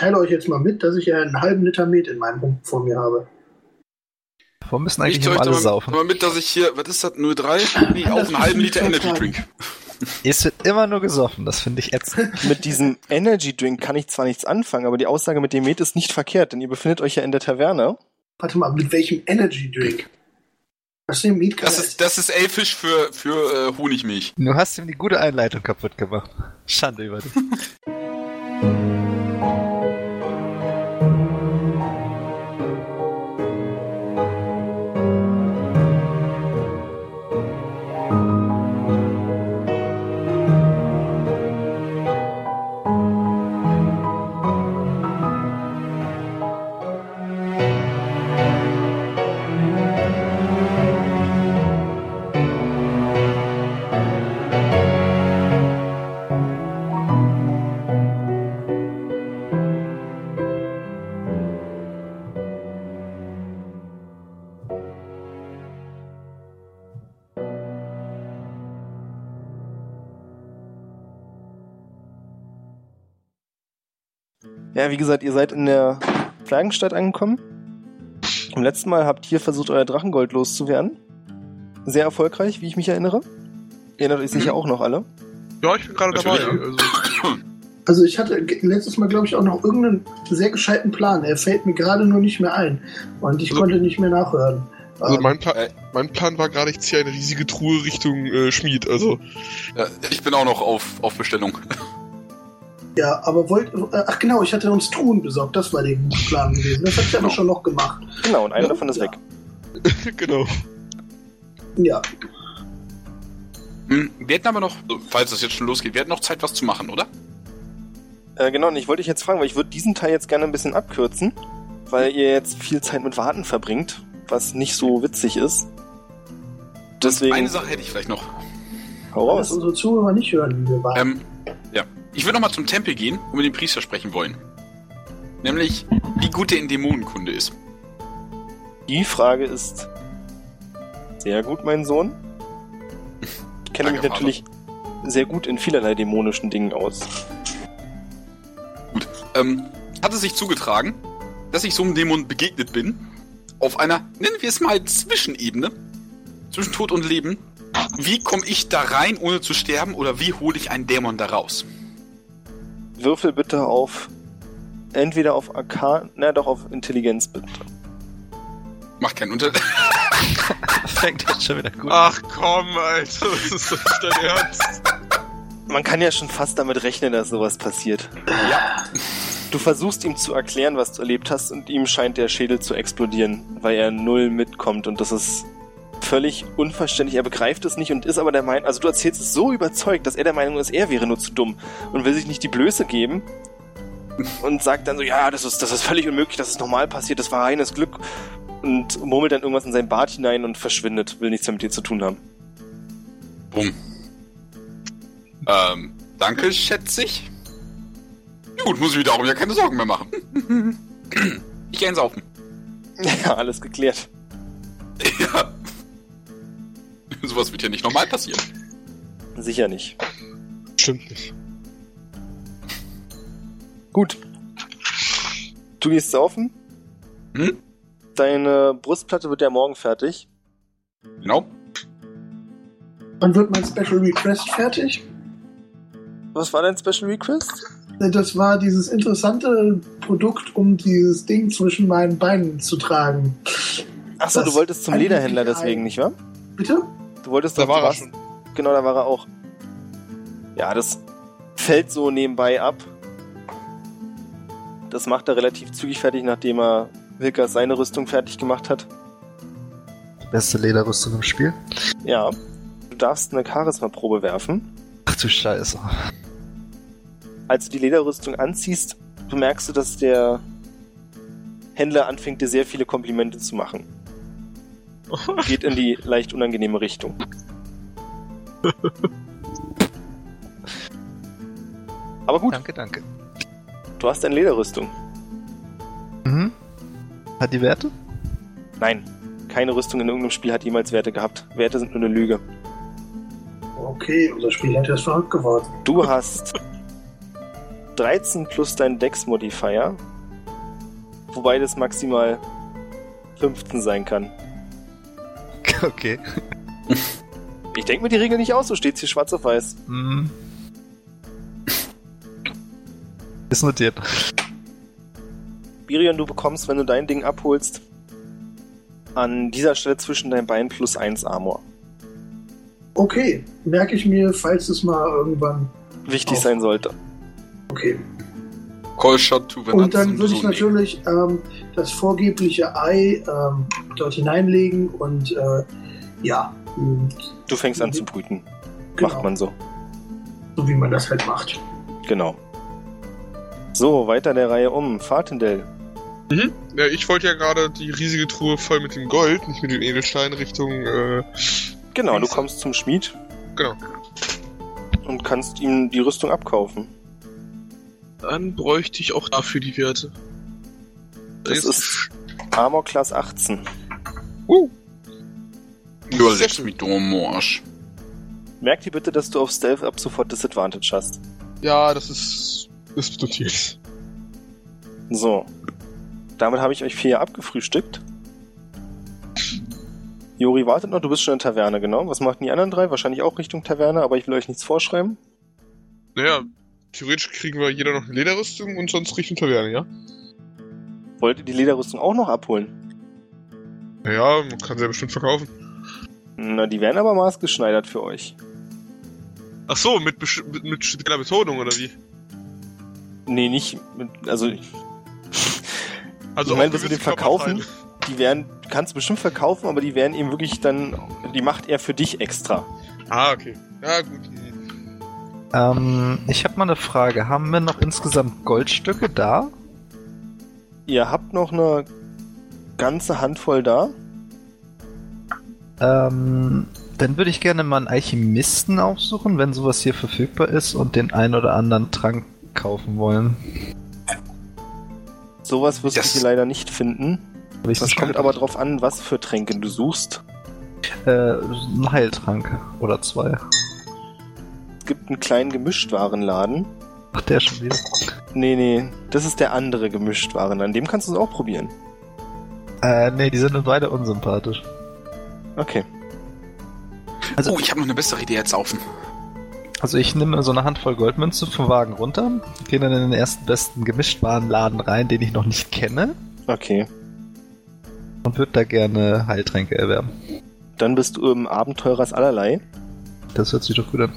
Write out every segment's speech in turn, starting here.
teile euch jetzt mal mit, dass ich einen halben Liter Met in meinem Humpen vor mir habe. Warum müssen eigentlich Ich immer alle mal, saufen? mal mit, dass ich hier, was ist das, 03? Nee, auch einen halben Liter Energy. Drink. Es wird immer nur gesoffen, das finde ich ätzend. Mit diesem Energy Drink kann ich zwar nichts anfangen, aber die Aussage mit dem Met ist nicht verkehrt, denn ihr befindet euch ja in der Taverne. Warte mal, mit welchem Energy Drink? Was denn Met Das ist, das ist Elfisch für, für äh, Honigmilch. Du hast ihm die gute Einleitung kaputt gemacht. Schande über dich. Ja, wie gesagt, ihr seid in der Zwergenstadt angekommen. Im letzten Mal habt ihr versucht, euer Drachengold loszuwerden. Sehr erfolgreich, wie ich mich erinnere. Ihr erinnert euch sicher auch noch alle. Ja, ich bin gerade dabei. Natürlich. Also, Also ich hatte letztes Mal, glaube ich, auch noch irgendeinen sehr gescheiten Plan. Er fällt mir gerade nur nicht mehr ein. Und ich Also- konnte nicht mehr nachhören. also Ähm, mein, Plan, äh. mein Plan war gerade, ich ziehe eine riesige Truhe Richtung äh, Schmied. Also, Ja, ich bin auch noch auf, auf Bestellung. Ja, aber wollt. Äh, ach genau, ich hatte uns Truhen besorgt. Das war der gute Plan gewesen. Das hatte ich aber Genau. schon noch gemacht. Genau, und einer Ja, davon ist ja. weg. genau. Ja. Hm, wir hätten aber noch, falls es jetzt schon losgeht, wir hätten noch Zeit, was zu machen, oder? Äh, genau, und ich wollte dich jetzt fragen, weil ich würde diesen Teil jetzt gerne ein bisschen abkürzen, weil ihr jetzt viel Zeit mit Warten verbringt, was nicht so witzig ist. Deswegen, Eine Sache hätte ich vielleicht noch. hau Dass raus. unsere Zuhörer nicht hören, wie wir waren. Ähm, ja. Ich würde noch mal zum Tempel gehen und mit dem Priester sprechen wollen. Nämlich, wie gut er in Dämonenkunde ist. Die Frage ist sehr gut, mein Sohn. Ich kenne Danke, mich natürlich sehr gut in vielerlei dämonischen Dingen aus. Ähm, hat es sich zugetragen, dass ich so einem Dämon begegnet bin, auf einer, nennen wir es mal, Zwischenebene, zwischen Tod und Leben. Wie komme ich da rein, ohne zu sterben, oder wie hole ich einen Dämon da raus? Würfel bitte auf entweder auf Arkan, na doch auf Intelligenz bitte. Macht keinen Unter... Fängt jetzt schon wieder gut. Ach komm, Alter, das ist doch nicht dein Ernst. Man kann ja schon fast damit rechnen, dass sowas passiert. ja. Du versuchst ihm zu erklären, was du erlebt hast, und ihm scheint der Schädel zu explodieren, weil er null mitkommt und das ist völlig unverständlich. Er begreift es nicht und ist aber der Meinung, also du erzählst es so überzeugt, dass er der Meinung ist, er wäre nur zu dumm und will sich nicht die Blöße geben und sagt dann so, ja, das ist, das ist völlig unmöglich, dass es normal passiert, das war reines Glück und murmelt dann irgendwas in sein Bart hinein und verschwindet, will nichts mehr mit dir zu tun haben. Bumm. Ähm, danke, schätze ich. Gut, muss ich mir darum ja keine Sorgen mehr machen. Ich gehe ins Saufen. Ja, alles geklärt. Ja. Sowas wird ja nicht normal passieren. Sicher nicht. Stimmt nicht. Gut. Du gehst saufen. Hm? Deine Brustplatte wird ja morgen fertig. Genau. Wann wird mein Special Request fertig? Was war dein Special Request? Das war dieses interessante Produkt, um dieses Ding zwischen meinen Beinen zu tragen. Achso, du wolltest zum Lederhändler deswegen, nicht wahr? Bitte? Du wolltest Da doch- war du er schon. Genau, da war er auch. Ja, das fällt so nebenbei ab. Das macht er relativ zügig fertig, nachdem er Wilkas seine Rüstung fertig gemacht hat. Beste Lederrüstung im Spiel. Ja. Du darfst eine Charisma-Probe werfen. Ach du Scheiße. Als du die Lederrüstung anziehst, bemerkst du, dass der Händler anfängt, dir sehr viele Komplimente zu machen. Geht in die leicht unangenehme Richtung. Aber gut, Danke, danke. du hast eine Lederrüstung. Mhm. Hat die Werte? Nein, keine Rüstung in irgendeinem Spiel hat jemals Werte gehabt. Werte sind nur eine Lüge. Okay, unser Spiel hat jetzt verrückt geworden. Du hast 13 plus dein Dex-Modifier. Wobei das maximal 15 sein kann. Okay. Ich denke mir die Regel nicht aus, so steht's hier schwarz auf weiß. Hm. Ist notiert. Birion, du bekommst, wenn du dein Ding abholst, an dieser Stelle zwischen deinen Beinen plus 1 Armor. Okay, merke ich mir, falls es mal irgendwann. Wichtig Auf. sein sollte. Okay. Call Shot to the Und dann würde ich natürlich ähm, das vorgebliche Ei ähm, dort hineinlegen und äh, ja, Du fängst an zu brüten. genau, Macht man so. so wie man das halt macht. Genau. So, weiter der Reihe um. Fatendell. Mhm. Ja, ich wollte ja gerade die riesige Truhe voll mit dem Gold, nicht mit den Edelsteinen, Richtung, äh, Genau, du kommst zum Schmied genau. und kannst ihm die Rüstung abkaufen. Dann bräuchte ich auch dafür die Werte. Das Jetzt- ist Armor Class 18. Uh, Nur Sehr Lex schön. mit Domorsch. Merk dir bitte, dass du auf Stealth ab sofort Disadvantage hast. ja, das ist, ist notiert. So. Damit habe ich euch vier abgefrühstückt. Jori wartet noch, du bist schon in der Taverne, genau. Was machten die anderen drei? Wahrscheinlich auch Richtung Taverne, aber ich will euch nichts vorschreiben. Naja, theoretisch kriegen wir jeder noch eine Lederrüstung und sonst Richtung Taverne, ja? Wollt ihr die Lederrüstung auch noch abholen? Naja, man kann sie ja bestimmt verkaufen. Na, die werden aber maßgeschneidert für euch. Ach so, mit, mit, mit spezieller Betonung, oder wie? Nee, nicht mit, also Also Ich meine, das mit dem Verkaufen? Die werden, kannst du bestimmt verkaufen, aber die werden eben wirklich dann, die macht er für dich extra. Ah, okay. Ja, gut. Hm. Ähm, ich habe mal eine Frage. Haben wir noch insgesamt Goldstücke da? Ihr habt noch eine ganze Handvoll da. Ähm, dann würde ich gerne mal einen Alchemisten aufsuchen, wenn sowas hier verfügbar ist und den ein oder anderen Trank kaufen wollen. Sowas wirst Das- du hier leider nicht finden. Das kommt aber drauf an, was für Tränke du suchst. Äh, ein Heiltrank oder zwei. Es gibt einen kleinen Gemischtwarenladen. Ach, der schon wieder. Nee, nee, das ist der andere Gemischtwaren. An dem kannst du es auch probieren. Äh, nee, die sind mir beide unsympathisch. Okay. Also, Oh, ich habe noch eine bessere Idee als Saufen. also ich nehme so eine Handvoll Goldmünze vom Wagen runter, gehe dann in den ersten besten Gemischtwarenladen rein, den ich noch nicht kenne, Okay. und würde da gerne Heiltränke erwerben. Dann bist du im Abenteurers allerlei Das hört sich doch gut an.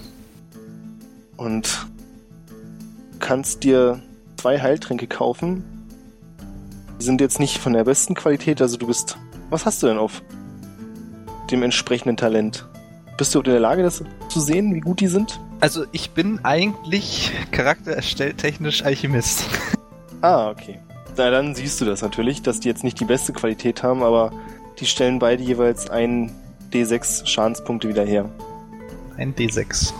Und kannst dir zwei Heiltränke kaufen. Die sind jetzt nicht von der besten Qualität, also du bist. Was hast du denn auf dem entsprechenden Talent? Bist du in der Lage, das zu sehen, wie gut die sind? Also ich bin eigentlich charaktererstelltechnisch Alchemist. Ah, okay. Na, dann siehst du das natürlich, dass die jetzt nicht die beste Qualität haben, aber die stellen beide jeweils ein D6 Schadenspunkte wieder her. Ein D6.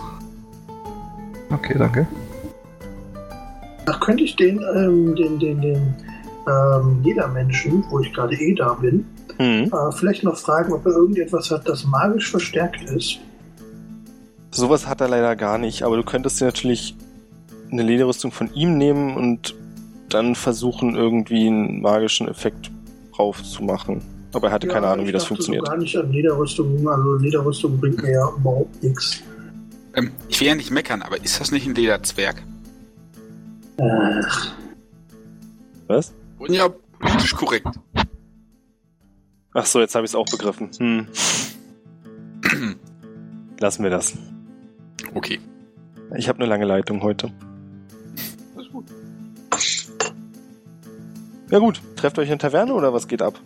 Okay, danke. Ach, könnte ich den, ähm, den, den, den ähm, Ledermenschen, wo ich gerade eh da bin, Mhm. äh, vielleicht noch fragen, ob er irgendetwas hat, das magisch verstärkt ist. Sowas hat er leider gar nicht, aber du könntest dir natürlich eine Lederrüstung von ihm nehmen und dann versuchen, irgendwie einen magischen Effekt drauf zu machen. Aber er hatte keine Ja, Ahnung, wie ich das funktioniert. So gar nicht an Lederrüstung. Also Lederrüstung bringt mir ja überhaupt nichts. Ähm, ich will ja nicht meckern, aber ist das nicht ein Lederzwerg? Ach, Was? Und ja, politisch korrekt. Ach so, jetzt habe ich es auch begriffen. Hm. Lassen wir das. Okay. Ich habe eine lange Leitung heute. Das ist gut. Ja gut, trefft euch in Taverne oder was geht ab?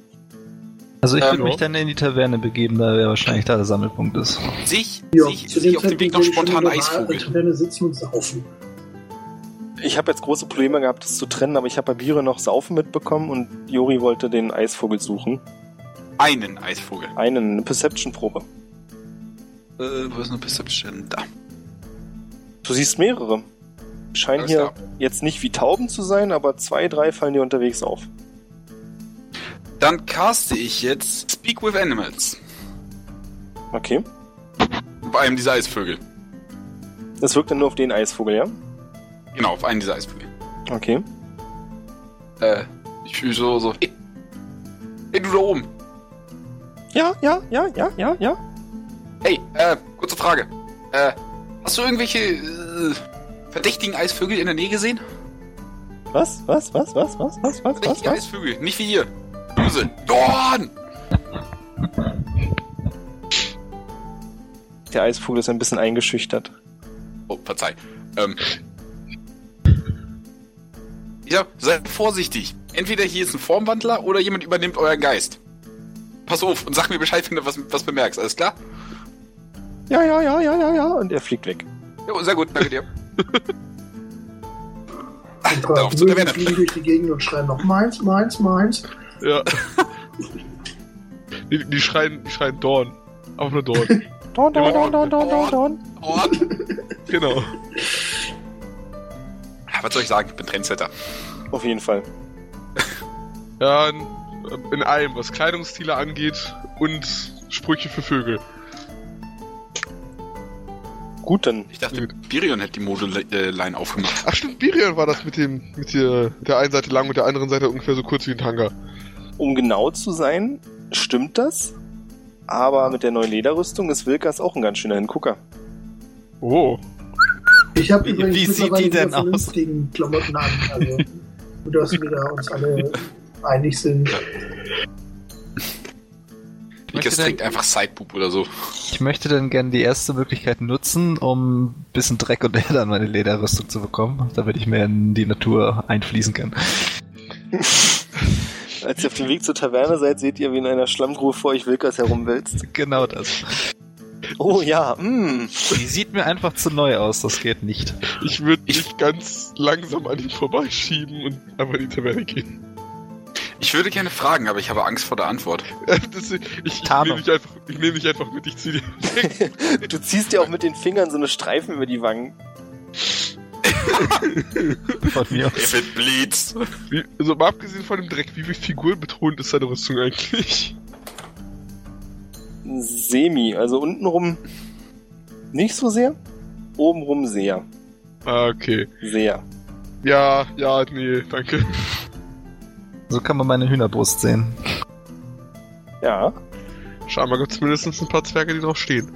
Also ich Ähm, würde mich dann in die Taverne begeben, da wäre wahrscheinlich da der Sammelpunkt ist. Sehe ich, ja, sehe ich, zu sehe dem ich auf dem Weg noch spontan in der Eisvogel. Taverne sitzen und saufen. Ich habe jetzt große Probleme gehabt, das zu trennen, aber ich habe bei Bire noch Saufen mitbekommen und Jori wollte den Eisvogel suchen. Einen Eisvogel. Einen, eine Perception-Probe. Äh, wo ist eine Perception? Da. Du siehst mehrere. Scheinen Alles hier klar. jetzt nicht wie Tauben zu sein, aber zwei, drei fallen dir unterwegs auf. Dann caste ich jetzt Speak with Animals. Okay. Bei einem dieser Eisvögel. Das wirkt dann nur auf den Eisvogel, ja? Genau, auf einen dieser Eisvögel. Okay. Äh, ich fühle so, so. Hey, hey, du da oben! Ja, ja, ja, ja, ja, ja. Hey, äh, kurze Frage. Äh, hast du irgendwelche äh, verdächtigen Eisvögel in der Nähe gesehen? Was? Was? Was? Was? Was? Was? Was? Verdächtige was? Eisvögel, nicht wie ihr. Böse. Dorn! Der Eisvogel ist ein bisschen eingeschüchtert. Oh, verzeih. Ähm. Ja, seid vorsichtig. Entweder hier ist ein Formwandler oder jemand übernimmt euren Geist. Pass auf und sag mir Bescheid, wenn du was, was bemerkst. Alles klar? Ja, ja, ja, ja, ja, ja. Und er fliegt weg. Ja, sehr gut, danke dir. Ein paar Darauf zu der fliegen durch die Gegend und schreien noch meins, meins, meins. Ja. die, die schreien, die schreien Dorn. Auch nur Dorn. Don, don, Immer don, don, don, don, don. Dorn! genau. Ja, was soll ich sagen? Ich bin Trendsetter. Auf jeden Fall. Ja, in, in allem, was Kleidungsstile angeht und Sprüche für Vögel. Gut, dann Ich dachte, Birion hätte die Modeline aufgemacht. Ach stimmt, Birion war das mit dem, mit der, der einen Seite lang und der anderen Seite ungefähr so kurz wie ein Tanga. Um genau zu sein, stimmt das. Aber mit der neuen Lederrüstung ist Wilkas auch ein ganz schöner Hingucker. Oh. Ich habe Wie- übrigens wie sieht mittlerweile die denn wieder aus? vernünftigen Klamotten an. Also, nur dass wir da uns alle einig sind. Nikas möchte trägt einfach Sideboob oder so. Ich möchte dann gerne die erste Möglichkeit nutzen, um ein bisschen Dreck und Erde an meine Lederrüstung zu bekommen, damit ich mehr in die Natur einfließen kann. Als ihr auf dem Weg zur Taverne seid, seht ihr, wie in einer Schlammgrube vor euch Wilkas herumwälzt. Genau das. Oh ja, mm. Die sieht mir einfach zu neu aus, das geht nicht. Ich würde Ich- mich ganz langsam an ihm vorbeischieben und einfach in die Taverne gehen. Ich würde gerne fragen, aber ich habe Angst vor der Antwort. Das, ich ich nehme dich, einfach- ich nehm dich einfach mit, ich zieh dir weg. Du ziehst dir auch mit den Fingern so eine Streifen über die Wangen. Von mir aus. If it bleeds. Wie, also mal abgesehen von dem Dreck, wie viel Figuren betont ist seine Rüstung eigentlich? Semi, also untenrum nicht so sehr, obenrum sehr. Ah, okay. Sehr. Ja, ja, nee, danke. So kann man meine Hühnerbrust sehen. Ja. Scheinbar gibt es mindestens ein paar Zwerge, die drauf stehen.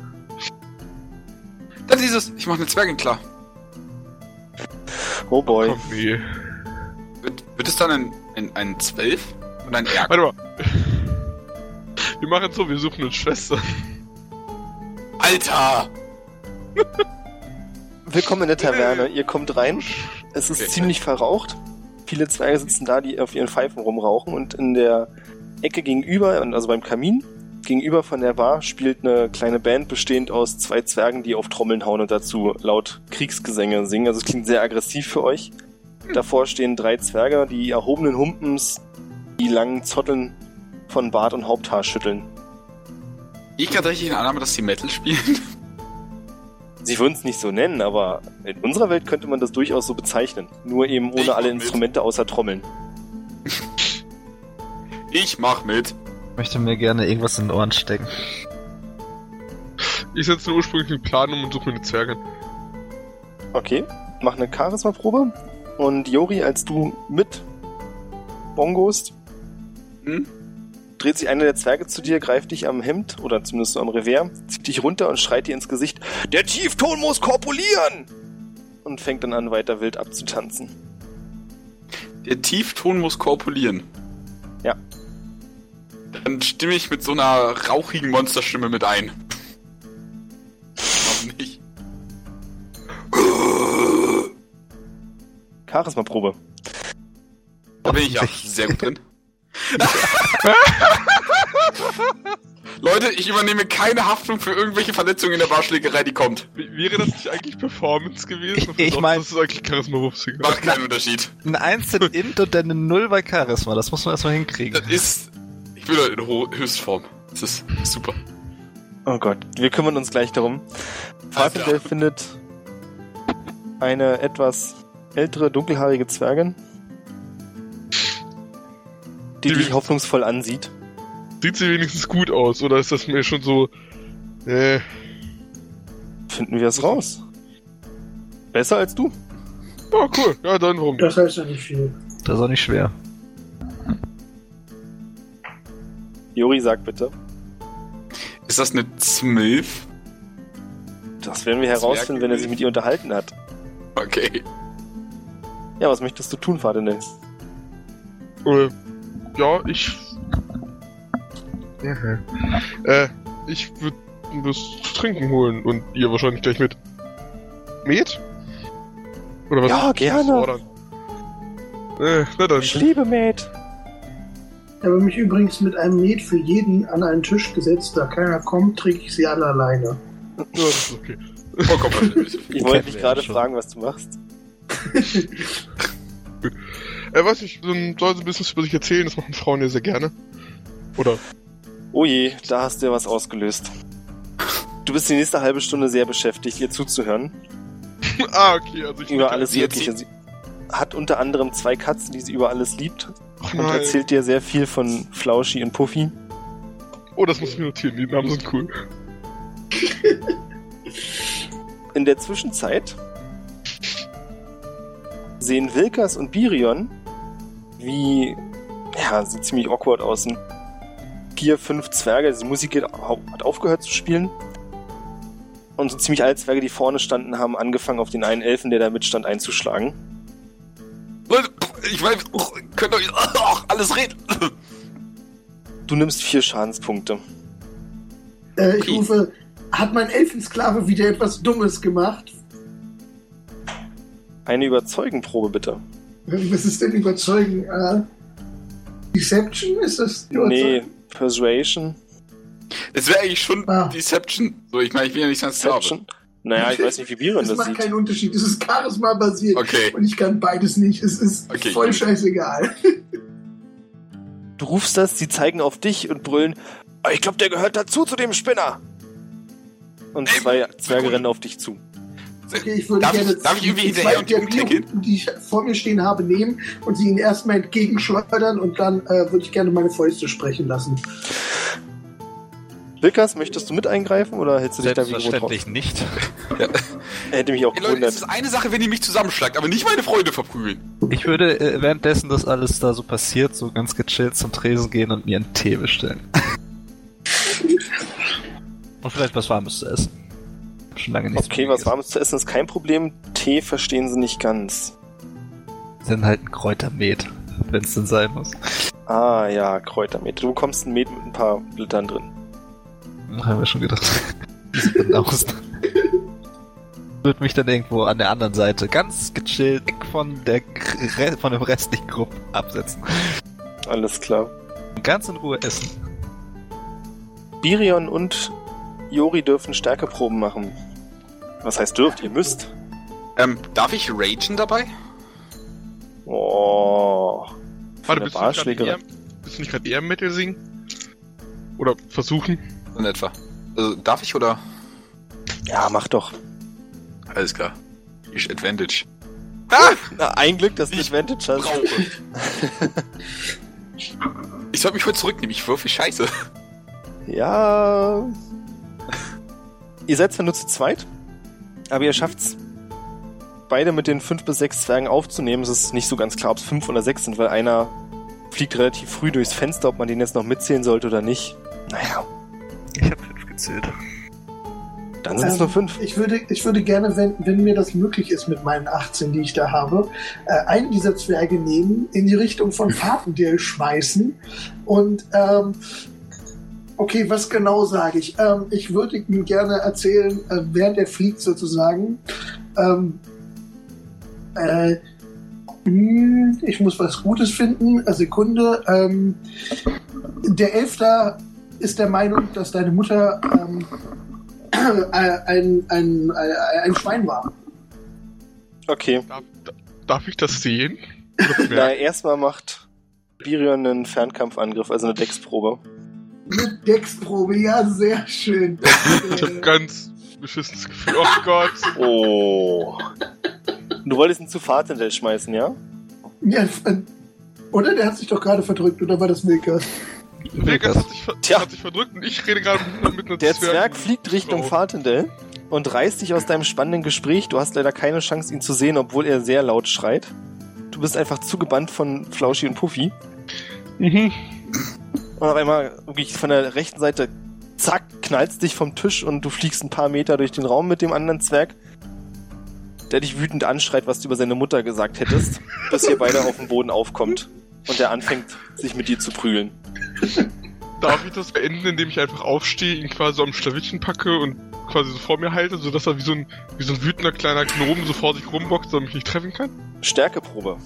Dann dieses, ich mache eine Zwergin klar. Oh boy. Komm, nee. Wird, wird es dann ein, ein, ein 12 und ein Erg? Warte mal. Wir machen so, wir suchen uns Schwestern. Alter! Willkommen in der Taverne. Ihr kommt rein. Es ist Okay. ziemlich verraucht. Viele Zwerge sitzen da, die auf ihren Pfeifen rumrauchen und in der Ecke gegenüber, also beim Kamin, gegenüber von der Bar spielt eine kleine Band bestehend aus zwei Zwergen, die auf Trommeln hauen und dazu laut Kriegsgesänge singen. Also es klingt sehr aggressiv für euch. Davor stehen drei Zwerge, die erhobenen Humpens, die langen Zotteln von Bart und Haupthaar schütteln. Ich gerade richtig in Annahme, dass die Metal spielen. Sie würden es nicht so nennen, aber in unserer Welt könnte man das durchaus so bezeichnen. Nur eben ohne alle mit. Instrumente außer Trommeln. Ich mach mit. Ich möchte mir gerne irgendwas in den Ohren stecken. Ich setze den ursprünglichen Plan um und suche mir eine Zwergin. Okay, mach eine Charisma-Probe. Und Jori, als du mit bongost, Hm? dreht sich einer der Zwerge zu dir, greift dich am Hemd oder zumindest so am Revers, zieht dich runter und schreit dir ins Gesicht: Der Tiefton muss korpulieren! Und fängt dann an, weiter wild abzutanzen. Der Tiefton muss korpulieren. Ja. Dann stimme ich mit so einer rauchigen Monsterstimme mit ein. Warum nicht? Charisma-Probe. Da bin ich ja sehr gut drin. Leute, ich übernehme keine Haftung für irgendwelche Verletzungen in der Barschlägerei, die kommt. W wäre das nicht eigentlich Performance gewesen? Ich- ich Doch, mein- Das ist eigentlich Charisma-Wurfs. Macht keinen Unterschied. Ein 1 in Int und dann eine 0 bei Charisma. Das muss man erstmal hinkriegen. Das ist. Ich bin in Ho Höchstform. Das ist super. Oh Gott, wir kümmern uns gleich darum. Farfindel Alter. findet eine etwas ältere, dunkelhaarige Zwergin, die Die- dich hoffnungsvoll ansieht. Sieht sie wenigstens gut aus, oder ist das mir schon so... Äh, Finden wir es raus. Besser als du. Oh, cool. Ja, dann warum? Das heißt ja nicht viel. Das ist auch nicht schwer. Juri, sag bitte. Ist das eine Smilf? Das werden wir herausfinden, wenn er sich mit ihr unterhalten hat. Okay. Ja, was möchtest du tun, Fadendel? Äh, ja, ich. Mhm. Äh, ich würde was zu trinken holen und ihr wahrscheinlich gleich mit. Met? Oder was? Ja, gerne. Äh, na dann. Ich liebe Mate. Ich habe mich übrigens mit einem Met für jeden an einen Tisch gesetzt. Da keiner kommt, trinke ich sie alle alleine. Ja, das ist okay. Vollkommen verständlich. Ich wollte dich gerade schon. fragen, was du machst. Äh, weiß ich, dann soll sie ein bisschen über sich erzählen, das machen Frauen ja sehr gerne. Oder? Oh je, da hast du ja was ausgelöst. Du bist die nächste halbe Stunde sehr beschäftigt, ihr zuzuhören. ah, okay, also ich. Über alles Sie Mögliche. Sie hat unter anderem zwei Katzen, die sie über alles liebt. Ach Und erzählt dir sehr viel von Flauschi und Puffy. Oh, das muss ich mir notieren, die Namen sind cool. In der Zwischenzeit sehen Wilkas und Birion, wie, ja, sieht ziemlich awkward aus. Vier, fünf Zwerge, die Musik hat aufgehört zu spielen. Und so ziemlich alle Zwerge, die vorne standen, haben angefangen, auf den einen Elfen, der da mitstand, einzuschlagen. Leute, ich meine, könnt euch ach, alles reden. Du nimmst vier Schadenspunkte. Äh, ich Okay. rufe, hat mein Elfensklave wieder etwas Dummes gemacht? Eine Überzeugenprobe bitte. Was ist denn überzeugen? Äh, Deception? Ist das Nee? Persuasion. Es wäre eigentlich schon Ah. Deception. So, ich meine, ich bin ja nicht Sklave. Deception. Naja, ich weiß nicht, wie Birion Das das macht sieht. keinen Unterschied. Es ist Charisma-basiert. Okay. Und ich kann beides nicht. Es ist Okay, voll gut. scheißegal. Du rufst das, sie zeigen auf dich und brüllen, "Ah, ich glaube, der gehört dazu, zu dem Spinner. Und Ey, zwei. Zwerge rennen auf dich zu. Okay, ich würde Darf ich- gerne darf ich irgendwie die zwei? Bierhupen, die ich vor mir stehen habe, nehmen und sie ihnen erstmal entgegenschleudern und dann äh, würde ich gerne meine Fäuste sprechen lassen. Wilkas, möchtest du mit eingreifen oder hältst du dich da wie? Selbstverständlich nicht. Hätte mich auch Ey, Leute, es gewundert. ist eine Sache, wenn ihr mich zusammenschlagt, aber nicht meine Freunde verprügeln. Ich würde äh, währenddessen, dass alles da so passiert, so ganz gechillt zum Tresen gehen und mir einen Tee bestellen. und vielleicht was Warmes zu essen. Schon lange nichts Okay, was warmes zu essen ist kein Problem. Tee verstehen sie nicht ganz. Sind halt ein Kräutermet, wenn es denn sein muss. Ah ja, Kräutermet. Du bekommst ein Met mit ein paar Blättern drin. Haben wir schon gedacht. Aus? Wird mich dann irgendwo an der anderen Seite ganz gechillt von der von dem restlichen Gruppe absetzen. Alles klar. Und ganz in Ruhe essen. Birion und Jori dürfen Stärkeproben machen. Was heißt dürft? Ihr müsst. Ähm, darf ich ragen dabei? Oh. Warte, bist du, eher, bist du nicht gerade eher Metal singen? Oder versuchen? In etwa. Also, darf ich oder? Ja, mach doch. Alles klar. Ich Advantage. Ah! Na, ein Glück, dass du Ich Advantage hast. Ich soll mich heute zurücknehmen, ich würfel Scheiße. Ja. Ihr seid zwar nur zu zweit, aber ihr schafft's beide mit den fünf bis sechs Zwergen aufzunehmen. Es ist nicht so ganz klar, ob es fünf oder sechs sind, weil einer fliegt relativ früh durchs Fenster, ob man den jetzt noch mitzählen sollte oder nicht. Naja, Ich habe fünf gezählt. dann sind es Ähm, nur fünf. Ich würde, ich würde gerne, wenn, wenn mir das möglich ist mit meinen 18, die ich da habe, äh, einen dieser Zwerge nehmen, in die Richtung von Fartendale schmeißen und ähm, okay, was genau sage ich? Ähm, ich würde ihm gerne erzählen, äh, während er fliegt sozusagen. Ähm, äh, hm, ich muss was Gutes finden. Eine Sekunde. Ähm, der Elfter ist der Meinung, dass deine Mutter ähm, äh, ein, ein, ein, ein Schwein war. Okay. Darf, da- darf ich das sehen? Na, erstmal macht Birion einen Fernkampfangriff, also eine Decksprobe. Eine Decksprobe, ja, sehr schön. ich hab ganz beschissenes Gefühl. Oh Gott. Oh. Du wolltest ihn zu Fahrtendell schmeißen, ja? ja, äh, oder? Der hat sich doch gerade verdrückt, oder war das Wilkas? Vegas hat sich, Tja. hat sich verdrückt und ich rede gerade mit, einer Der Zwerg- fliegt Richtung Frau. Fahrtendell und reißt dich aus deinem spannenden Gespräch. Du hast leider keine Chance, ihn zu sehen, obwohl er sehr laut schreit. Du bist einfach zugebannt von Flauschi und Puffy. Mhm. Und auf einmal wirklich von der rechten Seite, zack, knallst dich vom Tisch und du fliegst ein paar Meter durch den Raum mit dem anderen Zwerg, der dich wütend anschreit, was du über seine Mutter gesagt hättest, bis ihr beide auf dem Boden aufkommt und er anfängt, sich mit dir zu prügeln. Darf ich das beenden, indem ich einfach aufstehe, ihn quasi so am Schlawittchen packe und quasi so vor mir halte, sodass er wie so ein, wie so ein wütender kleiner Gnom so vor sich rumboxt, damit ich nicht treffen kann? Stärkeprobe.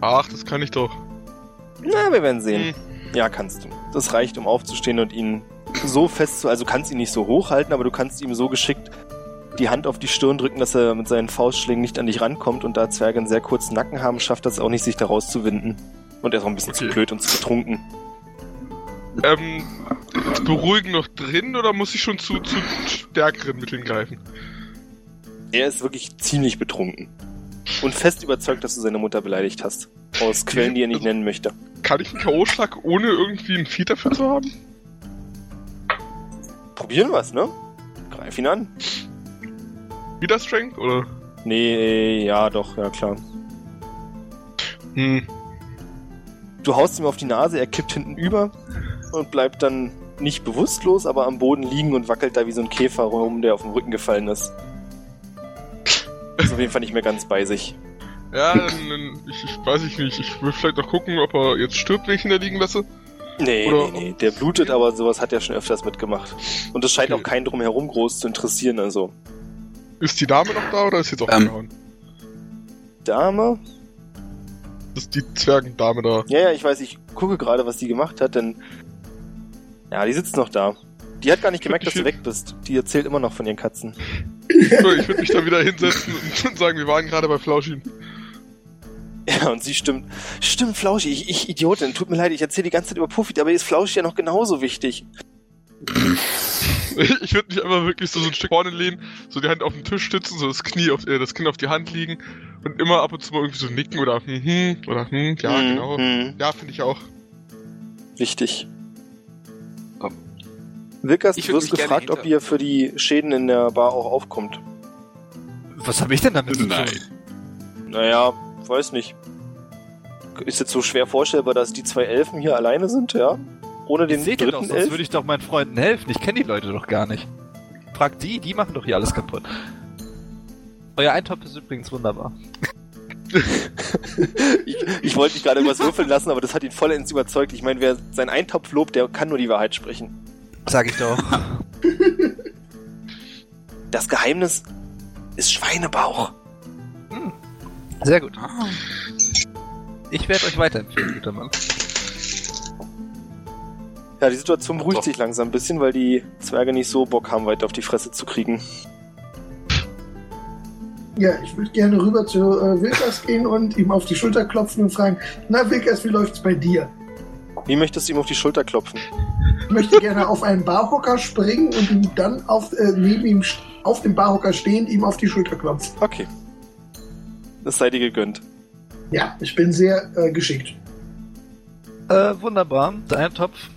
Ach, das kann ich doch. Na, wir werden sehen. Hm. Ja, kannst du. Das reicht, um aufzustehen und ihn so fest zu, also du kannst ihn nicht so hochhalten, aber du kannst ihm so geschickt die Hand auf die Stirn drücken, dass er mit seinen Faustschlägen nicht an dich rankommt und da Zwerge einen sehr kurzen Nacken haben, schafft das auch nicht, sich da rauszuwinden. Und er ist auch ein bisschen zu Okay. blöd und zu betrunken. Ähm, beruhigen noch drin oder muss ich schon zu, zu stärkeren Mitteln greifen? Er ist wirklich ziemlich betrunken. Und fest überzeugt, dass du seine Mutter beleidigt hast. Aus Quellen, die er nicht nennen möchte. Kann ich einen K.O.-Schlag ohne irgendwie ein Vieh dafür zu haben? Probieren wir's, ne? Greif ihn an. Wieder Strength oder? Nee, ja, doch, ja klar. Hm. Du haust ihm auf die Nase, er kippt hinten über und bleibt dann nicht bewusstlos, aber am Boden liegen und wackelt da wie so ein Käfer rum, der auf den Rücken gefallen ist. Ist auf jeden Fall nicht mehr ganz bei sich. Ja, dann, ich, ich weiß ich nicht. Ich will vielleicht noch gucken, ob er jetzt stirbt, wenn ich ihn da liegen lasse. Nee, Oder- nee, nee, der blutet, aber sowas hat er schon öfters mitgemacht. Und es scheint Okay. auch keinen drumherum groß zu interessieren, also. Ist die Dame noch da oder ist jetzt auch Ähm. abgehauen? Dame? Das ist die Zwergendame da. Ja, ja, ich weiß, ich gucke gerade, was die gemacht hat, denn. Ja, die sitzt noch da. Die hat gar nicht gemerkt, dass du weg bist. Die erzählt immer noch von ihren Katzen. So, ich würde mich da wieder hinsetzen und sagen, wir waren gerade bei Flauschin. Ja, und sie stimmt. Stimmt, Flauschi, ich, ich Idiotin, tut mir leid, ich erzähle die ganze Zeit über Puffy, aber ist Flauschi ja noch genauso wichtig. Ich würde mich einfach wirklich so, so ein Stück vorne lehnen, so die Hand auf den Tisch stützen, so das Knie auf, äh, das Kinn auf die Hand liegen und immer ab und zu mal irgendwie so nicken oder hm, hm oder hm, ja, Hm, genau. hm, Ja, finde ich auch. wichtig. Ich du wirst gefragt, ob ihr für die Schäden in der Bar auch aufkommt. Was habe ich denn damit zu tun? Nein. Naja, weiß nicht. Ist jetzt so schwer vorstellbar, dass die zwei Elfen hier alleine sind, ja? Ohne den seht ihr doch, dritten sonst Elf? würde ich doch meinen Freunden helfen. Ich kenne die Leute doch gar nicht. Fragt die, die machen doch hier alles kaputt. Euer Eintopf ist übrigens wunderbar. ich, ich wollte dich gerade was würfeln lassen, aber das hat ihn vollends überzeugt. Ich meine, wer seinen Eintopf lobt, der kann nur die Wahrheit sprechen. Sag ich doch. Das Geheimnis ist Schweinebauch. Sehr gut. Ich werde euch weiterempfehlen, guter Mann. Ja, die Situation beruhigt Doch. sich langsam ein bisschen, weil die Zwerge nicht so Bock haben, weiter auf die Fresse zu kriegen. Ja, ich würde gerne rüber zu äh, Wilkas gehen und ihm auf die Schulter klopfen und fragen, na Wilkas, wie läuft's bei dir? Wie möchtest du ihm auf die Schulter klopfen? Ich möchte gerne auf einen Barhocker springen und ihm dann auf, äh, neben ihm auf dem Barhocker stehend ihm auf die Schulter klopfen. Okay. Das sei dir gegönnt. Ja, ich bin sehr äh, geschickt. Äh, wunderbar. Der Eintopf.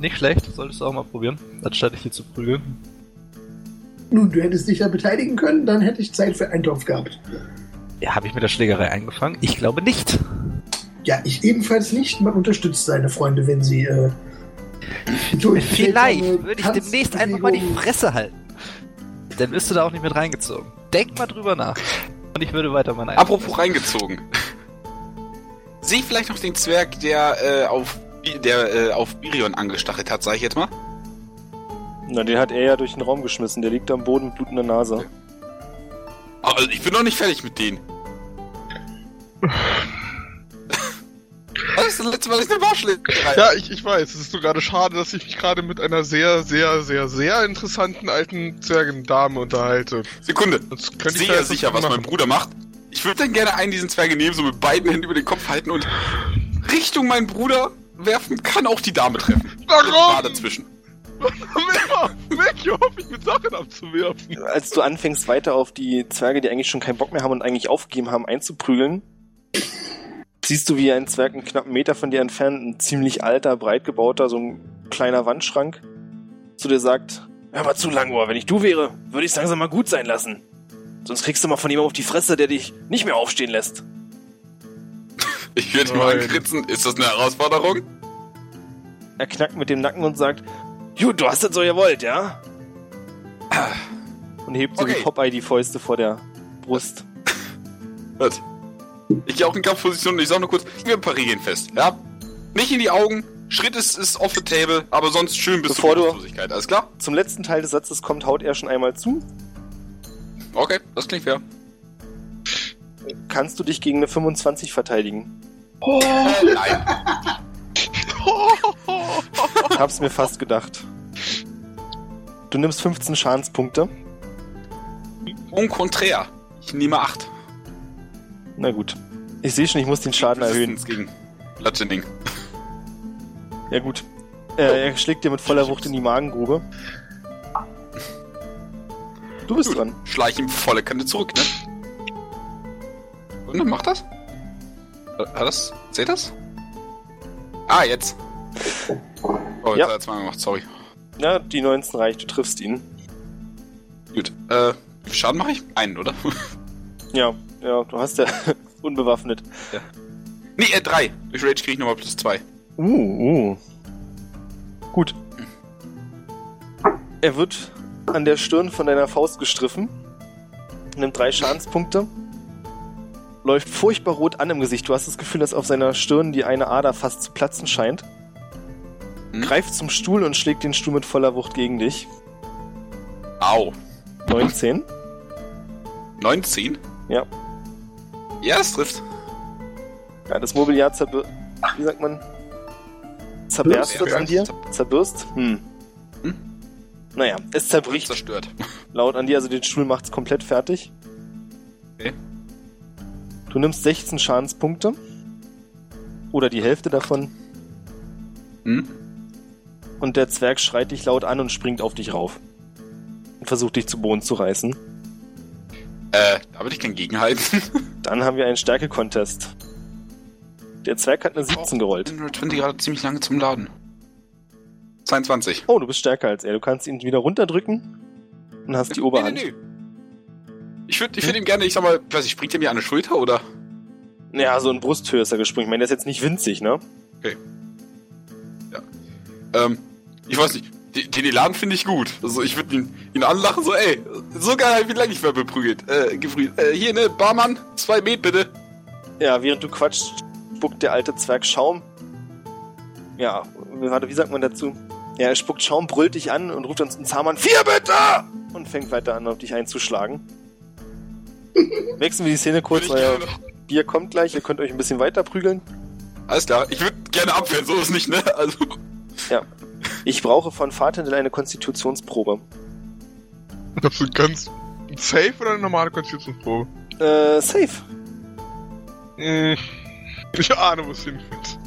Nicht schlecht, solltest du auch mal probieren, anstatt dich hier zu prügeln. Nun, du hättest dich ja beteiligen können, dann hätte ich Zeit für Eintopf gehabt. Ja, habe ich mit der Schlägerei eingefangen? Ich glaube nicht. Ja, ich ebenfalls nicht. Man unterstützt seine Freunde, wenn sie äh, Vielleicht würde ich demnächst einfach mal die Fresse halten. Dann wirst du da auch nicht mit reingezogen. Denk mal drüber nach. Und ich würde weiter meinen Eintopf Apropos reingezogen. Sieh vielleicht noch den Zwerg, der äh, auf der äh, auf Birion angestachelt hat, sag ich jetzt mal. Na, den hat er ja durch den Raum geschmissen. Der liegt am Boden mit blutender Nase. Also ich bin noch nicht fertig mit denen. Was ist das letzte Mal, dass ich eine Barschlägerei? Ja, ich, ich weiß. Es ist nur gerade schade, dass ich mich gerade mit einer sehr, sehr, sehr, sehr interessanten alten Zwergendame unterhalte. Sekunde. Sonst Ich könnte jetzt sicher, was machen. mein Bruder macht. Ich würde dann gerne einen diesen Zwerge nehmen, so mit beiden Händen über den Kopf halten und Richtung meinen Bruder werfen, kann auch die Dame treffen. Warum? War dazwischen. Immer weg, hier hoffe ich mit Sachen abzuwerfen. Als du anfängst, weiter auf die Zwerge, die eigentlich schon keinen Bock mehr haben und eigentlich aufgegeben haben, einzuprügeln, siehst du, wie ein Zwerg einen knappen Meter von dir entfernt, ein ziemlich alter, breit gebauter, so ein kleiner Wandschrank, zu dir sagt, Hör mal zu, Langohr. Wenn ich du wäre, würde ich es langsam mal gut sein lassen. Sonst kriegst du mal von jemandem auf die Fresse, der dich nicht mehr aufstehen lässt. Ich würde ihn mal ankritzen. Ist das eine Herausforderung? Er knackt mit dem Nacken und sagt, Gut, du hast das so gewollt, ja? Und hebt so Okay. wie Popeye die Fäuste vor der Brust. Gut. Ich gehe auch in Kampfposition und ich sag nur kurz, wir parieren fest, ja? Nicht in die Augen, Schritt ist, ist off the table, aber sonst schön bis Bevor zur du- Bewusstlosigkeit, alles klar? Zum letzten Teil des Satzes kommt, haut er schon einmal zu. Okay, das klingt fair. Kannst du dich gegen eine 25 verteidigen? Oh, Äh, nein. Hab's mir fast gedacht. Du nimmst 15 Schadenspunkte. Au contraire. Ich nehme 8. Na gut. Ich sehe schon, ich muss den Schaden erhöhen. gegen Bludgeoning. Ja gut. Äh, er schlägt dir mit voller Wucht in die Magengrube. Du bist Gut, dran. schleich ihm volle Kante zurück, ne? Und dann macht das? Hat das? Seht das? Ah, jetzt. Oh, jetzt Ja. hat er zweimal gemacht, sorry. Ja, die 19 reicht, du triffst ihn. Gut. Äh, wie viel Schaden mache ich? Einen, oder? Ja, ja, du hast ja unbewaffnet. nee, äh, drei. Durch Rage kriege ich nochmal plus zwei. Uh, uh. Gut. Er wird an der Stirn von deiner Faust gestriffen, nimmt drei Schadenspunkte, läuft furchtbar rot an im Gesicht. Du hast das Gefühl, dass auf seiner Stirn die eine Ader fast zu platzen scheint. Hm? Greift zum Stuhl und schlägt den Stuhl mit voller Wucht gegen dich. Au. 19. 19? Ja. Ja, das trifft. Ja, das Mobiliar zerbir... Wie sagt man? Zerberstet an dir? zer- Zerbürst? Hm. Hm? Naja, es zerbricht Zerstört. laut an dir, also den Stuhl macht's komplett fertig. Okay. Du nimmst 16 Schadenspunkte. Oder die Hälfte davon. Hm? Und der Zwerg schreit dich laut an und springt auf dich rauf. Und versucht dich zu Boden zu reißen. Äh, da würde ich kein Gegenhalten. Dann haben wir einen Stärke-Contest. Der Zwerg hat eine 17 gerollt. 120 gerade ziemlich lange zum Laden. 22. Oh, du bist stärker als er. Du kannst ihn wieder runterdrücken und hast die Oberhand. Nee, nee, nee. Ich würde ich würd ihm gerne, ich sag mal, weiß ich, springt er mir an die Schulter oder? Ja, so in Brusthöhe ist er gesprungen. Ich meine, der ist jetzt nicht winzig, ne? Ähm, ich weiß nicht. Den, Elan finde ich gut. Also ich würde ihn, ihn anlachen, so, ey, so geil, wie lange ich mehr beprügelt. Äh, geprügelt. Äh, hier, ne, Barmann, zwei Met bitte. Ja, während du quatscht, spuckt der alte Zwerg Schaum. Ja, warte, wie sagt man dazu? Ja, er spuckt Schaum, brüllt dich an und ruft dann zum Zahnmann, vier bitte! Und fängt weiter an, auf dich einzuschlagen. Wechseln wir die Szene kurz, ich ja, noch- Bier kommt gleich, ihr könnt euch ein bisschen weiter prügeln. Alles klar, ich würde gerne abwehren, so ist nicht, ne? Also, Ich brauche von Fahrtendel eine Konstitutionsprobe. Glaubst du ganz safe oder eine normale Konstitutionsprobe? Äh, safe. Hm, ich ahne, wo es hinführt.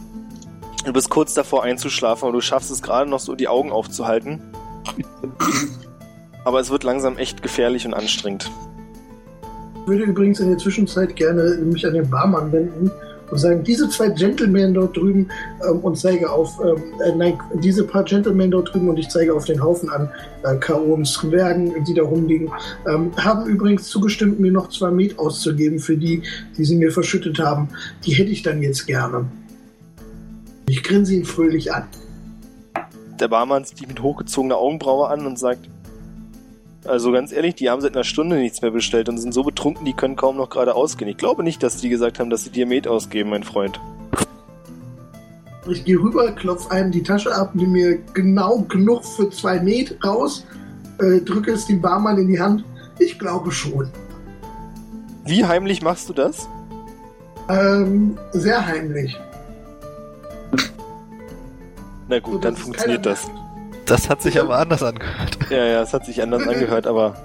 Du bist kurz davor einzuschlafen und du schaffst es gerade noch so, die Augen aufzuhalten. Aber es wird langsam echt gefährlich und anstrengend. Ich würde übrigens in der Zwischenzeit gerne mich an den Barmann wenden und sagen, diese zwei Gentlemen dort drüben ähm, und zeige auf, ähm, äh, nein, diese paar Gentlemen dort drüben und ich zeige auf den Haufen an äh, K.O. und Zwergen, die da rumliegen, ähm, haben übrigens zugestimmt, mir noch zwei Met auszugeben für die, die sie mir verschüttet haben. Die hätte ich dann jetzt gerne. Ich grinse ihn fröhlich an. Der Barmann sieht dich mit hochgezogener Augenbraue an und sagt, also ganz ehrlich, die haben seit einer Stunde nichts mehr bestellt und sind so betrunken, die können kaum noch gerade ausgehen. Ich glaube nicht, dass die gesagt haben, dass sie dir Met ausgeben, mein Freund. Ich gehe rüber, klopf einem die Tasche ab, nehme mir genau genug für zwei Met raus, äh, drücke es dem Barmann in die Hand. Ich glaube schon. Wie heimlich machst du das? Ähm, sehr heimlich. Na gut, So, dann funktioniert das. merkt. Das hat sich aber anders angehört. Ja, ja, es hat sich anders angehört, aber...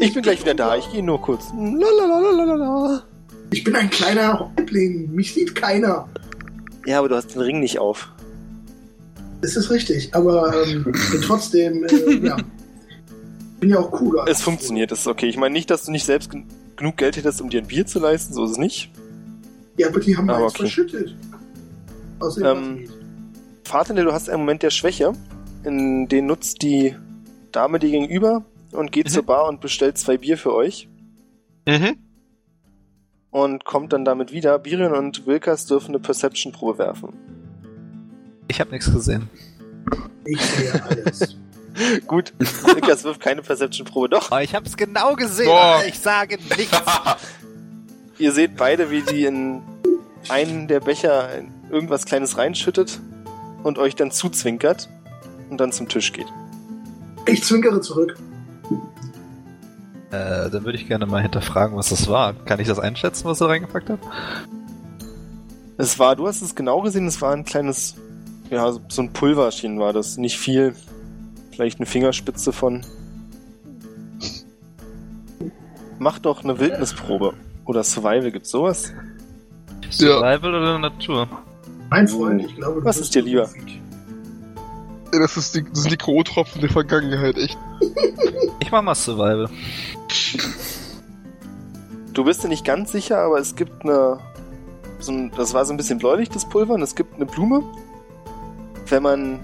Ich bin gleich wieder da, ich gehe nur kurz. Lalalala. Ich bin ein kleiner Häuptling, mich sieht keiner. Ja, aber du hast den Ring nicht auf. Das ist richtig, aber ähm, trotzdem, äh, ja. Bin ja auch cooler. Es funktioniert, das ist okay. Ich meine nicht, dass du nicht selbst gen genug Geld hättest, um dir ein Bier zu leisten, so ist es nicht. Ja, aber die haben eins okay. verschüttet. Aus dem Ähm, Vater, du hast einen Moment der Schwäche. in den nutzt die Dame die gegenüber und geht Mhm. zur Bar und bestellt zwei Bier für euch Mhm. und kommt dann damit wieder. Birion und Wilkas dürfen eine Perception-Probe werfen. Ich habe nichts gesehen. Ich sehe alles. Gut, Wilkas wirft keine Perception-Probe. Doch, Aber ich habe es genau gesehen. Boah. aber Ich sage nichts. ihr seht beide, wie die in einen der Becher irgendwas Kleines reinschüttet und euch dann zuzwinkert und dann zum Tisch geht. Ich zwinkere zurück. äh, dann würde ich gerne mal hinterfragen, was das war. Kann ich das einschätzen, was er reingepackt hat? Es war, du hast es genau gesehen, es war ein kleines, ja, so ein Pulverchen war das. Nicht viel. Vielleicht eine Fingerspitze von. Mach doch eine Wildnisprobe. Oder Survival, gibt's sowas? Survival oder Natur? Mein Freund, ich glaube, du Was bist ist dir lieber? das, ist die, das sind die K.O.-Tropfen der Vergangenheit, echt. Ich mach mal Survival. Du bist dir nicht ganz sicher, aber es gibt eine. So ein, das war so ein bisschen bläulich, das Pulver, und es gibt eine Blume. Wenn man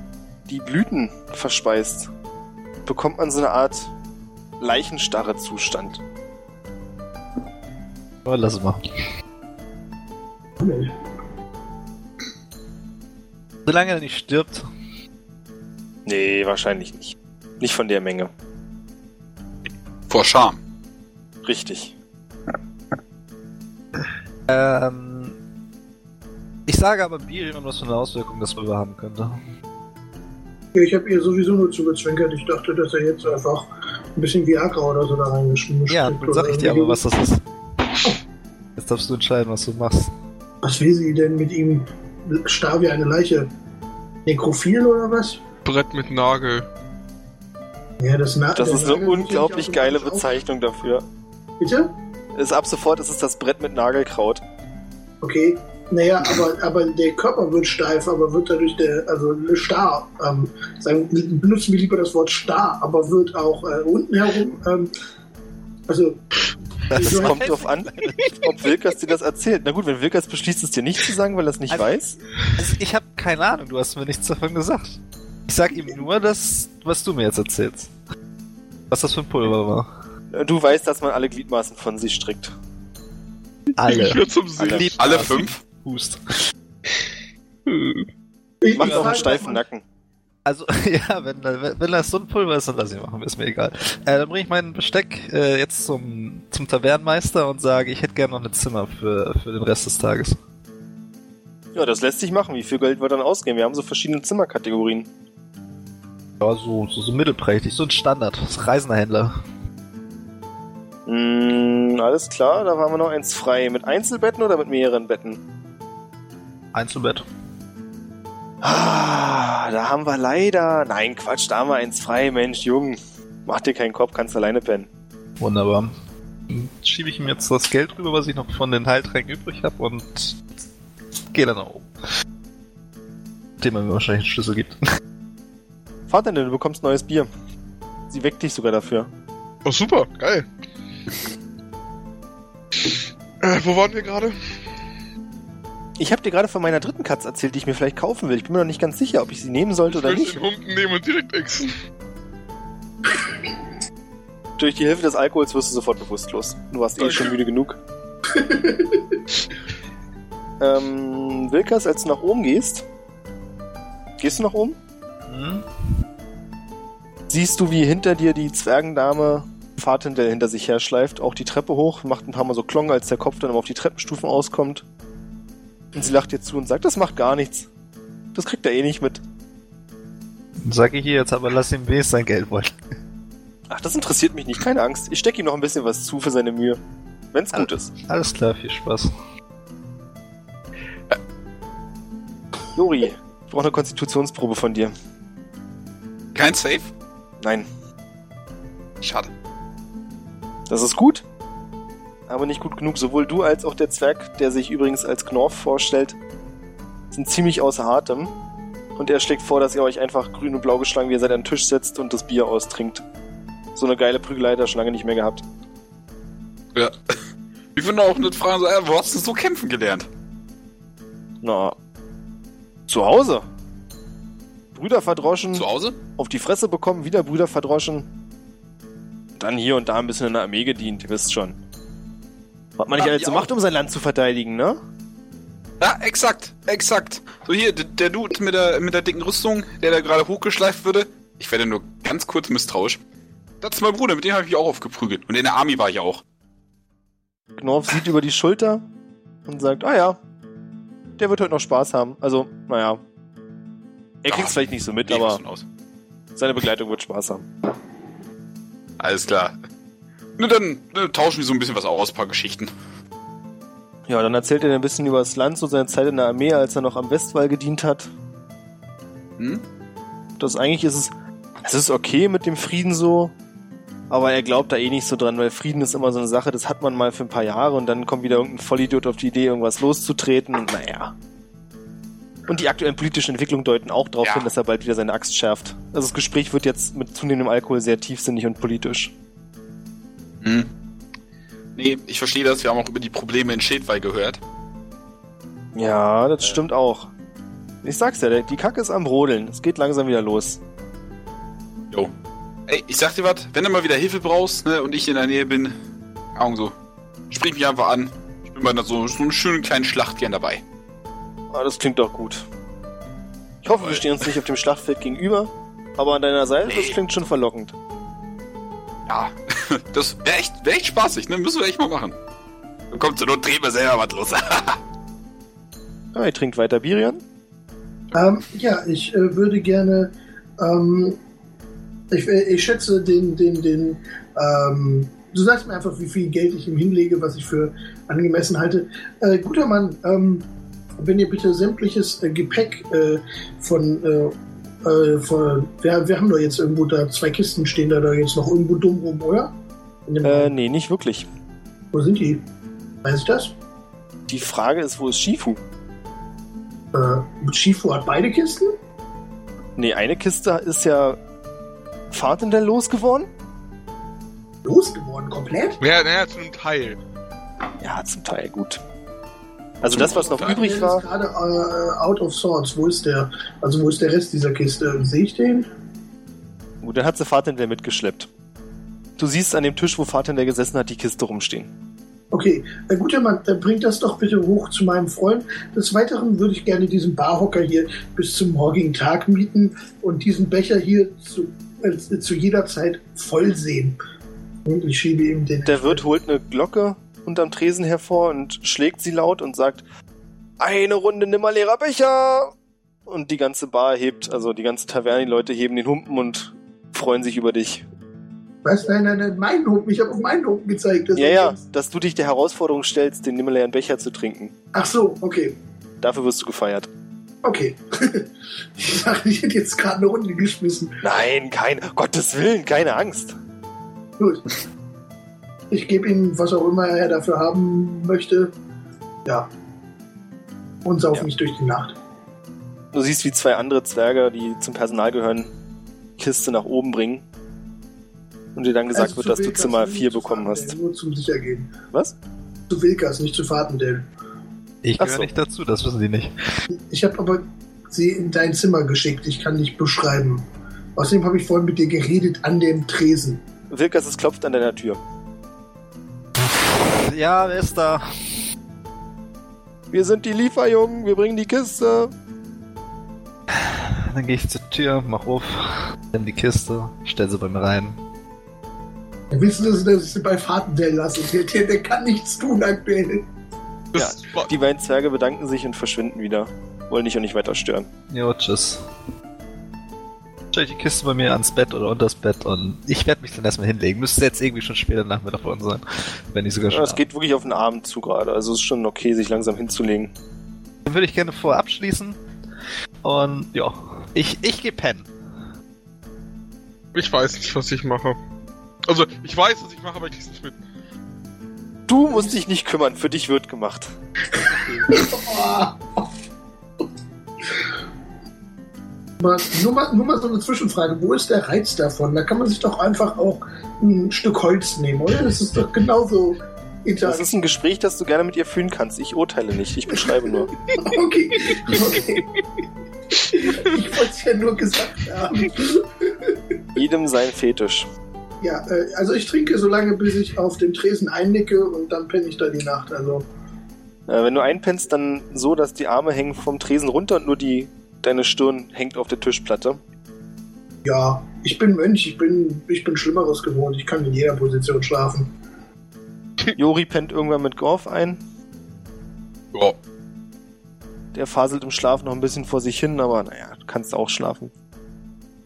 die Blüten verspeist, bekommt man so eine Art leichenstarre Zustand. Aber lass es mal. Solange er nicht stirbt. Nee, wahrscheinlich nicht. Nicht von der Menge. Vor Scham. Richtig. Ähm, ich sage aber Birion, was für eine Auswirkung das wohl haben könnte. Ja, Ich habe ihr sowieso nur zugezwinkert. Ich dachte, dass er jetzt einfach ein bisschen Viagra oder so da reingeschmissen Ja, dann sag ich dir aber, was das ist. Jetzt darfst du entscheiden, was du machst. Was will sie denn mit ihm? Starr wie eine Leiche. Nekrophil oder was? Brett mit Nagel. Ja, das, Na Das ist eine Nagel ja unglaublich geile Bezeichnung dafür. Bitte? Ist ab sofort ist es das Brett mit Nagelkraut. Okay. Naja, aber, aber der Körper wird steif, aber wird dadurch der, also starr. Ähm, sagen, benutzen wir lieber das Wort starr, aber wird auch äh, unten herum, ähm, also Das weiß kommt drauf an, ob Wilkas dir das erzählt. Na gut, wenn Wilkas beschließt, es dir nicht zu sagen, weil er es nicht Also- weiß. Also ich habe keine Ahnung, du hast mir nichts davon gesagt. Ich sag ihm nur das, was du mir jetzt erzählst. Was das für ein Pulver war. Du weißt, dass man alle Gliedmaßen von sich strickt. Ich werde zum Alle. Sehen. Alle fünf? Hust. ich, Macht auch einen steifen Nacken. Also, ja, wenn, wenn, das so ein Pulver ist, dann lass ich machen, ist mir egal. Äh, dann bringe ich mein Besteck äh, jetzt zum, zum Tavernenmeister und sage, ich hätte gerne noch ein Zimmer für, für den Rest des Tages. Ja, das lässt sich machen. Wie viel Geld wir dann ausgeben? Wir haben so verschiedene Zimmerkategorien. Ja, so, so, so mittelprächtig, so ein Standard. Das Reisenderhändler. Mm, alles klar, da haben wir noch eins frei. Mit Einzelbetten oder mit mehreren Betten? Einzelbett. Ah, da haben wir leider. Nein, Quatsch, da haben wir eins frei, Mensch, Jung. Mach dir keinen Kopf, kannst alleine pennen. Wunderbar. Dann schiebe ich ihm jetzt das Geld rüber, was ich noch von den Heiltränken übrig habe und gehe dann nach oben. Dem er mir wahrscheinlich einen Schlüssel gibt. Vater, du bekommst neues Bier. Sie weckt dich sogar dafür. Oh, super, geil. Äh, wo waren wir gerade? Ich habe dir gerade von meiner dritten Katze erzählt, die ich mir vielleicht kaufen will. Ich bin mir noch nicht ganz sicher, ob ich sie nehmen sollte Ich oder will nicht. den Hund nehmen und direkt exen. Durch die Hilfe des Alkohols wirst du sofort bewusstlos. Du warst eh Danke. schon müde genug. ähm, Wilkas, als du nach oben gehst, gehst du nach oben? Hm? Siehst du, wie hinter dir die Zwergendame Fahrtendell hinter sich herschleift, auch die Treppe hoch, macht ein paar Mal so Klong, als der Kopf dann immer auf die Treppenstufen auskommt. Und sie lacht dir zu und sagt, das macht gar nichts. Das kriegt er eh nicht mit. Dann sag ich hier jetzt aber, lass ihm wenigstens sein Geld wollen. Ach, das interessiert mich nicht, keine Angst. Ich stecke ihm noch ein bisschen was zu für seine Mühe. Wenn's gut ist. Alles klar, viel Spaß. Lori, ich brauche eine Konstitutionsprobe von dir. Kein Safe? Nein, Schade. das ist gut, aber nicht gut genug. Sowohl du als auch der Zwerg, der sich übrigens als Knorf vorstellt, sind ziemlich außer Atem. Und er schlägt vor, dass ihr euch einfach grün und blau geschlagen, wie ihr seid an den Tisch setzt und das Bier austrinkt. So eine geile Prügelei hat er schon lange nicht mehr gehabt. Ja. Ich würde auch nicht fragen, so, äh, wo hast du so kämpfen gelernt? Na, zu Hause. Brüder verdroschen, Zu Hause? auf die Fresse bekommen, wieder Brüder verdroschen. Dann hier und da ein bisschen in der Armee gedient, ihr wisst schon. Was man nicht Ah, alles so macht, um sein Land zu verteidigen, ne? Ja, exakt, exakt. So hier, der Dude mit der, mit der dicken Rüstung, der da gerade hochgeschleift würde. Ich werde nur ganz kurz misstrauisch. Das ist mein Bruder, mit dem habe ich mich auch aufgeprügelt. Und in der Army war ich auch. Knorf sieht über die Schulter und sagt, ah ja, der wird heute noch Spaß haben. Also, naja. Er kriegt's Ja, vielleicht nicht so mit, aber seine Begleitung wird Spaß haben. Alles klar. Ne, dann ne, tauschen wir so ein bisschen was aus, ein paar Geschichten. Ja, dann erzählt er ein bisschen über das Land, so seine Zeit in der Armee, als er noch am Westwall gedient hat. Hm? Das eigentlich ist es, es ist okay mit dem Frieden so, aber er glaubt da eh nicht so dran, weil Frieden ist immer so eine Sache, das hat man mal für ein paar Jahre und dann kommt wieder irgendein Vollidiot auf die Idee, irgendwas loszutreten und naja. Und die aktuellen politischen Entwicklungen deuten auch darauf Ja. hin, dass er bald wieder seine Axt schärft. Also das Gespräch wird jetzt mit zunehmendem Alkohol sehr tiefsinnig und politisch. Hm. Nee, ich verstehe das. Wir haben auch über die Probleme in Schildwall gehört. Ja, das stimmt auch. Ich sag's ja, die Kacke ist am Brodeln. Es geht langsam wieder los. Jo. Ey, ich sag dir was, wenn du mal wieder Hilfe brauchst, ne, und ich in der Nähe bin, Augen so, sprich mich einfach an. Ich bin bei einer so, so einer schönen kleinen Schlacht gern dabei. Ah, das klingt doch gut. Ich hoffe, wir stehen uns nicht auf dem Schlachtfeld gegenüber, aber an deiner Seite, das Nee. klingt schon verlockend. Ja, das wäre echt, wär echt spaßig, ne? Müssen wir echt mal machen. Dann kommt zur Not, drehen wir selber was los. Ah, ihr trinkt weiter Birion? Ähm, ja, ich äh, würde gerne. Ähm, ich, äh, ich schätze den, den, den. Ähm, du sagst mir einfach, wie viel Geld ich ihm hinlege, was ich für angemessen halte. Äh, guter Mann, ähm, wenn ihr bitte sämtliches äh, Gepäck äh, von. Äh, wir, wir haben doch jetzt irgendwo da zwei Kisten stehen da, da jetzt noch irgendwo dumm rum, oder? Äh, nee, nicht wirklich. Wo sind die? Weiß ich das? Die Frage ist, wo ist Shifu? Äh, Shifu hat beide Kisten? Nee, eine Kiste ist ja Fahrtendell losgeworden? Losgeworden, komplett? Ja, naja, zu einem Teil. Ja, zum Teil, gut. Also das, was noch übrig Der war, ist gerade äh, out of sorts. Wo ist der? Also wo ist der Rest dieser Kiste? Sehe ich den? gut, dann hat sie Fahrtendell mitgeschleppt. Du siehst an dem Tisch, wo Fahrtendell gesessen hat, die Kiste rumstehen. Okay, äh, guter Mann, dann bringt das doch bitte hoch zu meinem Freund. Des Weiteren würde ich gerne diesen Barhocker hier bis zum morgigen Tag mieten und diesen Becher hier zu, äh, zu jeder Zeit voll sehen. Und ich schiebe ihm den. Der Wirt holt eine Glocke unterm Tresen hervor und schlägt sie laut und sagt, eine Runde nimmerleerer Becher! Und die ganze Bar hebt, also die ganze Taverne, die Leute heben den Humpen und freuen sich über dich. Was? Nein, nein, nein, mein Humpen. Ich habe auf meinen Humpen gezeigt. Das Ja, ja, jetzt- dass du dich der Herausforderung stellst, den nimmerleeren Becher zu trinken. Ach so, okay. Dafür wirst du gefeiert. Okay. ich dachte, ich hätte jetzt gerade eine Runde geschmissen. Nein, kein, Gottes Willen, keine Angst. Gut. Ich gebe ihm, was auch immer er dafür haben möchte. Ja. Und sauf Ja. mich durch die Nacht. Du siehst, wie zwei andere Zwerge, die zum Personal gehören, Kiste nach oben bringen. Und dir dann gesagt Also wird, dass du Wilkas, Zimmer nicht 4 zu bekommen Fartendale, hast. Nur zum Sichergehen. Was? Zu Wilkas, nicht zu Fahrtendale. Ich gehöre so. nicht dazu, das wissen die nicht. Ich habe aber sie in dein Zimmer geschickt. Ich kann nicht beschreiben. Außerdem habe ich vorhin mit dir geredet an dem Tresen. Wilkas, es klopft an deiner Tür. Ja, wer ist da? Wir sind die Lieferjungen, wir bringen die Kiste. Dann gehe ich zur Tür, mach auf, nimm die Kiste, stell sie bei mir rein. Wir wissen, dass dass ich sie bei Fahrtendale lasse. Der, der, der kann nichts tun aktuell. War, Die beiden Zwerge bedanken sich und verschwinden wieder. Wollen dich auch nicht weiter stören. Jo, tschüss. Stell die Kiste bei mir ans Bett oder unters Bett und ich werde mich dann erstmal hinlegen. Müsste jetzt irgendwie schon später Nachmittag bei uns sein. Wenn nicht sogar schon. Ja, es geht wirklich auf den Abend zu gerade. Also es ist schon okay, sich langsam hinzulegen. Dann würde ich gerne vorher abschließen. Und ja, ich, ich gehe pennen. ich weiß nicht, was ich mache. Also, ich weiß, was ich mache, aber ich krieg's nicht mit. Du musst dich nicht kümmern, für dich wird gemacht. Nur, mal, nur mal so eine Zwischenfrage. Wo ist der Reiz davon? Da kann man sich doch einfach auch ein Stück Holz nehmen, oder? Das ist doch genauso Das ist ein Gespräch, das du gerne mit ihr führen kannst. Ich urteile nicht, ich beschreibe nur. Okay, okay. Ich wollte ich ja nur gesagt haben. Jedem sein Fetisch. Ja, äh, also ich trinke so lange, bis ich auf dem Tresen einnicke und dann penne ich da die Nacht. Also Äh, wenn du einpennst, dann so, dass die Arme hängen vom Tresen runter und nur die deine Stirn hängt auf der Tischplatte. ja, ich bin Mönch, ich bin, ich bin Schlimmeres gewohnt. Ich kann in jeder Position schlafen. Jori pennt irgendwann mit Gorf ein. Ja. Der faselt im Schlaf noch ein bisschen vor sich hin, aber naja, du kannst auch schlafen.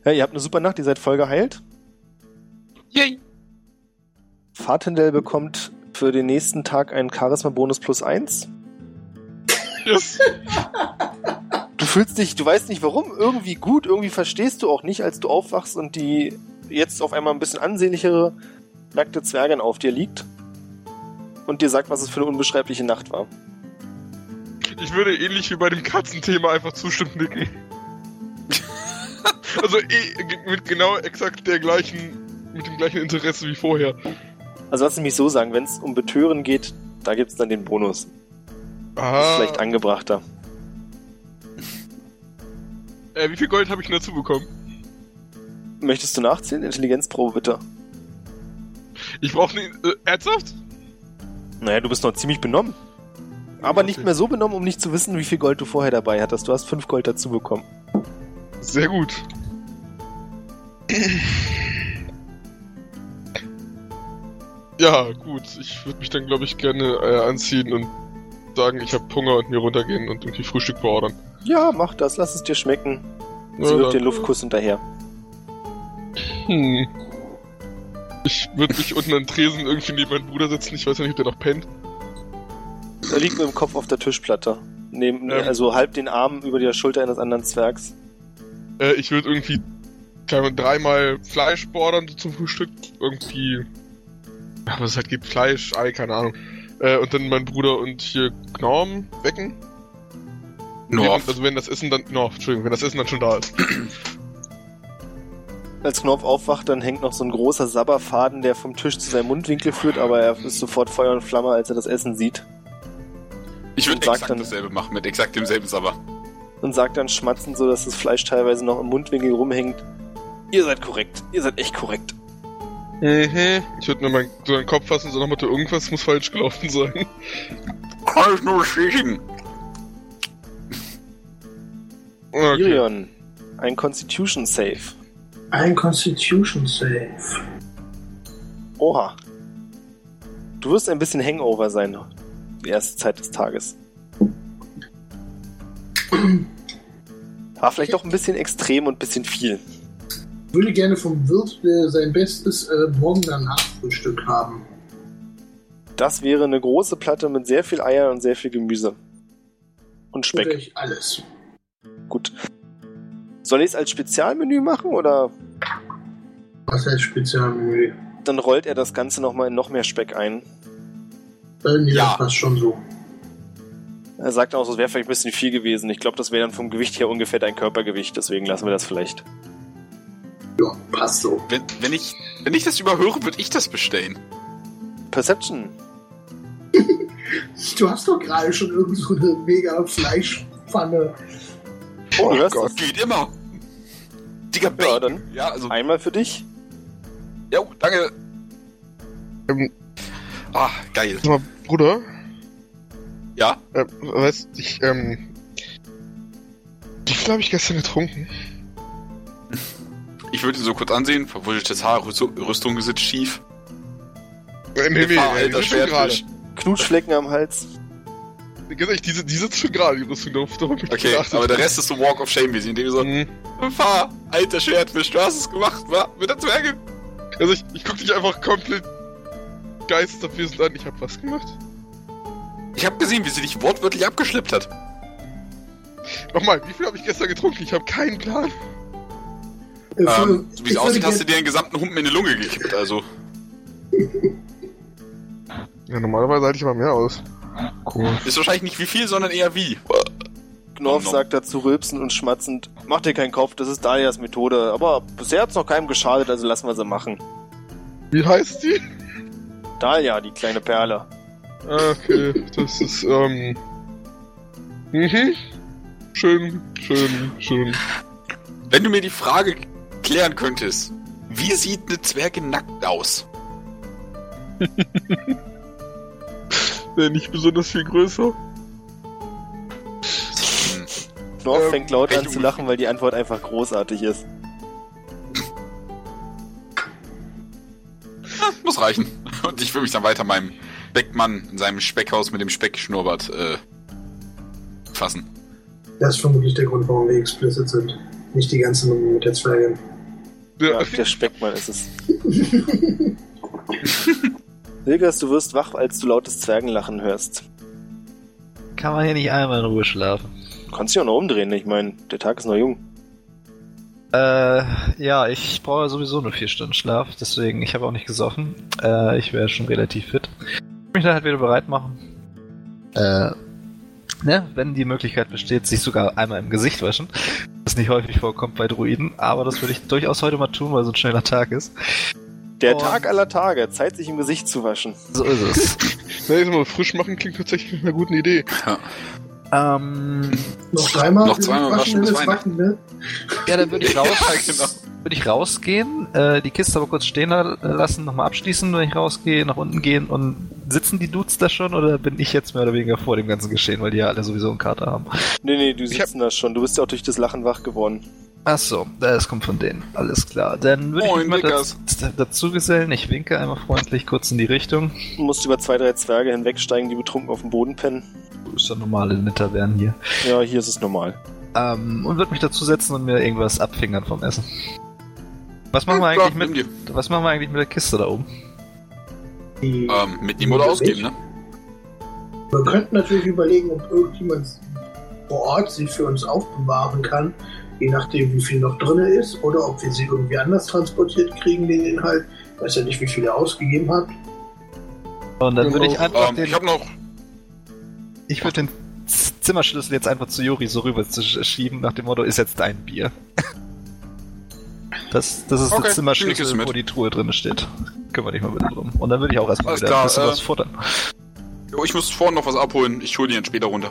Ja, ihr habt eine super Nacht, ihr seid voll geheilt. Yay! Fatendel bekommt für den nächsten Tag einen Charisma-Bonus plus 1. Yes. Du fühlst dich, du weißt nicht warum, irgendwie gut, irgendwie verstehst du auch nicht, als du aufwachst und die jetzt auf einmal ein bisschen ansehnlichere nackte Zwergin auf dir liegt und dir sagt, was es für eine unbeschreibliche Nacht war. Ich würde ähnlich wie bei dem Katzenthema einfach zustimmen nicken. also eh, mit genau exakt der gleichen, mit dem gleichen Interesse wie vorher. Also lass es mich so sagen, wenn es um Betören geht, da gibt's dann den Bonus. Das ist Ah, vielleicht angebrachter. Äh, wie viel Gold habe ich dazu bekommen? Möchtest du nachzählen? Intelligenzprobe bitte. Ich brauche ne, äh, ernsthaft? Naja, du bist noch ziemlich benommen. Aber Okay. nicht mehr so benommen, um nicht zu wissen, wie viel Gold du vorher dabei hattest. Du hast fünf Gold dazu bekommen. Sehr gut. Ja, gut. Ich würde mich dann, glaube ich, gerne äh, anziehen und sagen, ich habe Hunger und mir runtergehen und irgendwie Frühstück beordern. Ja, mach das, lass es dir schmecken. Sie Ja, wirft den Luftkuss hinterher. Hm. Ich würde mich unten an Tresen irgendwie neben meinen Bruder setzen. Ich weiß ja nicht, ob der noch pennt. Er liegt mit dem Kopf auf der Tischplatte. Neben, Ähm. Also halb den Arm über der Schulter eines anderen Zwergs. Äh, ich würde irgendwie Ahnung, dreimal Fleisch beordern so zum Frühstück. Irgendwie. Was es halt gibt. Fleisch, Ei, keine Ahnung. Äh, und dann meinen Bruder und hier Gnorm wecken. North. Also wenn das Essen dann. No, Entschuldigung, wenn das Essen dann schon da ist. Als Knorf aufwacht, dann hängt noch so ein großer Sabberfaden, der vom Tisch zu seinem Mundwinkel führt, aber er ist sofort Feuer und Flamme, als er das Essen sieht. Ich würde exakt dann- dasselbe machen, mit exakt demselben Sabber. Und sagt dann schmatzend so, dass das Fleisch teilweise noch im Mundwinkel rumhängt. Ihr seid korrekt. Ihr seid echt korrekt. Mhm. Ich würde mir meinen so einen Kopf fassen, so nach Motto, irgendwas muss falsch gelaufen sein. Kann ich nur bestätigen. Okay. Irion, ein Constitution Save. Ein Constitution Save. Oha. Du wirst ein bisschen Hangover sein. Die erste Zeit des Tages. War vielleicht doch ein bisschen extrem und ein bisschen viel. Ich würde gerne vom Wirt äh, sein bestes äh, Morgener Nachfrühstück haben. Das wäre eine große Platte mit sehr viel Eier und sehr viel Gemüse. Und Speck. ich alles. Gut. Soll ich es als Spezialmenü machen oder Was heißt Spezialmenü? dann rollt er das Ganze nochmal in noch mehr Speck ein? Äh, nee, Ja. das passt schon so. Er sagt auch, es wäre vielleicht ein bisschen viel gewesen. Ich glaube, das wäre dann vom Gewicht her ungefähr dein Körpergewicht, deswegen lassen wir das vielleicht. Ja, passt so. Wenn, wenn, ich, wenn ich das überhöre, würde ich das bestellen. Perception. Du hast doch gerade schon irgend so eine mega Fleischpfanne. Oh, du hörst Gott. es. Geht immer. Digga, Ja, Bacon. dann Ja, also. einmal für dich. Ja, danke. Ähm, Ah, geil. mal, Bruder, Ja, äh, weißt ich, ähm. Wie viel habe ich gestern getrunken? ich würde ihn so kurz ansehen. Verwuscheltes Haar, Rüstung, Rüstung sitzt schief. Äh, nee, nee, äh, die alter. Knutschflecken am Hals. Ehrlich, diese, die sitzt schon gerade, die Rüstung. Darauf, darauf hab ich Okay, geachtet. aber der Rest ist so Walk of Shame, wie sie in dem so, Mhm. fahr, alter Schwertfisch, du hast es gemacht, wa? Mit der Zwerge. Also ich, ich guck dich einfach komplett geistesabwesend an. Ich hab was gemacht. Ich habe gesehen, wie sie dich wortwörtlich abgeschleppt hat. Nochmal, wie viel habe ich gestern getrunken? Ich habe keinen Plan. Äh, Ähm, für- so wie es würde aussieht, hast du dir den gesamten Humpen in die Lunge gekippt, also. Ja, normalerweise halte ich aber mehr aus. Cool. Ist wahrscheinlich nicht wie viel, sondern eher wie. Knorf nom. sagt dazu rülpsend und schmatzend, mach dir keinen Kopf, das ist Dalias Methode. Aber bisher hat's noch keinem geschadet, also lassen wir sie machen. Wie heißt die? Dalia, die kleine Perle. Ah, Okay, das ist, ähm. Mhm. Schön, schön, schön. Wenn du mir die Frage klären könntest, wie sieht eine Zwergin nackt aus? Wäre nicht besonders viel größer. Hm, Knorr Ähm, fängt laut an zu lachen, weil die Antwort einfach großartig ist. muss reichen. Und ich will mich dann weiter meinem Beckmann in seinem Speckhaus mit dem Speckschnurrbart äh, fassen. Das ist vermutlich der Grund, warum wir explicit sind. Nicht die ganze Nummer mit der Zwergin. Ja, Ja, der Speckmann ist es. Wilgers, du wirst wach, als du lautes Zwergenlachen hörst. Kann man hier nicht einmal in Ruhe schlafen? Du kannst dich auch noch umdrehen, ich meine, der Tag ist noch jung. Äh, ja, ich brauche sowieso nur vier Stunden Schlaf, deswegen, ich habe auch nicht gesoffen. Äh, ich wäre schon relativ fit. Ich mich dann halt wieder bereit machen. Äh, ne, wenn die Möglichkeit besteht, sich sogar einmal im Gesicht waschen. Das nicht häufig vorkommt bei Druiden, aber das würde ich durchaus heute mal tun, weil so ein schneller Tag ist. Der Und- Tag aller Tage, Zeit sich im Gesicht zu waschen. So ist es. Na, jetzt mal frisch machen klingt tatsächlich nach einer guten Idee. ähm, Noch dreimal? Noch zweimal waschen bis ist Weihnachten. Waschen, ne? ja, dann würde ich raus. Ja, genau. würde ich rausgehen, äh, die Kiste aber kurz stehen la- lassen, nochmal abschließen, wenn ich rausgehe, nach unten gehen und sitzen die Dudes da schon oder bin ich jetzt mehr oder weniger vor dem ganzen Geschehen, weil die ja alle sowieso einen Kater haben? Nee, nee, du Ich sitzt da schon. Du bist ja auch durch das Lachen wach geworden. Ach so, das kommt von denen. Alles klar. Dann würde ich mich mal Dickers. daz dazu gesellen. Ich winke einmal freundlich kurz in die Richtung. Du musst über zwei, drei Zwerge hinwegsteigen, die betrunken auf dem Boden pennen. Ist ja normal in der Taverne hier. Ja, hier ist es normal. Ähm, und würde mich dazu setzen und mir irgendwas abfingern vom Essen. Was machen wir Ja, eigentlich mit, was machen wir eigentlich mit der Kiste da oben? Die, Ähm, mitnehmen oder ausgeben, ne? Wir könnten natürlich überlegen, ob irgendjemand vor Ort sie für uns aufbewahren kann, je nachdem, wie viel noch drin ist, oder ob wir sie irgendwie anders transportiert kriegen, den Inhalt. Ich weiß ja nicht, wie viel er ausgegeben hat. Und dann würde ich Genau. einfach Ähm, den, ich habe noch. Ich würde den Zimmerschlüssel jetzt einfach zu Juri so rüber zu sch- schieben, nach dem Motto, ist jetzt dein Bier. Das, das ist Okay, der Zimmerschlüssel, wo die Truhe drin steht. Kümmere dich mal bitte drum. Und dann würde ich auch erstmal Alles wieder klar, ein bisschen äh, was futtern. Jo, ich muss vorne noch was abholen. Ich hole die dann später runter.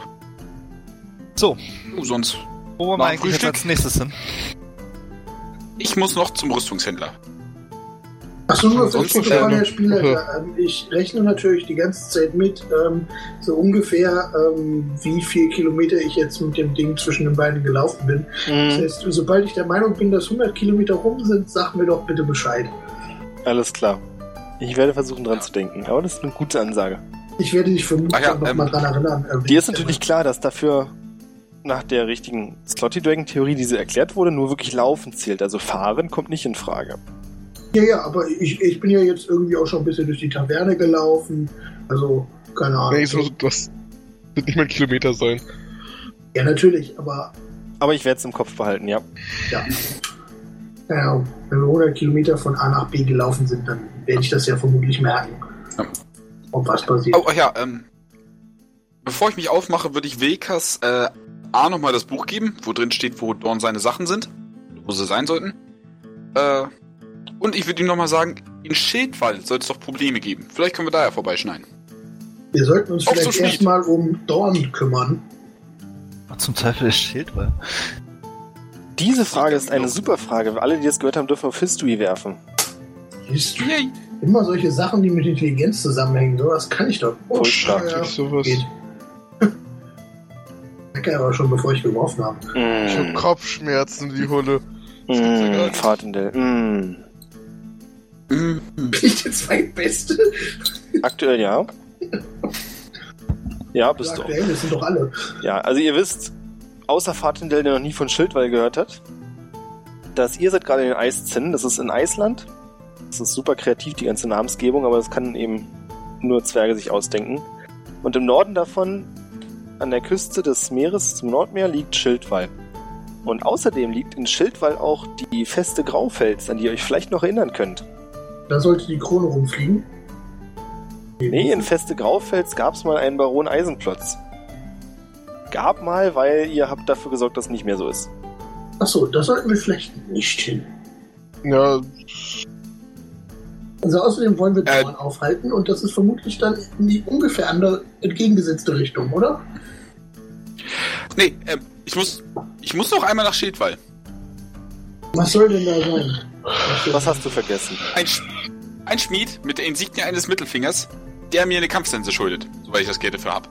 So, Du, sonst. Wo wollen wir eigentlich jetzt Frühstück? als nächstes hin? Ich muss noch zum Rüstungshändler. Achso, nur für Ansonsten, Protokoll, ähm, Herr Spielleiter. Ähm, ich rechne natürlich die ganze Zeit mit, ähm, so ungefähr, ähm, wie viel Kilometer ich jetzt mit dem Ding zwischen den beiden gelaufen bin. Das Mhm, heißt, sobald ich der Meinung bin, dass 100 Kilometer rum sind, sag mir doch bitte Bescheid. alles klar. Ich werde versuchen dran zu denken, aber das ist eine gute Ansage. Ich werde dich vermutlich ja, auch noch ähm, mal dran erinnern. äh, wenn Dir ist ich- natürlich klar, dass dafür nach der richtigen Slotty Dragon Theorie, die so erklärt wurde, nur wirklich Laufen zählt. Also Fahren kommt nicht in Frage. Ja, ja, aber ich, ich bin ja jetzt irgendwie auch schon ein bisschen durch die Taverne gelaufen. Also, keine Ahnung. Nee, so, das wird nicht mal ein Kilometer sein. Ja, natürlich, aber Aber ich werde es im Kopf behalten, ja. ja. ja. Wenn wir 100 Kilometer von A nach B gelaufen sind, dann werde ich das ja vermutlich merken. Ja. Und was passiert. Oh, ach ja, ähm. Bevor ich mich aufmache, würde ich Wilkas äh, A nochmal das Buch geben, wo drin steht, wo Dorn seine Sachen sind. Wo sie sein sollten. Äh. Und ich würde ihm nochmal sagen, in Schildwald soll es doch Probleme geben. Vielleicht können wir da ja vorbeischneiden. Wir sollten uns Auf vielleicht Schmied. erstmal um Dorn kümmern. Was zum Teufel ist Schildwall? Diese Frage ist eine super Frage. Alle, die das gehört haben, dürfen auf History werfen. Ist Yay. immer solche Sachen, die mit Intelligenz zusammenhängen. Sowas kann ich doch. Oh, ja, Ich sowas. geht. Lecker, aber schon bevor ich geworfen habe. Ich hab Mm, Kopfschmerzen, die Hulle. mm, Fahrtendell. Mm. Mhm. Bin ich der zweitbeste? Aktuell ja. Ja, bist du. Aktuell, das sind doch alle. Ja, also ihr wisst, außer Fahrtendell, der noch nie von Schildwall gehört hat, dass ihr seid gerade in den Eiszinnen. Das ist in Eisland. Das ist super kreativ, die ganze Namensgebung, aber das kann eben nur Zwerge sich ausdenken. Und im Norden davon, an der Küste des Meeres zum Nordmeer, liegt Schildwall. Und außerdem liegt in Schildwall auch die feste Graufels, an die ihr euch vielleicht noch erinnern könnt. Da sollte die Krone rumfliegen. Nee, in Feste Graufels gab es mal einen Baron Eisenplotz. Gab mal, weil ihr habt dafür gesorgt, dass es nicht mehr so ist. Achso, da sollten wir vielleicht nicht hin. Ja, Also außerdem wollen wir Äh. Dorn aufhalten und das ist vermutlich dann in die ungefähr andere, entgegengesetzte Richtung, oder? Nee, ähm, ich muss. Ich muss noch einmal nach Schildwall. Was soll denn da sein? Was hast du vergessen? Ein, Sch ein Schmied mit der Insignie eines Mittelfingers, der mir eine Kampfsense schuldet, soweit ich das Geld dafür habe.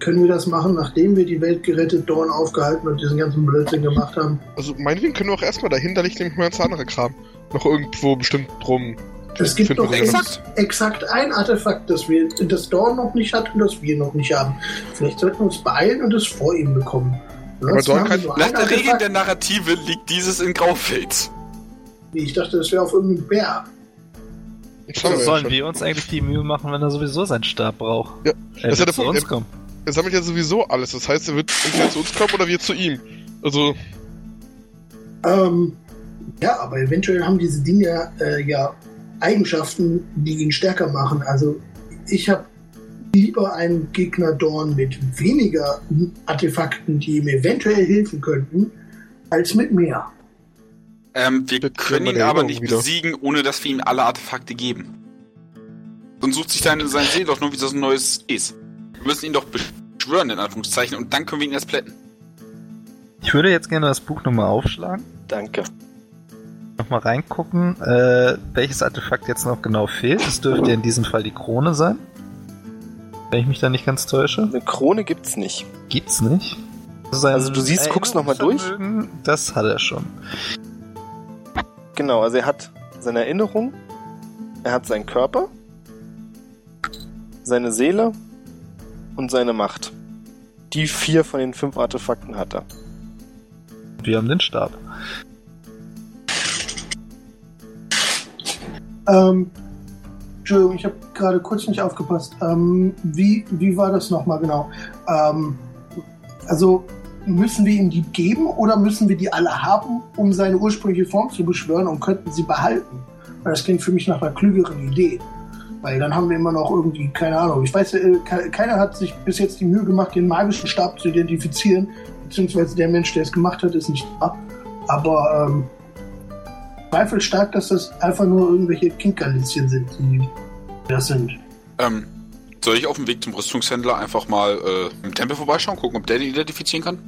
Können wir das machen, nachdem wir die Welt gerettet, Dorn aufgehalten und diesen ganzen Blödsinn gemacht haben? Also meinetwegen können wir auch erstmal dahin, da liegt nämlich mein ganzer andere Kram. Noch irgendwo bestimmt drum. Es gibt doch exakt. exakt. ein Artefakt, das wir, das Dorn noch nicht hat und das wir noch nicht haben. Vielleicht sollten wir uns beeilen und es vor ihm bekommen. Aber Dorn kann- nur Nach der Regel der Narrative liegt dieses in Graufels. Wie, Ich dachte, das wäre auf irgendeinem Bär. Wir ja sollen schon. wir uns eigentlich die Mühe machen, wenn er sowieso seinen Stab braucht? Ja, er das ist ja wird zu uns kommen. Er sammelt ja sowieso alles. Das heißt, er wird entweder zu uns kommen oder wir zu ihm. Also, Ähm, ja, aber eventuell haben diese Dinge äh, ja Eigenschaften, die ihn stärker machen. Also ich habe lieber einen Gegner Dorn mit weniger Artefakten, die ihm eventuell helfen könnten, als mit mehr. Ähm, wir Jetzt können ihn aber nicht wieder. besiegen, ohne dass wir ihm alle Artefakte geben. Sonst sucht sich deine, sein Seel doch nur wieder so ein neues ist. Wir müssen ihn doch beschwören, in Anführungszeichen, und dann können wir ihn erst plätten. Ich würde jetzt gerne das Buch nochmal aufschlagen, Danke. Nochmal reingucken, äh, welches Artefakt jetzt noch genau fehlt. Es dürfte in diesem Fall die Krone sein. Wenn ich mich da nicht ganz täusche. Eine Krone gibt's nicht. Gibt's nicht. Also du siehst, guckst noch mal durch? Das hat er schon. Genau, also er hat seine Erinnerung, er hat seinen Körper, seine Seele und seine Macht. Die vier von den fünf Artefakten hat er. Wir haben den Stab. Ähm, Entschuldigung, ich habe gerade kurz nicht aufgepasst. Ähm, wie, wie war das nochmal genau? Ähm, also müssen wir ihm die geben oder müssen wir die alle haben, um seine ursprüngliche Form zu beschwören und könnten sie behalten? Weil das klingt für mich nach einer klügeren Idee. Weil dann haben wir immer noch irgendwie, keine Ahnung, ich weiß, äh, ke- keiner hat sich bis jetzt die Mühe gemacht, den magischen Stab zu identifizieren, beziehungsweise der Mensch, der es gemacht hat, ist nicht da. Aber ähm, Zweifel stark, dass das einfach nur irgendwelche Kinkerlitzchen sind, die das sind. Ähm, soll ich auf dem Weg zum Rüstungshändler einfach mal äh, im Tempel vorbeischauen, gucken, ob der den identifizieren kann?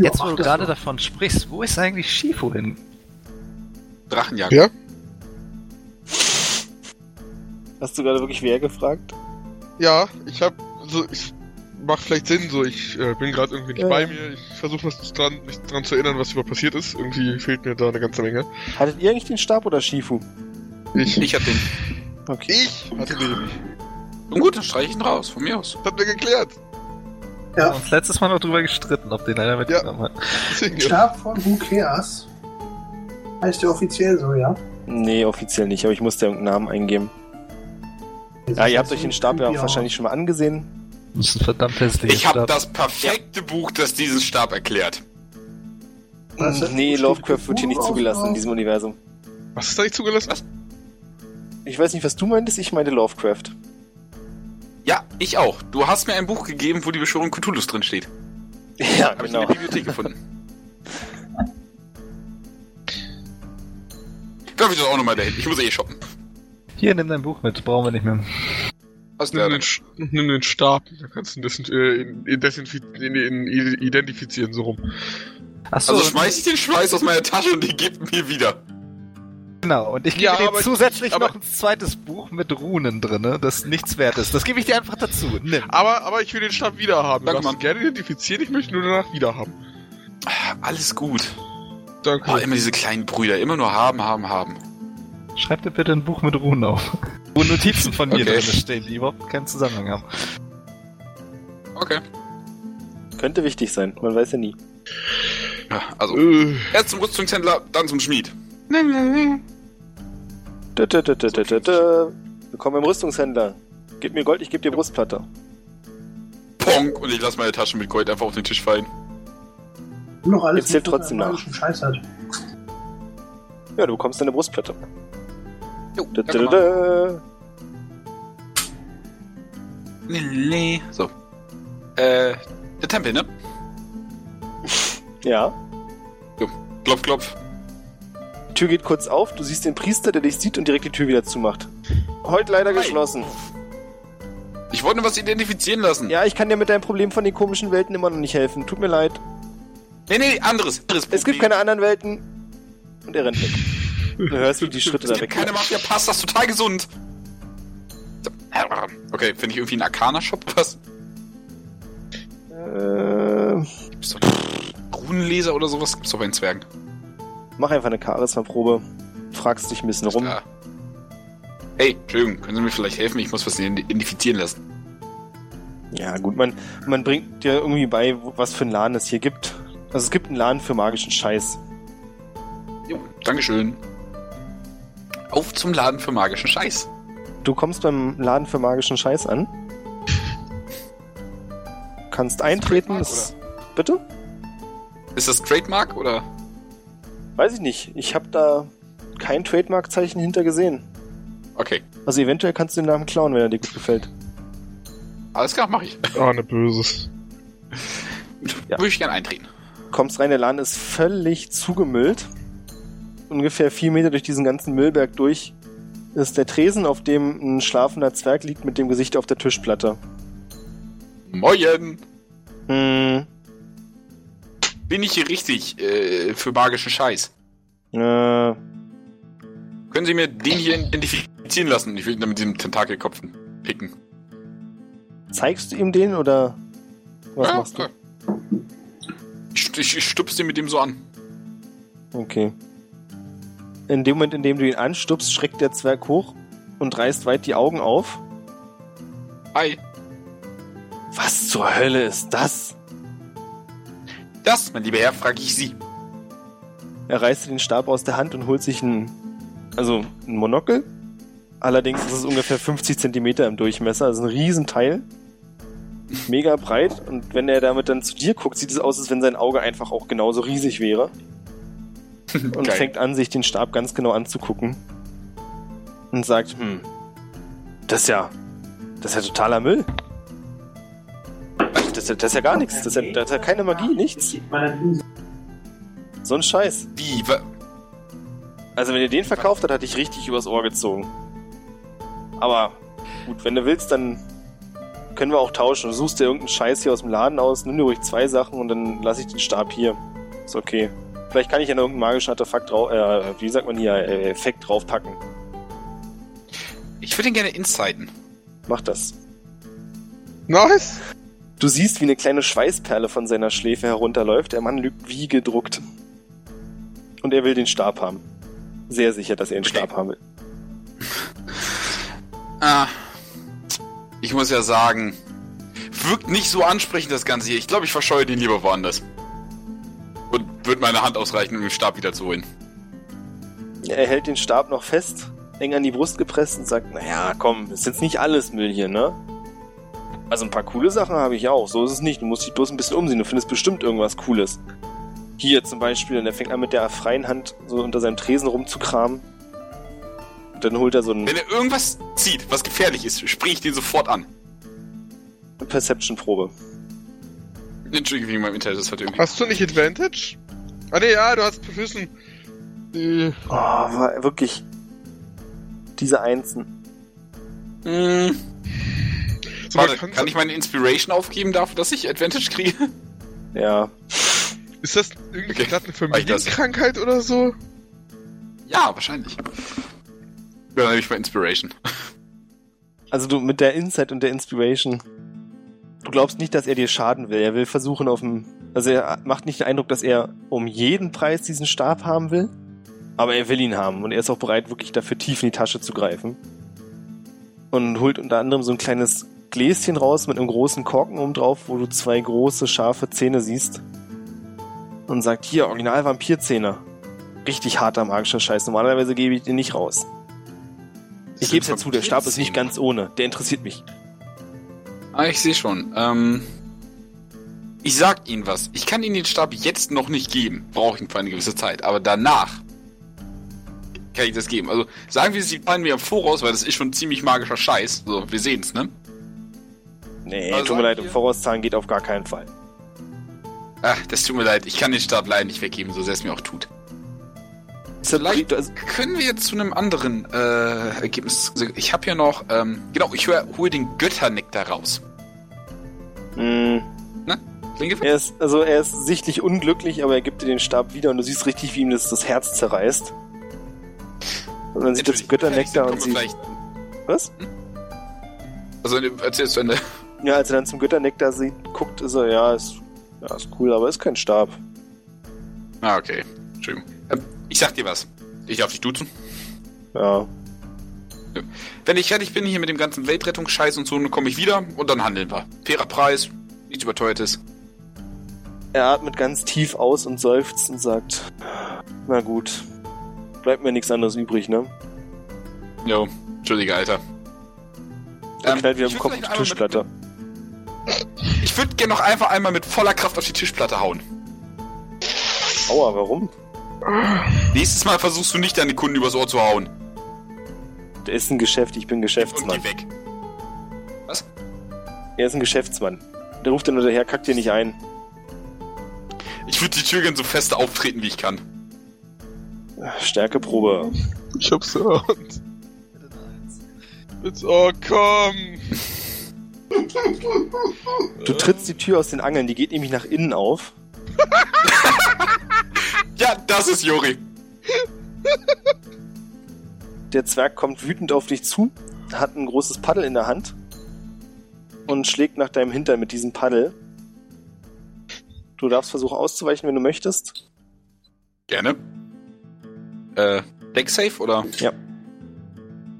Jetzt, wo du gerade davon sprichst, wo ist eigentlich Shifu hin? Drachenjagd. Ja? Hast du gerade wirklich wer gefragt? ja, ich hab, so, ich, macht vielleicht Sinn, so, ich äh, bin gerade irgendwie nicht Ja. bei mir. Ich versuche mich dran, mich dran zu erinnern, was überhaupt passiert ist. Irgendwie fehlt mir da eine ganze Menge. Hattet ihr eigentlich den Stab oder Shifu? Ich, Ich hab den. Okay. ich hatte den. Und gut, dann streiche ich ihn raus, von mir aus. Das hat mir geklärt. Wir Ja, haben uns letztes Mal noch drüber gestritten, ob den einer mitgenommen hat. Ja. Stab von Cares. Heißt der offiziell so, ja? Nee, offiziell nicht, aber ich musste irgendeinen Namen eingeben. Ja, ihr habt euch den Stab ja auch wahrscheinlich schon mal angesehen. Das ist ein verdammt hässlicher Ich habe das perfekte Buch, das diesen Stab erklärt. Was, das nee, Lovecraft wird hier nicht zugelassen in diesem Universum. Was ist da nicht zugelassen? Was? Ich weiß nicht, was du meintest, ich meinte Lovecraft. Ja, ich auch. Du hast mir ein Buch gegeben, wo die Beschwörung Cthulhus drin steht. Ja, Habe ich genau. in der Bibliothek gefunden. Darf ich das auch nochmal dahin? Ich muss eh shoppen. Hier, nimm dein Buch mit, brauchen wir nicht mehr. Was ist Nimm den, nimm den Stab, da kannst du ihn äh, in, in desinfi- in, in, in, identifizieren, so rum. Achso, Also schmeiß ich den Schweiß aus meiner Tasche und den gibt mir wieder. genau. Und ich gebe Ja, dir ich- zusätzlich aber- noch ein zweites Buch mit Runen drin, das nichts wert ist. Das gebe ich dir einfach dazu. Nimm. Aber, aber ich will den Stab wieder haben. Danke, ihn gerne identifizieren, ich möchte nur danach wieder haben. Ah, Alles gut. Danke. Oh, immer diese kleinen Brüder. Immer nur haben, haben, haben. Schreib dir bitte ein Buch mit Runen auf. Wo Notizen von mir Okay. drin stehen, die überhaupt keinen Zusammenhang haben. Okay. Könnte wichtig sein, man weiß ja nie. Ja, also, Äh, erst zum Rüstungshändler, dann zum Schmied. Dö, dö, dö, dö, dö, dö, dö. Willkommen beim Rüstungshändler. Gib mir Gold, ich gebe dir Brustplatte. Ponk! Und ich lasse meine Tasche mit Gold einfach auf den Tisch fallen. Noch alles Jetzt zählt was trotzdem nach. Scheiß hat. Ja, du bekommst deine Brustplatte. Jo, mal. dö. Nee. So. Äh, der Tempel, ne? Ja. Klopf, klopf. Die Tür geht kurz auf, du siehst den Priester, der dich sieht und direkt die Tür wieder zumacht. Heute leider Hi. geschlossen. Ich wollte nur was identifizieren lassen. Ja, ich kann dir mit deinem Problem von den komischen Welten immer noch nicht helfen. Tut mir leid. Nee, nee, anderes. anderes Es gibt keine anderen Welten. und er rennt weg. Du hörst, wie die Schritte da weg. keine Mafia Pass, das ist total gesund. Okay, finde ich irgendwie ein Arcana-Shop oder was? Äh, Gibt's doch einen Runenleser oder sowas? Gibt's doch bei den Zwergen. mach einfach eine Charisma-Probe. Fragst dich ein bisschen rum. Klar. Hey, Entschuldigung, können Sie mir vielleicht helfen? Ich muss was identifizieren lassen. Ja, gut, man, man bringt dir irgendwie bei, was für einen Laden es hier gibt. Also es gibt einen Laden für magischen Scheiß. Jo, Dankeschön. Auf zum Laden für magischen Scheiß. Du kommst beim Laden für magischen Scheiß an. Kannst eintreten. Ist, bitte? Ist das Trademark oder? Weiß ich nicht. Ich habe da kein Trademark-Zeichen hinter gesehen. Okay, Also eventuell kannst du den Namen klauen, wenn er dir gut gefällt. alles klar, mache ich. Ah, ne Böses. Ja. Würde ich gern eintreten. Kommst rein, der Laden ist völlig zugemüllt. Ungefähr vier Meter durch diesen ganzen Müllberg durch ist der Tresen, auf dem ein schlafender Zwerg liegt mit dem Gesicht auf der Tischplatte. Moin! Hm, Bin ich hier richtig äh, für magischen Scheiß? äh, Können Sie mir den hier identifizieren lassen? Ich will ihn dann mit diesem Tentakelkopf picken. zeigst du ihm den oder was Ja, machst du? klar. Ich, ich, ich stupse den mit dem so an. Okay. In dem Moment, in dem du ihn anstupst, schreckt der Zwerg hoch und reißt weit die Augen auf. Hi. Was zur Hölle ist das? Das, mein lieber Herr, frage ich Sie. Er reißt den Stab aus der Hand und holt sich ein, also ein Monokel. Allerdings ist es ungefähr 50 Zentimeter im Durchmesser, also ein Riesenteil. Mega breit und wenn er damit dann zu dir guckt, sieht es aus, als wenn sein Auge einfach auch genauso riesig wäre. Und Geil. fängt an, sich den Stab ganz genau anzugucken. Und sagt, hm, das ist ja, das ist ja totaler Müll. Das ist ja, das ist ja gar nichts. Das ist ja, das ist ja keine Magie, nichts. So ein Scheiß. Wie? Also wenn ihr den verkauft, dann hatte ich richtig übers Ohr gezogen. Aber gut, wenn du willst, dann können wir auch tauschen. Du suchst dir irgendeinen Scheiß hier aus dem Laden aus, nimm dir ruhig zwei Sachen und dann lasse ich den Stab hier. Ist okay. Vielleicht kann ich ja noch irgendein magisches Artefakt drauf, äh, wie sagt man hier, äh, Effekt draufpacken. ich würde ihn gerne insighten. Mach das. Nice! Du siehst, wie eine kleine Schweißperle von seiner Schläfe herunterläuft. Der Mann lügt wie gedruckt. Und er will den Stab haben. Sehr sicher, dass er den Okay. Stab haben will. Ah, ich muss ja sagen, wirkt nicht so ansprechend das Ganze hier. Ich glaube, ich verscheue den lieber woanders. Würde meine Hand ausreichen, um den Stab wieder zu holen. Er hält den Stab noch fest, eng an die Brust gepresst und sagt, naja, komm, ist jetzt nicht alles Müll hier, ne? Also ein paar coole Sachen habe ich auch, so ist es nicht. Du musst dich bloß ein bisschen umsehen, du findest bestimmt irgendwas Cooles. Hier zum Beispiel, und er fängt an mit der freien Hand so unter seinem Tresen rumzukramen. Und dann holt er so eine Wenn er irgendwas zieht, was gefährlich ist, sprich ich den sofort an. Perception-Probe. Entschuldigung, meinem Internet, das hat irgendwie... Hast du nicht Advantage? Ah ne, ja, du hast Proficient. Äh, Oh, war wirklich. Diese Einsen. Hm, so, warte, kann, kann ich meine Inspiration aufgeben dafür, dass ich Advantage kriege? Ja. ist das irgendwie Okay, gerade eine. Familienkrankheit oder so? Ja, wahrscheinlich. Ja, dann nehme ich mal Inspiration. Also du mit der Insight und der Inspiration. Du glaubst nicht, dass er dir schaden will. Er will versuchen auf dem. Also er macht nicht den Eindruck, dass er um jeden Preis diesen Stab haben will. Aber er will ihn haben und er ist auch bereit, wirklich dafür tief in die Tasche zu greifen. Und holt unter anderem so ein kleines Gläschen raus mit einem großen Korken oben drauf, wo du zwei große, scharfe Zähne siehst. Und sagt, hier, Original Vampirzähne. Richtig harter magischer Scheiß. Normalerweise gebe ich den nicht raus. Ich gebe es ja zu, der Stab ist nicht ganz ohne. Der interessiert mich. Ah, ich sehe schon. Ähm, ich sag Ihnen was. Ich kann Ihnen den Stab jetzt noch nicht geben. Brauche ich für eine gewisse Zeit. Aber danach kann ich das geben. Also sagen wir, Sie zahlen mir im Voraus, weil das ist schon ziemlich magischer Scheiß. So, wir sehen's, ne? Nee, Also tut mir leid, im wir- Vorauszahlen geht auf gar keinen Fall. Ach, das tut mir leid. Ich kann den Stab leider nicht weggeben, so sehr es mir auch tut. Vielleicht also, können wir jetzt zu einem anderen äh, Ergebnis. Ich habe ja noch, ähm, genau, ich hole den Götternektar raus. mh, Vielleicht Klinge weg. Er ist, also er ist sichtlich unglücklich, aber er gibt dir den Stab wieder und du siehst richtig, wie ihm das, das Herz zerreißt. Und dann sieht er das Götternektar und sieht. Vielleicht. Was? Also, erzähl es zu Ende. Ja, als er dann zum Götternektar sieht, guckt, ist er, ja, ist, ja, ist cool, aber ist kein Stab. Ah, okay. Entschuldigung. Ähm, ich sag dir was. Ich darf dich duzen. Ja. Wenn ich fertig bin hier mit dem ganzen Weltrettungsscheiß und so, dann komme ich wieder und dann handeln wir. Fairer Preis, nichts überteuertes. Er atmet ganz tief aus und seufzt und sagt, na gut, bleibt mir nichts anderes übrig, ne? Jo, entschuldige, Alter. Er Ähm, knallt wieder im Kopf die Tischplatte. Mit, ich würde gerne noch einfach einmal mit voller Kraft auf die Tischplatte hauen. Aua, warum? Nächstes Mal versuchst du nicht deine Kunden übers Ohr zu hauen. Der ist ein Geschäft, ich bin Und Geschäftsmann. geh weg. Er ist ein Geschäftsmann. Der ruft dann nur daher, kackt dir nicht ein. Ich würde die Tür gern so fest auftreten, wie ich kann. Stärkeprobe. Ich hab's gehört. It's all come. Du trittst die Tür aus den Angeln, die geht nämlich nach innen auf. Ja, das ist Jori. Der Zwerg kommt wütend auf dich zu, hat ein großes Paddel in der Hand und schlägt nach deinem Hintern mit diesem Paddel. Du darfst versuchen auszuweichen, wenn du möchtest. Gerne. Äh, Deck safe oder? Ja.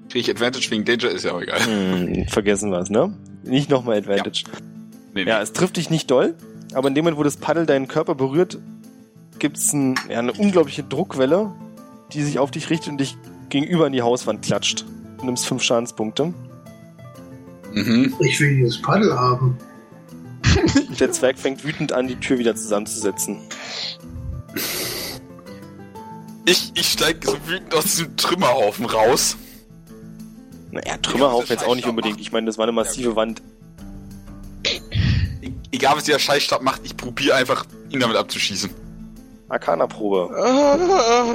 Kriege ich Advantage wegen Danger? Ist ja auch egal. Hm, vergessen wir es, ne? Nicht nochmal Advantage. Nee, nee. Ja, es trifft dich nicht doll, aber in dem Moment, wo das Paddel deinen Körper berührt, gibt's ein, ja, eine unglaubliche Druckwelle, die sich auf dich richtet und dich gegenüber an die Hauswand klatscht. Du nimmst fünf Schadenspunkte. Mhm. Ich will dieses Paddel haben. Der Zwerg fängt wütend an, die Tür wieder zusammenzusetzen. Ich, ich steig so wütend aus diesem Trümmerhaufen raus. Naja, Trümmerhaufen jetzt auch nicht unbedingt. Ich meine, das war eine massive Wand. E- Egal, was dieser Scheißstab macht, ich probiere einfach, ihn damit abzuschießen. Arcana-Probe. Ah,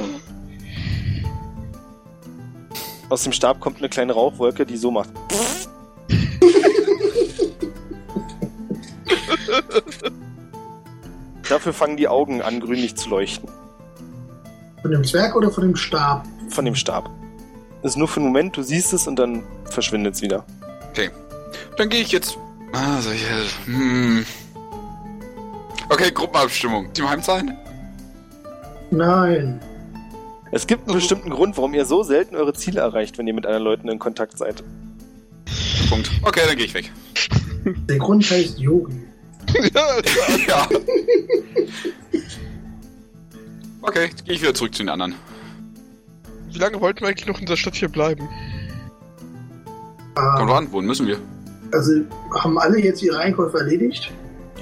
Aus dem Stab kommt eine kleine Rauchwolke, die so macht. Dafür fangen die Augen an, grünlich zu leuchten. Von dem Zwerg oder von dem Stab? Von dem Stab. Das ist nur für einen Moment, du siehst es und dann verschwindet es wieder. Dann gehe ich jetzt. Ah, soll ich. Hm. Okay, Gruppenabstimmung. Team Heimzahlen? Nein. Es gibt einen bestimmten Grund, warum ihr so selten eure Ziele erreicht, wenn ihr mit anderen Leuten in Kontakt seid. Punkt. Okay, dann gehe ich weg. Der Grund heißt Yogi. Ja, ja. Okay, jetzt gehe ich wieder zurück zu den anderen. wie lange wollten wir eigentlich noch in der Stadt hier bleiben? Kommt Ähm, doch an, wohin müssen wir? also haben alle jetzt ihre Einkäufe erledigt?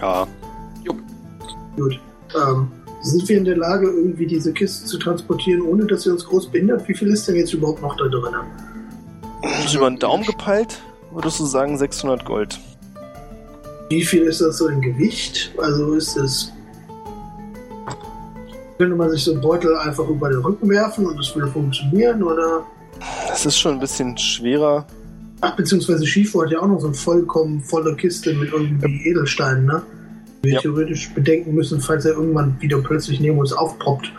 Ja. Gut. Ähm, sind wir in der Lage, irgendwie diese Kiste zu transportieren, ohne dass sie uns groß behindert? Wie viel ist denn jetzt überhaupt noch da drin? So über den Daumen gepeilt, würdest du sagen 600 Gold. Wie viel ist das so in Gewicht? Also ist es. Könnte man sich so einen Beutel einfach über den Rücken werfen und es würde funktionieren? Oder. Das ist schon ein bisschen schwerer. Ach, beziehungsweise Schifo hat ja auch noch so eine vollkommen volle Kiste mit irgendwie Edelsteinen, ne? Wir Ja. theoretisch bedenken müssen, falls er irgendwann wieder plötzlich neben uns aufpoppt.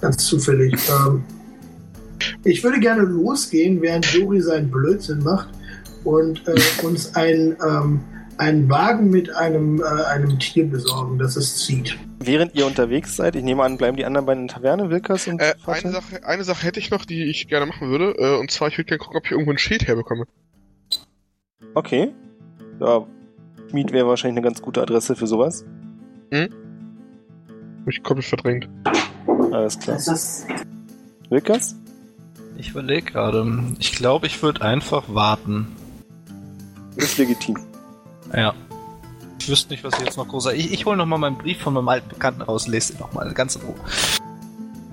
Ganz zufällig. ähm, ich würde gerne losgehen, während Jori seinen Blödsinn macht und äh, uns ein, ähm, einen Wagen mit einem, äh, einem Tier besorgen, das es zieht. Während ihr unterwegs seid, ich nehme an, bleiben die anderen beiden in der Taverne, Wilkers und Äh, Vater? eine, Sache, eine Sache hätte ich noch, die ich gerne machen würde. Äh, und zwar, ich würde gerne gucken, ob ich irgendwo ein Schild herbekomme. Okay. Ja, Schmied wäre wahrscheinlich eine ganz gute Adresse für sowas. Hab ich komplett verdrängt. Alles klar. ist Wilkers? Ich überlege gerade. Ich glaube, ich würde einfach warten. Ist legitim. Ja. Ich wüsste nicht, was ich jetzt noch groß Ich, ich hole nochmal meinen Brief von meinem alten Bekannten raus, lese den nochmal ganz in Ruhe.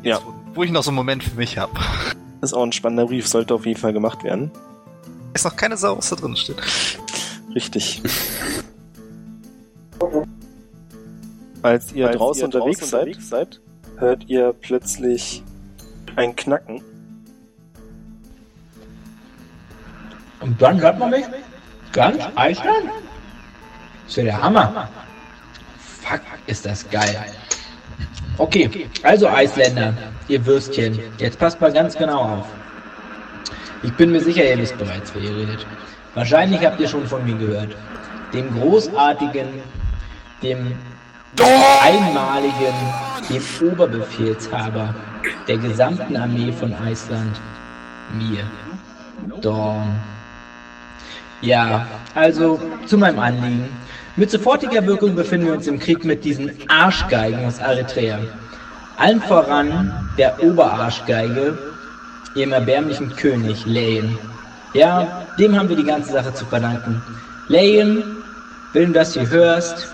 Ja. Wo, wo ich noch so einen Moment für mich habe. Ist auch ein spannender Brief, sollte auf jeden Fall gemacht werden. Ist noch keine Sau, was da drin steht. Richtig. Als ihr Als draußen ihr unterwegs, draußen seid, seid, hört ihr plötzlich ein Knacken. Und dann hört man mich ganz eiskalt. Ist ja der Hammer. fuck, ist das geil. Okay, also Eisländer, ihr Würstchen, jetzt passt mal ganz genau auf. Ich bin mir sicher, ihr wisst bereits, wer ihr redet. Wahrscheinlich habt ihr schon von mir gehört. Dem großartigen, dem einmaligen, dem Oberbefehlshaber der gesamten Armee von Island. Mir. Dorn. Ja, also zu meinem Anliegen. Mit sofortiger Wirkung befinden wir uns im Krieg mit diesen Arschgeigen aus Eritrea. Allen voran der Oberarschgeige, ihrem erbärmlichen König, Leyen. Ja, dem haben wir die ganze Sache zu verdanken. Leyen, dass du hörst.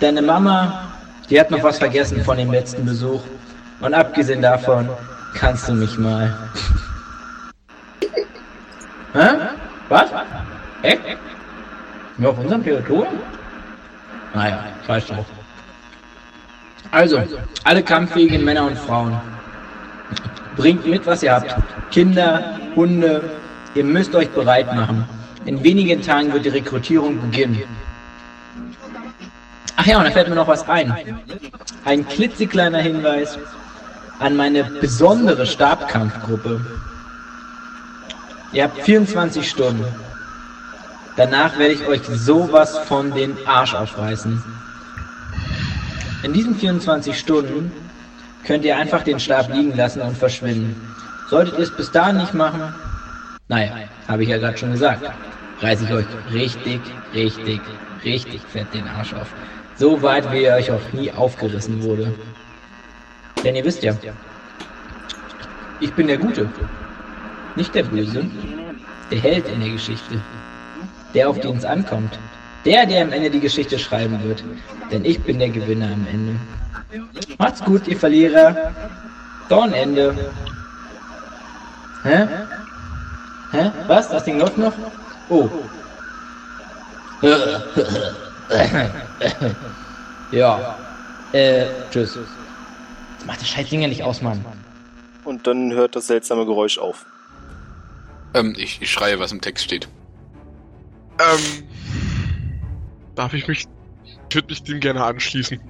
Deine Mama, die hat noch was vergessen von dem letzten Besuch. Und abgesehen davon, kannst du mich mal. Hä? Was? Echt? Nur auf unserem Territorium? Naja, scheiß drauf. Also, alle kampffähigen Männer und Frauen, bringt mit, was ihr habt. Kinder, Hunde, ihr müsst euch bereit machen. In wenigen Tagen wird die Rekrutierung beginnen. Ach ja, und da fällt mir noch was ein. Ein klitzekleiner Hinweis an meine besondere Stabkampfgruppe. Ihr habt 24 Stunden. Danach werde ich euch sowas von den Arsch aufreißen. In diesen 24 Stunden könnt ihr einfach den Stab liegen lassen und verschwinden. Solltet ihr es bis dahin nicht machen, naja, habe ich ja gerade schon gesagt, reiße ich euch richtig, richtig, richtig fett den Arsch auf. So weit, wie er euch auch nie aufgerissen wurde. Denn ihr wisst ja, ich bin der Gute, nicht der Böse, der Held in der Geschichte, der auf den es ankommt, der, der am Ende die Geschichte schreiben wird, denn ich bin der Gewinner am Ende. Macht's gut, ihr Verlierer. Dornende. Hä? Hä? Was? Das Ding läuft noch? Oh. ja. Äh, tschüss. Jetzt macht das scheiß Ding ja nicht aus, Mann. Und dann hört das seltsame Geräusch auf. Ähm, ich, ich schreie, was im Text steht. Ähm, darf ich mich, ich würde mich dem gerne anschließen.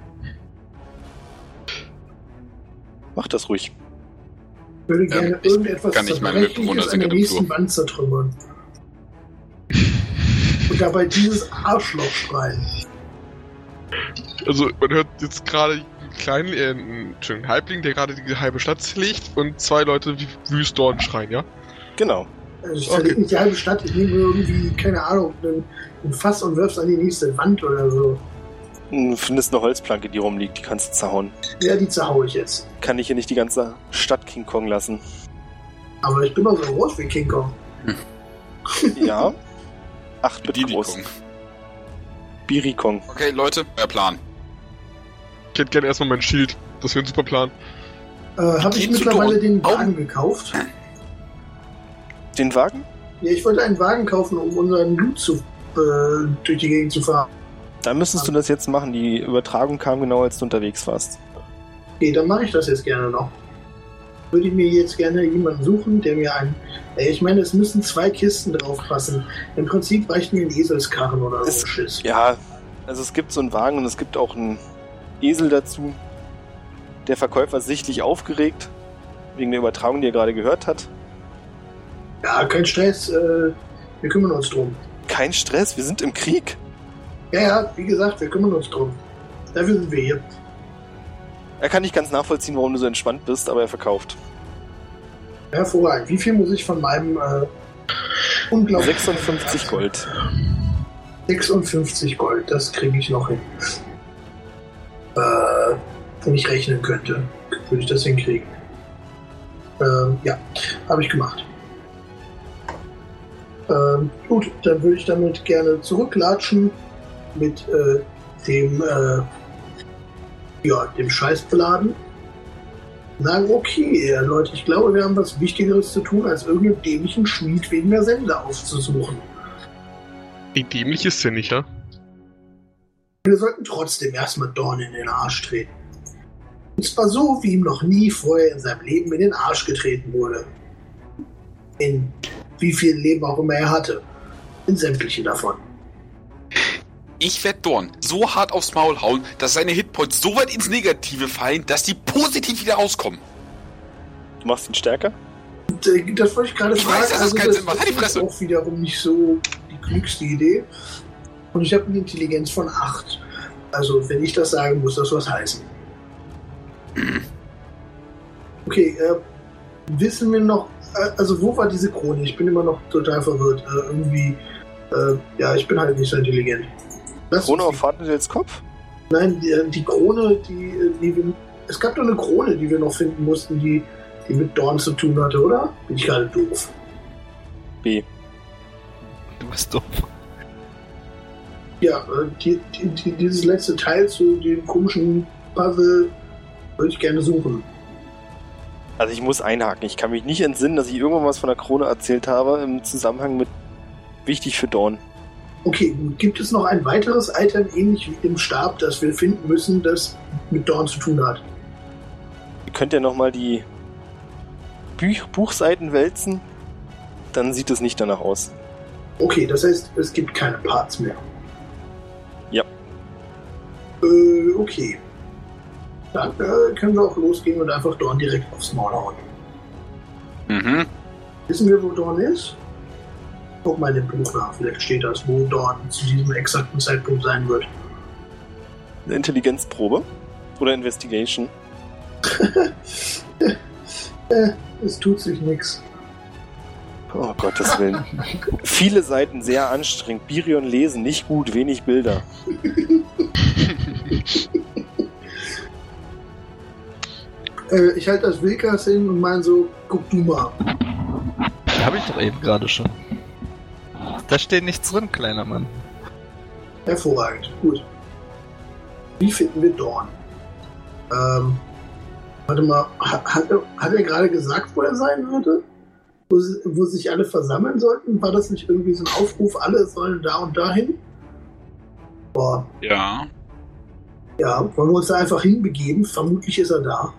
Macht das ruhig. Ich würde gerne ich irgendetwas kann nicht meinen Mitbewohner Zerbrechliches an der nächsten. Wand zertrümmern. Und dieses Arschloch schreien. Also, man hört jetzt gerade einen kleinen, äh, einen schönen Halbling, der gerade die halbe Stadt zerlegt und zwei Leute wie wüst Dorn schreien, ja? Genau. Also ich zerlege Okay. nicht die halbe Stadt, ich nehme irgendwie, keine Ahnung, ein, ein Fass und wirf's an die nächste Wand oder so. Du findest eine Holzplanke, die rumliegt, die kannst du zerhauen. Ja, die zerhau ich jetzt. Kann ich hier nicht die ganze Stadt King Kong lassen. Aber ich bin doch so groß wie King Kong. Ja. Acht Bit Diddy groß. Kong. Biri Kong. Okay, Leute, euer Plan. Ich hätte gerne erstmal mein Schild. Das wäre ein super Plan. Äh, Habe ich mittlerweile den. Wagen gekauft? Den Wagen? Ja, ich wollte einen Wagen kaufen, um unseren Loot zu, äh, durch die Gegend zu fahren. Da müsstest du das jetzt machen. Die Übertragung kam genau, als du unterwegs warst. Okay, dann mache ich das jetzt gerne noch. Würde ich mir jetzt gerne jemanden suchen, der mir ein. Ey, ich meine, es müssen zwei Kisten drauf passen. Im Prinzip reicht mir ein Eselskarren oder so Schiss. Ja, also es gibt so einen Wagen und es gibt auch einen Esel dazu. Der Verkäufer ist sichtlich aufgeregt, wegen der Übertragung, die er gerade gehört hat. Ja, kein Stress. Äh, wir kümmern uns drum. Kein Stress, wir sind im Krieg. Ja, ja, wie gesagt, wir kümmern uns drum. Dafür sind wir hier. Er kann nicht ganz nachvollziehen, warum du so entspannt bist, aber er verkauft. Hervorragend. Wie viel muss ich von meinem äh, unglaublich 56 Gold. 56 Gold, das kriege ich noch hin. Äh, wenn ich rechnen könnte, würde ich das hinkriegen. Ähm, ja, habe ich gemacht. Ähm, gut, dann würde ich damit gerne zurücklatschen mit äh, dem, äh, ja, dem Scheißbeladen. Sagen, okay, Leute, ich glaube, wir haben was Wichtigeres zu tun, als irgendeinen dämlichen Schmied wegen der Sender aufzusuchen. Wie dämlich ist der nicht, ja? Wir sollten trotzdem erstmal Dorn in den Arsch treten. Und zwar so, wie ihm noch nie vorher in seinem Leben in den Arsch getreten wurde. In wie viel Leben auch immer er hatte. In sämtliche davon. Ich werde Dorn so hart aufs Maul hauen, dass seine Hitpoints so weit ins Negative fallen, dass die positiv wieder rauskommen. Du machst ihn stärker? Äh, Das wollte ich gerade Ich sagen. weiß, dass das keinen Sinn macht. Halt die ist Fresse. auch wiederum nicht so die klügste Idee. Und ich habe eine Intelligenz von 8. Also, wenn ich das sage, muss das was heißen. Okay, äh, wissen wir noch, also wo war diese Krone? Ich bin immer noch total verwirrt. Äh, irgendwie, äh, ja, ich bin halt nicht so intelligent. Das Krone auf Fahrtendels Kopf? nein, die, die Krone, die, äh, die wir, es gab doch eine Krone, die wir noch finden mussten, die, die mit Dorn zu tun hatte, oder? Bin ich gerade doof? B. Du bist dumm. Ja, äh, die, die, die, dieses letzte Teil zu dem komischen Puzzle würde ich gerne suchen. Also ich muss einhaken. Ich kann mich nicht entsinnen, dass ich irgendwann was von der Krone erzählt habe im Zusammenhang mit wichtig für Dawn. Okay, gut. Gibt es noch ein weiteres Item, ähnlich wie im Stab, das wir finden müssen, das mit Dorn zu tun hat? Ihr könnt ja nochmal die Büch Buchseiten wälzen. Dann sieht es nicht danach aus. Okay, das heißt, es gibt keine Parts mehr. Ja. Äh, okay. Dann äh, können wir auch losgehen und einfach Dorn direkt aufs Maul hauen. Mhm. Wissen wir, wo Dorn ist? Guck mal in dem Buch nach, vielleicht steht das, wo Dorn zu diesem exakten Zeitpunkt sein wird. Eine Intelligenzprobe oder Investigation. äh, es tut sich nichts. Oh Gottes Willen. Viele Seiten sehr anstrengend. Birion lesen nicht gut, wenig Bilder. Äh, ich halte das Wilkas hin und meine so, guck du mal. Habe ich doch eben gerade schon. Da steht nichts drin, kleiner Mann. Hervorragend, gut. Wie finden wir Dorn? Ähm, warte mal, hat, hat, er- hat er gerade gesagt, wo er sein würde? Wo, wo sich alle versammeln sollten? War das nicht irgendwie so ein Aufruf, alle sollen da und dahin? Boah, Ja. ja, wollen wir uns da einfach hinbegeben? Vermutlich ist er da.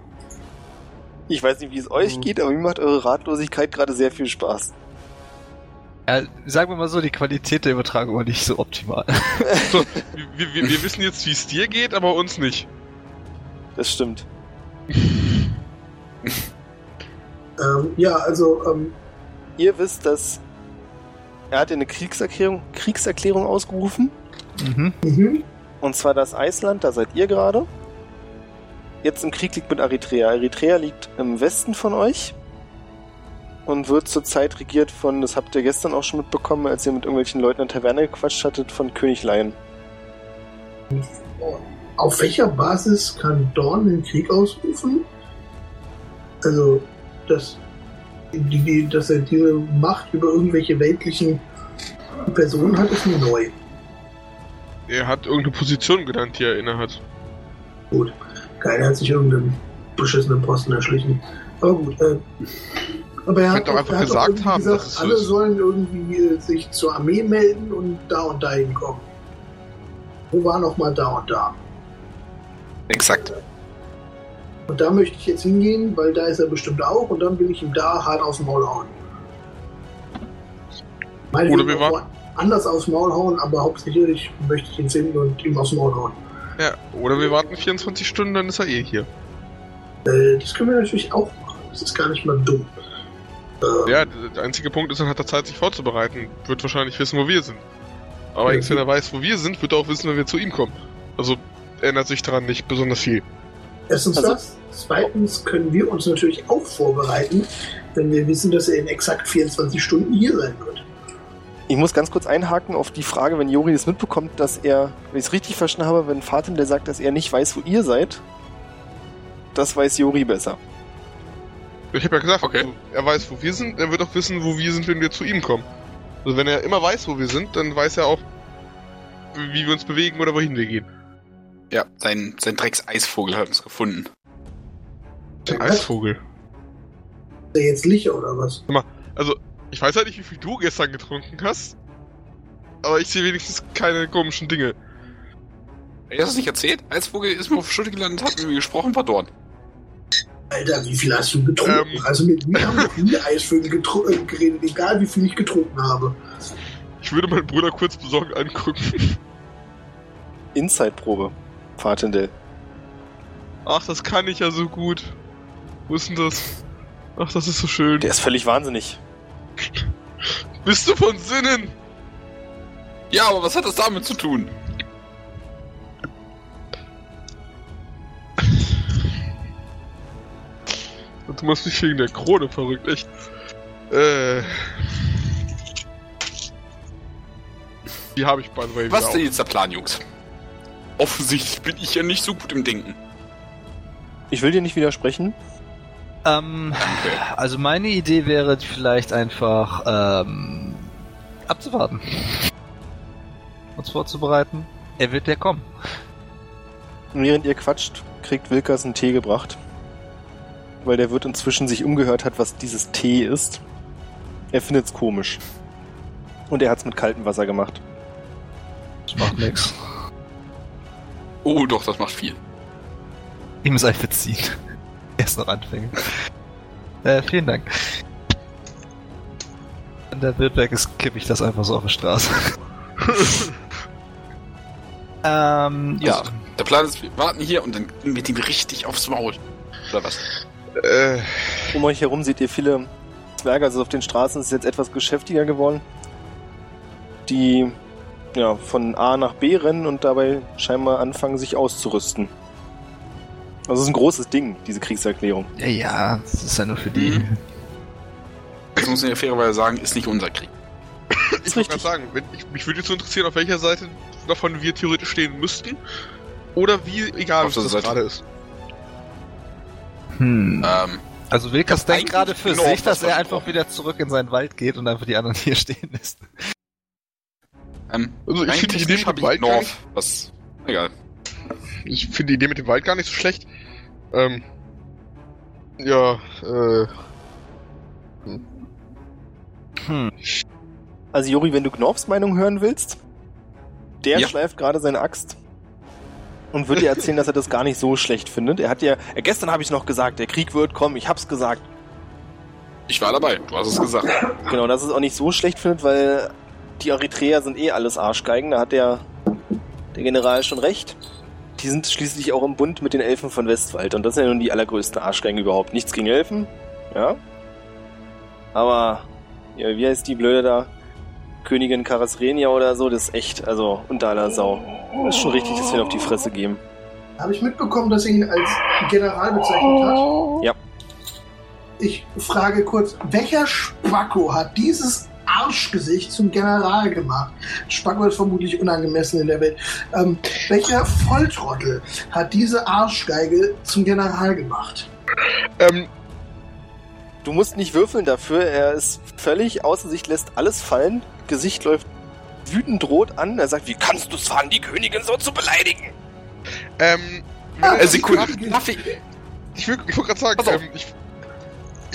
Ich weiß nicht, wie es euch geht, aber mir macht eure Ratlosigkeit gerade sehr viel Spaß. Ja, sagen wir mal so, die Qualität der Übertragung war nicht so optimal. So, wir, wir, wir wissen jetzt, wie es dir geht, aber uns nicht. Das stimmt. Ähm, ja, also, ähm, Ihr wisst, dass er hat eine Kriegserklärung, Kriegserklärung ausgerufen. mhm. mhm. Und zwar das Eisland, da seid ihr gerade. Jetzt im Krieg liegt mit Eritrea. Eritrea liegt im Westen von euch und wird zurzeit regiert von, das habt ihr gestern auch schon mitbekommen, als ihr mit irgendwelchen Leuten in der Taverne gequatscht hattet, von König Lion. auf welcher Basis kann Dorn den Krieg ausrufen? Also, dass, die, die, dass er diese Macht über irgendwelche weltlichen Personen hat, ist mir neu. Er hat irgendeine Position genannt, die er innehat. Gut. Keiner hat sich irgendeinen beschissenen Posten erschlichen. Aber gut. Äh, aber er hat, doch einfach er hat gesagt haben, gesagt, dass alle sollen irgendwie sich zur Armee melden und da und da hinkommen. Wo war noch mal da und da? Exakt. Und da möchte ich jetzt hingehen, weil da ist er bestimmt auch und dann will ich ihm da hart aufs Maul hauen. Meine Oder wir warten- anders aufs Maul hauen, aber hauptsächlich möchte ich ihn finden und ihm aufs Maul hauen. Ja, oder wir warten 24 Stunden, dann ist er eh hier. Äh, das können wir natürlich auch machen. Das ist gar nicht mal dumm. Äh, Ja, der einzige Punkt ist, dann hat er Zeit, sich vorzubereiten. Wird wahrscheinlich wissen, wo wir sind. Aber Ja, wenn er weiß, wo wir sind, wird er auch wissen, wenn wir zu ihm kommen. Also ändert sich daran nicht besonders viel. Erstens Also- das. Zweitens können wir uns natürlich auch vorbereiten, wenn wir wissen, dass er in exakt 24 Stunden hier sein wird. Ich muss ganz kurz einhaken auf die Frage, wenn Jori das mitbekommt, dass er, wenn ich es richtig verstanden habe, wenn Fatim der sagt, dass er nicht weiß, wo ihr seid, das weiß Jori besser. Ich habe ja gesagt, Okay. er weiß, wo wir sind, er wird auch wissen, wo wir sind, wenn wir zu ihm kommen. Also wenn er immer weiß, wo wir sind, dann weiß er auch, wie wir uns bewegen oder wohin wir gehen. Ja, sein, sein Drecks-Eisvogel hat uns gefunden. Der? Eisvogel. Ist er jetzt Licher oder was? Also, ich weiß halt nicht, wie viel du gestern getrunken hast, aber ich sehe wenigstens keine komischen Dinge. Ey, hast du es nicht erzählt? Eisvogel ist mir auf Schulter gelandet, hat mit mir gesprochen, war dort. Alter, wie viel hast du getrunken? Ähm. Also mit mir haben noch nie Eisvögel äh, geredet, egal wie viel ich getrunken habe. Ich würde meinen Bruder kurz besorgt angucken. Inside-Probe, Fatendell. Ach, das kann ich ja so gut. Wo ist denn das? Ach, das ist so schön. Der ist völlig wahnsinnig. Bist du von Sinnen? Ja, aber was hat das damit zu tun? Du machst mich wegen der Krone verrückt, echt. Äh. Die habe ich, by the way, Was ist denn jetzt der Plan, Jungs? Offensichtlich bin ich ja nicht so gut im Denken. Ich will dir nicht widersprechen. Ähm, also meine Idee wäre vielleicht einfach ähm, abzuwarten. Uns vorzubereiten. Er wird ja kommen. Und während ihr quatscht, kriegt Wilkers einen Tee gebracht. Weil der Wirt inzwischen sich umgehört hat, was dieses Tee ist. Er findet's komisch. Und er hat's mit kaltem Wasser gemacht. Das macht nix. Oh, doch, das macht viel. Ihm sei verziehen. Er ist noch Anfänger. Äh, vielen Dank. Wenn der Wirt weg ist, kippe ich das einfach so auf die Straße. ähm, ja. Also, der Plan ist, wir warten hier und dann gehen wir dem richtig aufs Maul. Oder was? Äh, Um euch herum seht ihr viele Zwerge, also auf den Straßen ist es jetzt etwas geschäftiger geworden. Die ja, von A nach B rennen und dabei scheinbar anfangen, sich auszurüsten. Also es ist ein großes Ding, diese Kriegserklärung. Ja, ja, das ist ja nur für die. Mhm. Das muss man ja fairerweise sagen, ist nicht unser Krieg. ich wollte gerade sagen, wenn, ich, mich würde jetzt so interessieren, auf welcher Seite davon wir theoretisch stehen müssten. Oder wie egal der das Seite. gerade ist. Hm. Ähm, Also Wilkas Ich denkt gerade für genau sich, dass was er einfach versprochen. wieder zurück in seinen Wald geht und einfach die anderen hier stehen lässt. ähm, Also ich rein finde die Idee technisch mit hab dem ich Wald gar North, nicht, was... Egal. ich finde die Idee mit dem Wald gar nicht so schlecht. Ähm, ja, äh, Hm. Also Juri, wenn du Knorfs Meinung hören willst, der Ja. schleift gerade seine Axt und wird dir erzählen, dass er das gar nicht so schlecht findet. Er hat ja, äh, gestern habe ich noch gesagt, der Krieg wird kommen, ich hab's gesagt. Ich war dabei, du hast es gesagt. Genau, dass es auch nicht so schlecht findet, weil die Eritreer sind eh alles Arschgeigen, da hat der, der General schon recht. Die sind schließlich auch im Bund mit den Elfen von Westwald und das sind ja nun die allergrößten Arschgeigen überhaupt. Nichts gegen Elfen, ja. Aber, ja, wie heißt die Blöde da? Königin Karasrenia oder so, das ist echt, also unter aller Sau. Das ist schon richtig, dass wir ihn auf die Fresse geben. Habe ich mitbekommen, dass er ihn als General bezeichnet hat? Ja. Ich frage kurz, welcher Spacko hat dieses Arschgesicht zum General gemacht? Spacko ist vermutlich unangemessen in der Welt. Ähm, welcher Volltrottel hat diese Arschgeige zum General gemacht? ähm, Du musst nicht würfeln dafür, er ist völlig außer sich, lässt alles fallen, Gesicht läuft wütend rot an, er sagt, wie kannst du es fahren, die Königin so zu beleidigen? ähm, Ah, Äh, Sekunde. ich- ich... ich will, ich wollte gerade sagen, ähm, ich,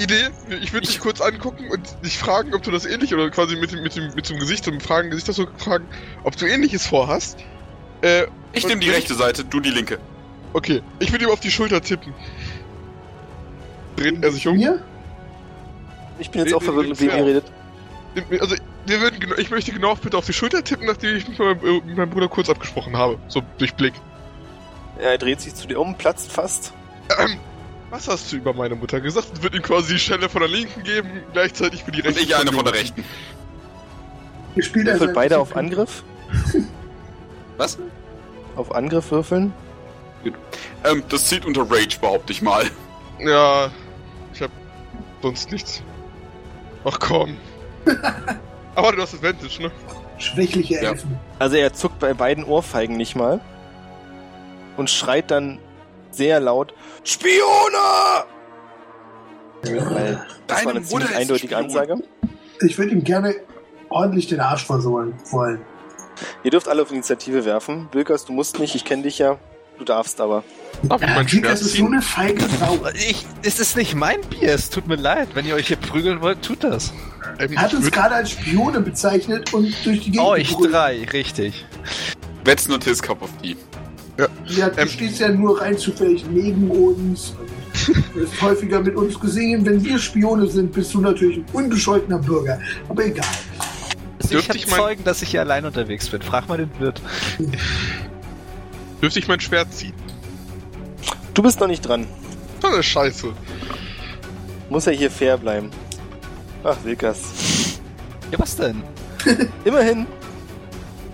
Idee, ich würde dich kurz angucken und dich fragen, ob du das ähnlich oder quasi mit dem, mit dem, mit dem Gesicht, zum Fragen, Gesicht das so fragen, ob du ähnliches vorhast. Äh, Ich nehme die rechte Seite, du die linke. okay, ich würde ihm auf die Schulter tippen. Dreht er sich um? Mir? Ich bin jetzt Nee, auch verwirrt, mit wem ihr redet. Also, wir würden, genau- ich möchte genau bitte auf die Schulter tippen, nachdem ich mich mit meinem, äh, mit meinem Bruder kurz abgesprochen habe. So, durch Blick. Er dreht sich zu dir um, platzt fast. Ähm, was hast du über meine Mutter gesagt? Und wird ihm quasi die Schelle von der linken geben, gleichzeitig für die Und rechte. ich eine von der rechten. Spielt also Würfelt ein beide auf Angriff. Was? Auf Angriff würfeln. Ähm, das zählt unter Rage, behaupte ich mal. Ja, ich hab sonst nichts. Ach komm. Aber du hast Advantage, ne? Schwächliche Ja. Elfen. Also er zuckt bei beiden Ohrfeigen nicht mal. Und schreit dann sehr laut, Spione! Weil das war eine ziemlich eindeutige Spion. Ansage. Ich würde ihm gerne ordentlich den Arsch versohlen wollen. Ihr dürft alle auf Initiative werfen. Wilkers, du musst nicht, ich kenne dich ja. Du darfst aber. Ja, mein Schwert das ist so eine feige Sau. Ich, es ist nicht mein Bier, es tut mir leid. Wenn ihr euch hier prügeln wollt, tut das. Ähm, Er hat uns gerade als Spione bezeichnet und durch die Gegend Euch gebrüllt. drei, richtig. That's not his cup of tea. Ja, du Ähm. stehst ja nur rein zufällig neben uns. Du bist häufiger mit uns gesehen. Wenn wir Spione sind, bist du natürlich ein unbescholtener Bürger. Aber egal. Also ich Dürfte habe Zeugen, dass ich hier allein unterwegs bin. Frag mal den Wirt. Dürfte ich mein Schwert ziehen? Du bist noch nicht dran. Das ist scheiße. Muss ja hier fair bleiben. Ach, Wilkas. Ja, was denn? Immerhin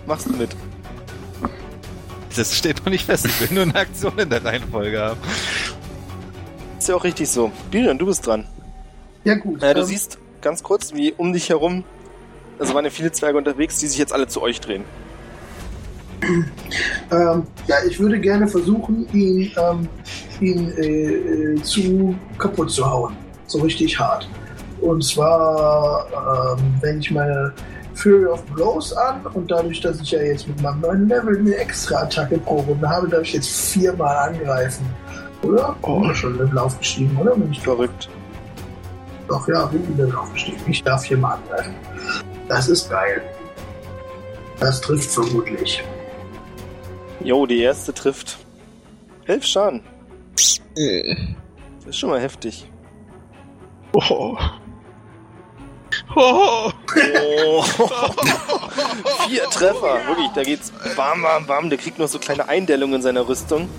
machst du mit. Das steht noch nicht fest. Ich will nur eine Aktion in der Reihenfolge haben. Ist ja auch richtig so. Birion, du bist dran. Ja, gut. Äh, du ähm, siehst ganz kurz, wie um dich herum, also waren ja viele Zwerge unterwegs, die sich jetzt alle zu euch drehen. Ähm, ja, ich würde gerne versuchen, ihn, ähm, ihn äh, äh, zu kaputt zu hauen. So richtig hart. Und zwar, ähm, wenn ich meine Fury of Blows an und dadurch, dass ich ja jetzt mit meinem neuen Level eine extra Attacke pro Runde habe, darf ich jetzt viermal angreifen. Oder? Oh, schon Level aufgestiegen, oder? Bin ich Verrückt. doch, ja, bin ich Level aufgestiegen. Ich darf viermal angreifen. Das ist geil. Das trifft vermutlich. Jo, die erste trifft. Elf Schaden. Das ist schon mal heftig. Oh. Oh. Oh. Vier Treffer. Wirklich, da geht's bam, bam, bam. Der kriegt noch so kleine Eindellungen in seiner Rüstung.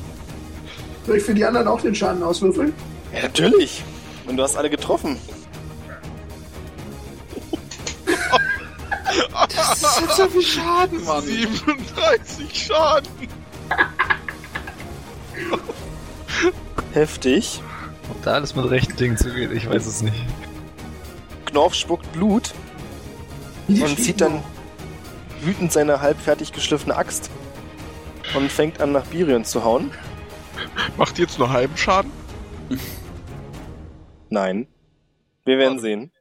Soll ich für die anderen auch den Schaden auswürfeln? Ja, natürlich. Und du hast alle getroffen. Das ist so viel Schaden, Mann. 37 Schaden. Heftig. Ob da alles mit rechten Dingen zugeht, ich weiß es nicht. Knorf spuckt Blut und zieht dann wütend seine halb fertig geschliffene Axt und fängt an, nach Birion zu hauen. Macht die jetzt nur halben Schaden? Nein. Wir werden sehen.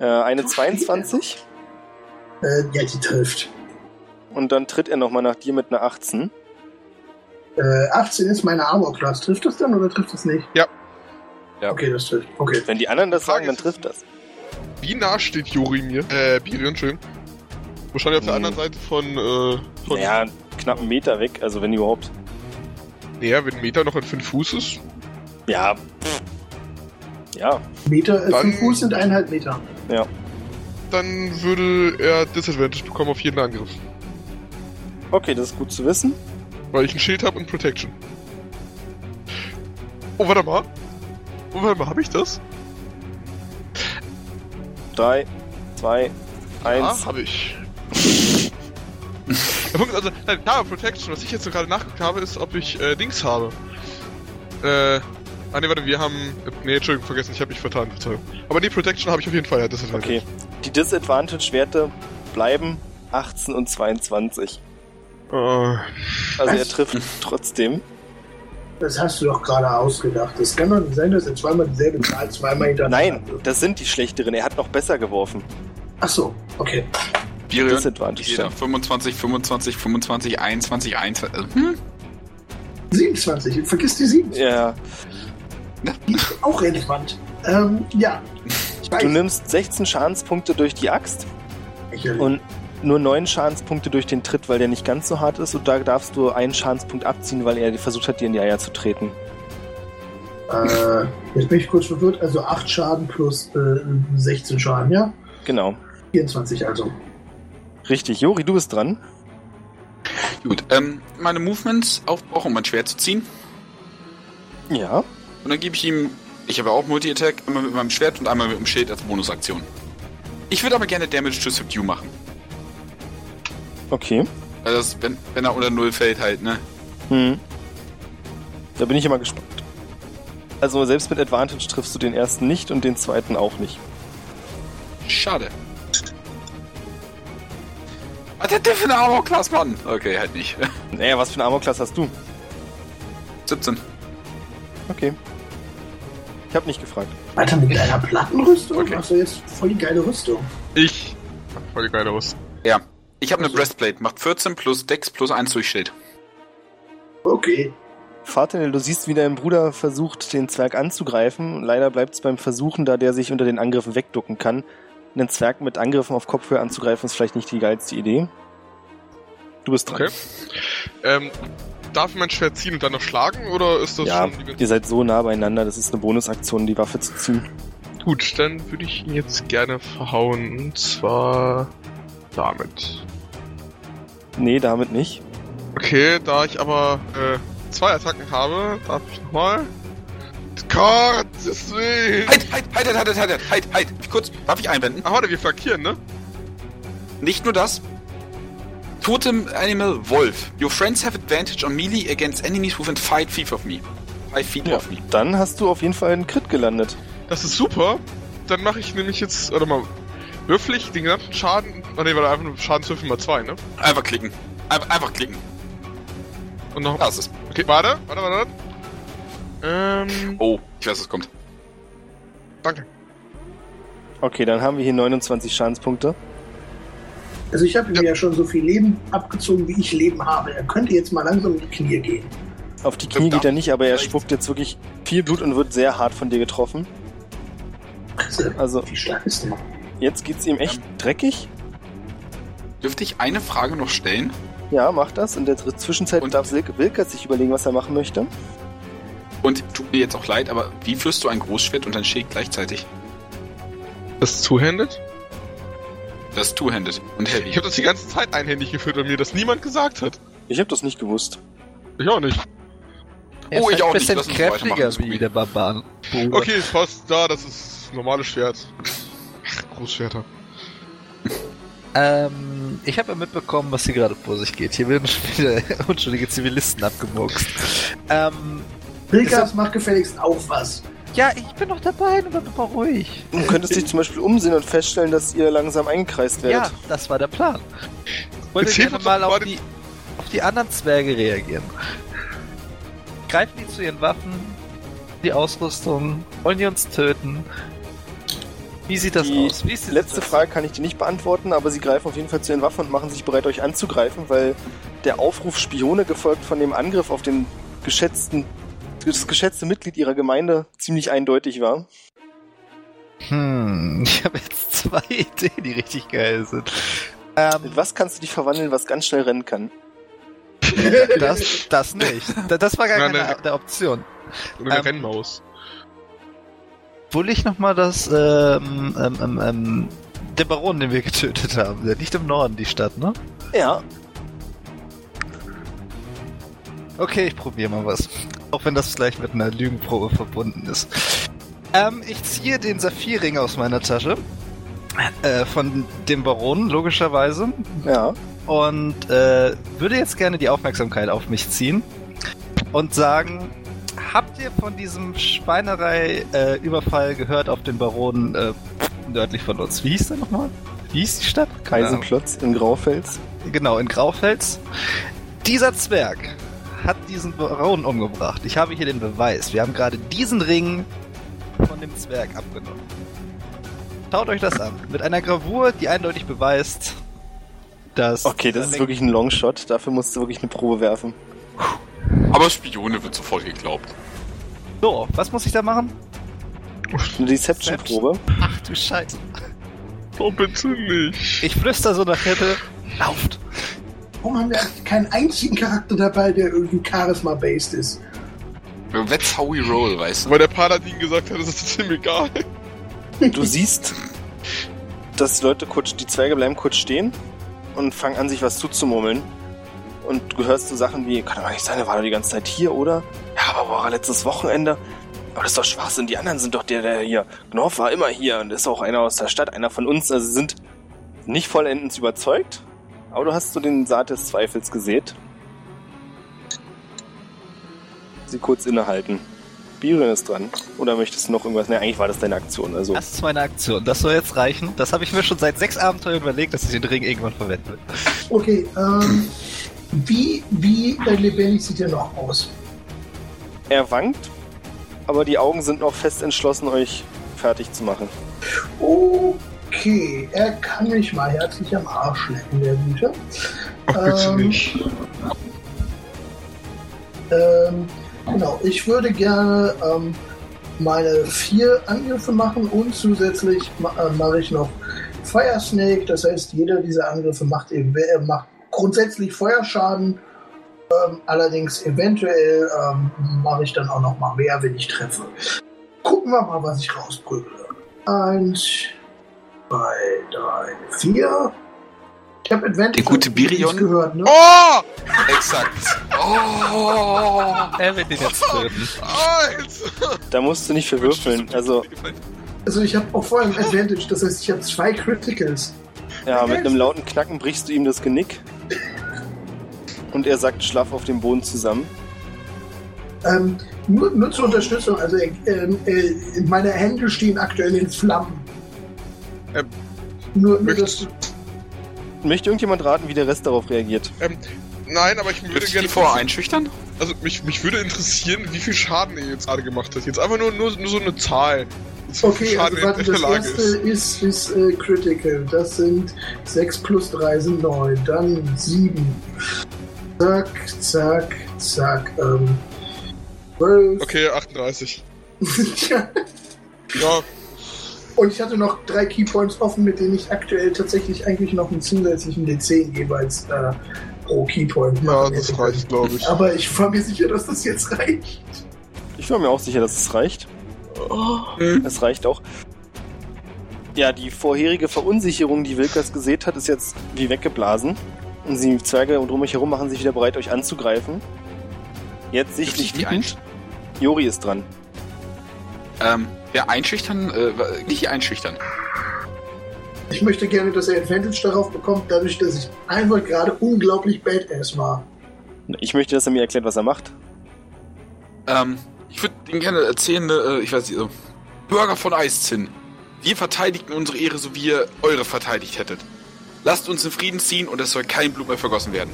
Äh, eine 22 Äh, ja, die trifft. und dann tritt er nochmal nach dir mit einer 18. Äh, 18 ist meine Armor-Class. Trifft das dann oder trifft das nicht? Ja. Ja. Okay, das trifft. Okay. Wenn die anderen das Frage sagen, dann trifft das. Wie nah steht Juri mir? Äh, Birion, schön. Wahrscheinlich auf der Hm. anderen Seite von, äh, von... Naja, knapp einen Meter weg, also wenn überhaupt. Näher, wenn ein Meter noch in 5 Fuß ist. Ja. pff. Ja, Meter, äh, Dann- 5 Fuß sind eineinhalb Meter. Dann würde er Disadvantage bekommen auf jeden Angriff. okay, das ist gut zu wissen. Weil ich ein Schild habe und Protection. Oh, warte mal. Oh, warte mal, habe ich das? Drei, zwei, eins. Ja, habe ich. Der Punkt ist also, nein, ja, Protection, was ich jetzt so gerade nachgeguckt habe, ist, ob ich äh, Dings habe. Äh, ah ne, warte, wir haben, nee, Entschuldigung, vergessen, ich habe mich vertan, Verzeihung. Aber die Protection habe ich auf jeden Fall, ja, ist Okay. Die Disadvantage-Werte bleiben 18 und 22. Äh, Also er trifft trotzdem. Das hast du doch gerade ausgedacht. Das kann doch nicht sein, dass er zweimal dieselbe Zahl zweimal hintereinander Nein, das sind die schlechteren. Er hat noch besser geworfen. Ach so, okay. Birion, Disadvantage. jeder. 25, 25, 25, 21, 21. äh, Hm? 27. Vergiss die 7. Ja, Die ist auch relevant. Ähm, ja. Du nimmst 16 Schadenspunkte durch die Axt Lächerlich. und nur 9 Schadenspunkte durch den Tritt, weil der nicht ganz so hart ist. Und da darfst du einen Schadenspunkt abziehen, weil er versucht hat, dir in die Eier zu treten. Äh, jetzt bin ich kurz verwirrt. Also 8 Schaden plus äh, 16 Schaden, ja? Genau. 24 also. Richtig. Jori, du bist dran. Gut, ähm, meine Movements aufbrauchen, um mein Schwert zu ziehen. Ja. Und dann gebe ich ihm, ich habe auch Multi-Attack, einmal mit meinem Schwert und einmal mit dem Schild als Bonusaktion. Ich würde aber gerne Damage to Subdue machen. Okay. Also das, wenn, wenn er unter Null fällt halt, ne? Hm. Da bin ich immer gespannt. Also selbst mit Advantage triffst du den ersten nicht und den zweiten auch nicht. Schade. Was hat der für eine Armor-Class, Mann? Okay, halt nicht. Naja, was für eine Armor-Class hast du? 17. Okay. Ich habe nicht gefragt. Alter, mit einer Plattenrüstung? Okay. Hast du jetzt voll die geile Rüstung. ich. Voll geil aus. Ja. Ich habe eine Also- Breastplate, macht 14 plus Dex plus 1 durch Schild. Okay. Vater, du siehst, wie dein Bruder versucht, den Zwerg anzugreifen. Leider bleibt es beim Versuchen, da der sich unter den Angriffen wegducken kann. Einen Zwerg mit Angriffen auf Kopfhöhe anzugreifen, ist vielleicht nicht die geilste Idee. Du bist dran. Okay. Ähm, darf ich mein Schwert ziehen und dann noch schlagen, oder ist das Ja, schon... die- ihr seid so nah beieinander, das ist eine Bonusaktion, die Waffe zu ziehen. Gut, dann würde ich ihn jetzt gerne verhauen, und zwar damit. Nee, damit nicht. Okay, da ich aber äh, zwei Attacken habe, darf ich nochmal. Gottes Willen! Halt, halt, halt, halt, halt, halt, halt, halt. Kurz, darf ich einwenden? Ach, warte, wir flankieren, ne? Nicht nur das. Totem Animal Wolf. Your friends have advantage on melee against enemies within 5 feet of me. 5 feet Ja, of me. dann hast du auf jeden Fall einen Crit gelandet. Das ist super. Dann mache ich nämlich jetzt, warte mal, würfel ich den gesamten Schaden. Oh ne, weil einfach nur Schadenswürfel mal zwei, ne? Einfach klicken. Einfach, einfach klicken. Und noch. Da ist es. Okay, warte, warte, warte. warte. Ähm, Oh, ich weiß, was kommt. danke. Okay, dann haben wir hier 29 Schadenspunkte. Also ich habe ihm ja. schon so viel Leben abgezogen, wie ich Leben habe. Er könnte jetzt mal langsam in die Knie gehen. Auf die Knie geht er nicht, aber er spuckt jetzt wirklich viel Blut und wird sehr hart von dir getroffen. Also, Also wie stark ist der? Jetzt geht's ihm echt dreckig. Dürfte ich eine Frage noch stellen? Ja, macht das. In der Zwischenzeit Und- darf Silke Wilkert sich überlegen, was er machen möchte. Und tut mir jetzt auch leid, aber wie führst du ein Großschwert und ein Schild gleichzeitig? Das ist two-handed? Das ist two-handed und heavy. Ich habe das die ganze Zeit einhändig geführt und mir das niemand gesagt hat. Ich habe das nicht gewusst. Ich auch nicht. Er Oh, ich halt auch nicht. kräftiger ist gut. wie der Barbar. Okay, es passt da, das ist normales Schwert. Großschwerter. Ähm, ich habe ja mitbekommen, was hier gerade vor sich geht. Hier werden schon wieder unschuldige Zivilisten abgemurkst. Ähm, Wilkas macht gefälligst auch was. ja, ich bin noch dabei, nur bleib mal ruhig. Du könntest dich zum Beispiel umsehen und feststellen, dass ihr langsam eingekreist Ja, werdet. das war der Plan. Ich wollte Jetzt hilf gerne mal auf die, auf die anderen Zwerge reagieren. Greifen die zu ihren Waffen, die Ausrüstung, wollen die uns töten? Wie sieht das Die aus? Wie ist die Letzte Situation? Frage kann ich dir nicht beantworten, aber sie greifen auf jeden Fall zu ihren Waffen und machen sich bereit, euch anzugreifen, weil der Aufruf Spione gefolgt von dem Angriff auf den geschätzten, das geschätzte Mitglied ihrer Gemeinde ziemlich eindeutig war. Hm, ich habe jetzt zwei Ideen, die richtig geil sind. Ähm, Mit was kannst du dich verwandeln, was ganz schnell rennen kann? das, das nicht. Da- Das war gar keine nein. der Option. Eine Ähm, Rennmaus. Obwohl ich nochmal das, ähm, ähm, ähm, ähm, der Baron, den wir getötet haben, der liegt im Norden, die Stadt, ne? Ja, Okay, ich probiere mal was. Auch wenn das gleich mit einer Lügenprobe verbunden ist. Ähm, ich ziehe den Saphirring aus meiner Tasche. Äh, von dem Baron, logischerweise. ja. Und äh, würde jetzt gerne die Aufmerksamkeit auf mich ziehen. Und sagen, habt ihr von diesem Schweinerei-Überfall gehört auf den Baron äh, nördlich von uns? Wie hieß der nochmal? Wie hieß die Stadt? Eisenklotz in Graufels. Genau, in Graufels. Dieser Zwerg hat diesen Baron umgebracht. Ich habe hier den Beweis. Wir haben gerade diesen Ring von dem Zwerg abgenommen. Schaut euch das an. Mit einer Gravur, die eindeutig beweist, dass... Okay, das ist wirklich ein Longshot. Dafür musst du wirklich eine Probe werfen. Aber Spione wird sofort geglaubt. So, was muss ich da machen? Eine Deception-Probe. Ach du Scheiße. Oh, bitte nicht. Ich flüster so nach Hinten. Lauft. Warum haben wir eigentlich keinen einzigen Charakter dabei, der irgendwie Charisma-based ist? That's how we roll, weißt du. Weil der Paladin gesagt hat, das ist ihm egal. Du siehst, dass die Leute kurz, die Zwerge bleiben kurz stehen und fangen an, sich was zuzumurmeln. Und du hörst so Sachen wie, kann doch nicht sein, der war doch die ganze Zeit hier, oder? Ja, aber war letztes Wochenende. Aber das ist doch Schwachsinn, die anderen sind doch der, der hier. Gnorf war immer hier und ist auch einer aus der Stadt, einer von uns. Also sind nicht vollendens überzeugt, aber du hast so den Saat des Zweifels gesät. Sie kurz innehalten. Biren ist dran. Oder möchtest du noch irgendwas? Ne, eigentlich war das deine Aktion. Also Das ist meine Aktion. Das soll jetzt reichen. Das habe ich mir schon seit sechs Abenteuern überlegt, dass ich den Ring irgendwann verwenden will. Okay, ähm, wie, wie äh, lebendig sieht er noch aus? Er wankt, aber die Augen sind noch fest entschlossen, euch fertig zu machen. Okay, er kann mich mal herzlich am Arsch lecken, der Güte. Ach, bitte Ähm, nicht. Ähm, genau, ich würde gerne ähm, meine vier Angriffe machen und zusätzlich ma äh, mache ich noch Fire Snake. Das heißt, jeder dieser Angriffe macht, ev- äh, macht grundsätzlich Feuerschaden. Ähm, allerdings eventuell ähm, mache ich dann auch noch mal mehr, wenn ich treffe. Gucken wir mal, was ich rausprügle. Eins, zwei, drei, vier. Ich habe Advantage. Der gute Birion? gehört, ne? Oh! Exakt. Oh. Er wird den jetzt töten. Alter! Da musst du nicht für würfeln. Also, Also ich habe auch vorher ein Advantage, das heißt, ich habe zwei Criticals. Ja, mit einem lauten Knacken brichst du ihm das Genick. Und er sackt schlaff auf dem Boden zusammen. Ähm, nur, nur zur Unterstützung, also äh, äh, meine Hände stehen aktuell in Flammen. Ähm, nur, nur möchtest das, Möchte irgendjemand raten, wie der Rest darauf reagiert? Ähm, nein, aber ich würde Würdest gerne vorher einschüchtern? Also mich, mich würde interessieren, wie viel Schaden er jetzt gerade gemacht hat. Jetzt einfach nur, nur, nur so eine Zahl. Viel okay, also warte, das erste ist. ist, ist äh, Critical. Das sind 6 plus 3 sind 9, dann 7. Zack, zack, zack. Ähm, 12. Okay, 38. ja. Ja, Und ich hatte noch drei Keypoints offen, mit denen ich aktuell tatsächlich eigentlich noch einen zusätzlichen D10 jeweils äh, pro Keypoint ja, machen das reicht, glaube ich. Aber ich war mir sicher, dass das jetzt reicht. Ich war mir auch sicher, dass es reicht. Es reicht auch. Ja, die vorherige Verunsicherung, die Wilkers gesät hat, ist jetzt wie weggeblasen. Und die Zwerge um mich herum machen sich wieder bereit, euch anzugreifen. Jetzt sichtlich wütend. Jori ist dran. Ähm, ja, einschüchtern, äh, nicht einschüchtern. Ich möchte gerne, dass er Advantage darauf bekommt, dadurch, dass ich einfach gerade unglaublich badass war. Ich möchte, dass er mir erklärt, was er macht. Ähm, ich würde Ihnen gerne erzählen, äh, ich weiß nicht, so, Bürger von Eiszinn. Wir verteidigten unsere Ehre, so wie ihr eure verteidigt hättet. Lasst uns in Frieden ziehen und es soll kein Blut mehr vergossen werden.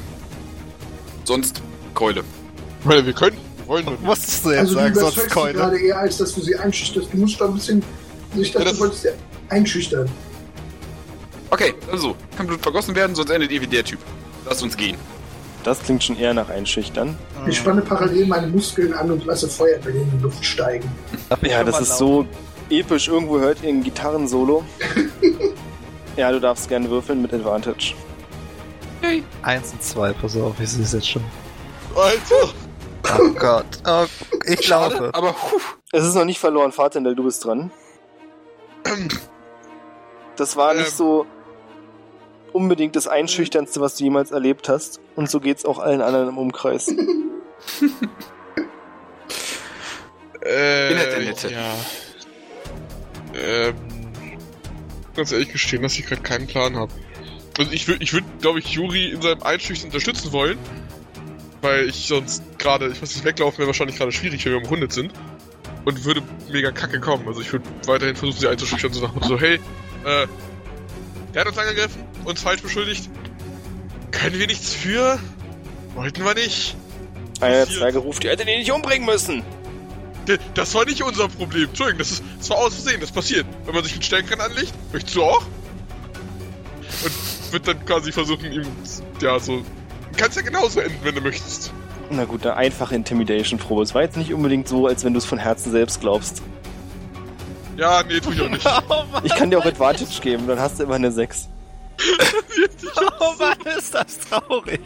Sonst Keule. Ich meine, wir können, wir wollen nur. Musstest du jetzt Also du sagen, sonst Keule. gerade eher, als dass du sie einschüchterst. Du musst doch ein bisschen... Ich dachte, Ja, du das- wolltest sie einschüchtern. Okay, also, kein Blut vergossen werden, sonst endet ihr wie der Typ. Lasst uns gehen. Das klingt schon eher nach Einschüchtern. Ich spanne parallel meine Muskeln an und lasse Feuerbälle in die Luft steigen. Ja, das ist so episch. Irgendwo hört ihr ein Gitarrensolo. ja, du darfst gerne würfeln mit Advantage. Eins und zwei, pass auf, ich sehe es jetzt schon. Alter! Oh Gott, oh, ich laufe. aber puh, Es ist noch nicht verloren, Fahrtendel, du bist dran. Das war nicht Ähm. so unbedingt das Einschüchternste, was du jemals erlebt hast. Und so geht's auch allen anderen im Umkreis. Äh, Bin der Nette. Ja. Ähm, ganz ehrlich gestehen, dass ich gerade keinen Plan habe. Also ich würde, ich würd, glaube ich, Juri in seinem Einschüchtern unterstützen wollen. Weil ich sonst gerade, ich muss nicht weglaufen, wäre wahrscheinlich gerade schwierig, wenn wir umrundet sind. Und würde mega kacke kommen. Also ich würde weiterhin versuchen, sie einzuschüchtern, so nach so, hey, äh, der hat uns angegriffen, uns falsch beschuldigt. Können wir nichts für? Wollten wir nicht? Einer der. Zwerge ruft, ihr hättet ihn nicht umbringen müssen. D- Das war nicht unser Problem. Entschuldigung, das, ist, das war aus Versehen, das passiert. Wenn man sich mit Stärkeren anlegt, möchtest du auch? Und wird dann quasi versuchen, ihm, ja, so. Kannst ja genauso enden, wenn du möchtest. Na gut, eine einfache Intimidation-Probe. Es war jetzt nicht unbedingt so, als wenn du es von Herzen selbst glaubst. Ja, nee, tu ich auch nicht. Oh Mann, Ich kann dir auch Advantage geben, dann hast du immer eine 6. oh Mann, ist das traurig.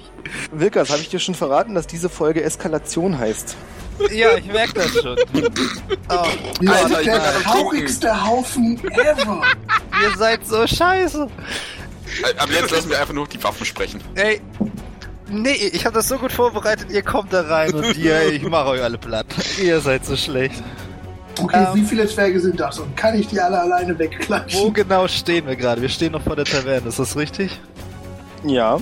Wilkas, habe ich dir schon verraten, dass diese Folge Eskalation heißt? Ja, ich merke das schon. Oh, Alter, sind ich der traurigste Haufen ever. ihr seid so scheiße. Äh, Ab jetzt lassen wir einfach nur die Waffen sprechen. Ey, nee, ich habe das so gut vorbereitet, ihr kommt da rein und ihr, ich mache euch alle platt. Ihr seid so schlecht. Okay, Ähm. wie viele Zwerge sind das? Und kann ich die alle alleine Wo wegklatschen? genau stehen wir gerade? Wir stehen noch vor der Taverne, ist das richtig? Ja.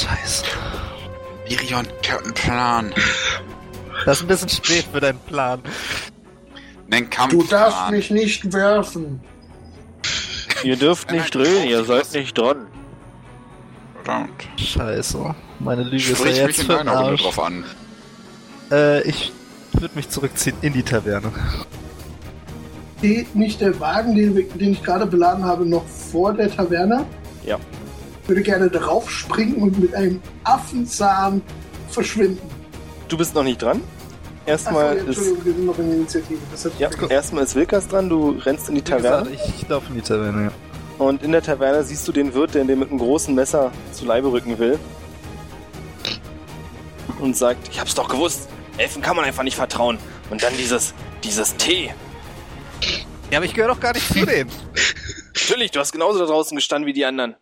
Scheiße. Mirion, ich hab einen Plan. Das ist ein bisschen spät für deinen Plan. Nen Du darfst Kampfplan. mich nicht werfen. Ihr dürft nicht drehen, ihr seid nicht dran. Verdammt. Scheiße. Meine Lüge ist ja Sprich mich jetzt in deiner Runde drauf an. Äh, ich würde mich zurückziehen in die Taverne. Steht nicht der Wagen, den, den ich gerade beladen habe, noch vor der Taverne? Ja. Ich würde gerne drauf springen und mit einem Affenzahn verschwinden. Du bist noch nicht dran. Erstmal ja, ist. Entschuldigung, wir sind noch in der Initiative. Ja, erstmal ist Wilkas dran, du rennst in die Wie gesagt, Taverne. ich, ich laufe in die Taverne, ja. Und in der Taverne siehst du den Wirt, der dir mit einem großen Messer zu Leibe rücken will. Und sagt, ich hab's doch gewusst. Elfen kann man einfach nicht vertrauen. Und dann dieses, dieses Tee. Ja, aber ich gehöre doch gar nicht zu denen. Natürlich, du hast genauso da draußen gestanden wie die anderen.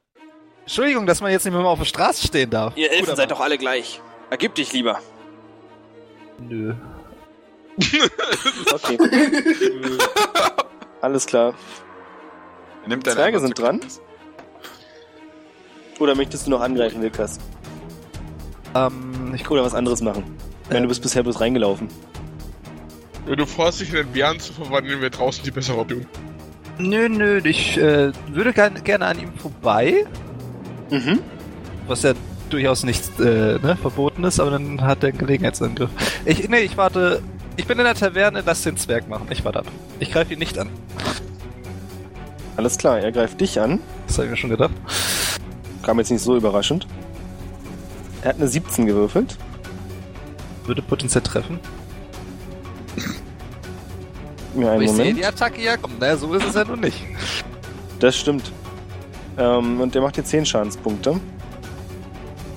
Entschuldigung, dass man jetzt nicht mehr mal auf der Straße stehen darf. Ihr Elfen Guter seid doch alle gleich. Ergib dich lieber. Nö. Okay. Alles klar. Nimmt deine Zwerge sind dran. Oder möchtest du noch angreifen, Wilkas? Ähm, ich Oder was anderes machen? Ich meine, du bist bisher bloß reingelaufen. Wenn du dich in den Bären zu verwandeln, wäre draußen die bessere Option. Nö, nö, ich äh, würde gern, gerne an ihm vorbei, Mhm. was ja durchaus nicht äh, ne, verboten ist, aber dann hat er einen Gelegenheitsangriff. Ich, nee, ich warte. Ich bin in der Taverne, lass den Zwerg machen. Ich warte ab. Ich greife ihn nicht an. Alles klar, er greift dich an. Das habe ich mir schon gedacht. Kam jetzt nicht so überraschend. Er hat eine 17 gewürfelt. Würde potenziell treffen. Mir Aber einen ich sehe Moment. die Attacke ja kommen. Na, so ist es ja nun nicht. Das stimmt. Ähm, und der macht dir 10 Schadenspunkte.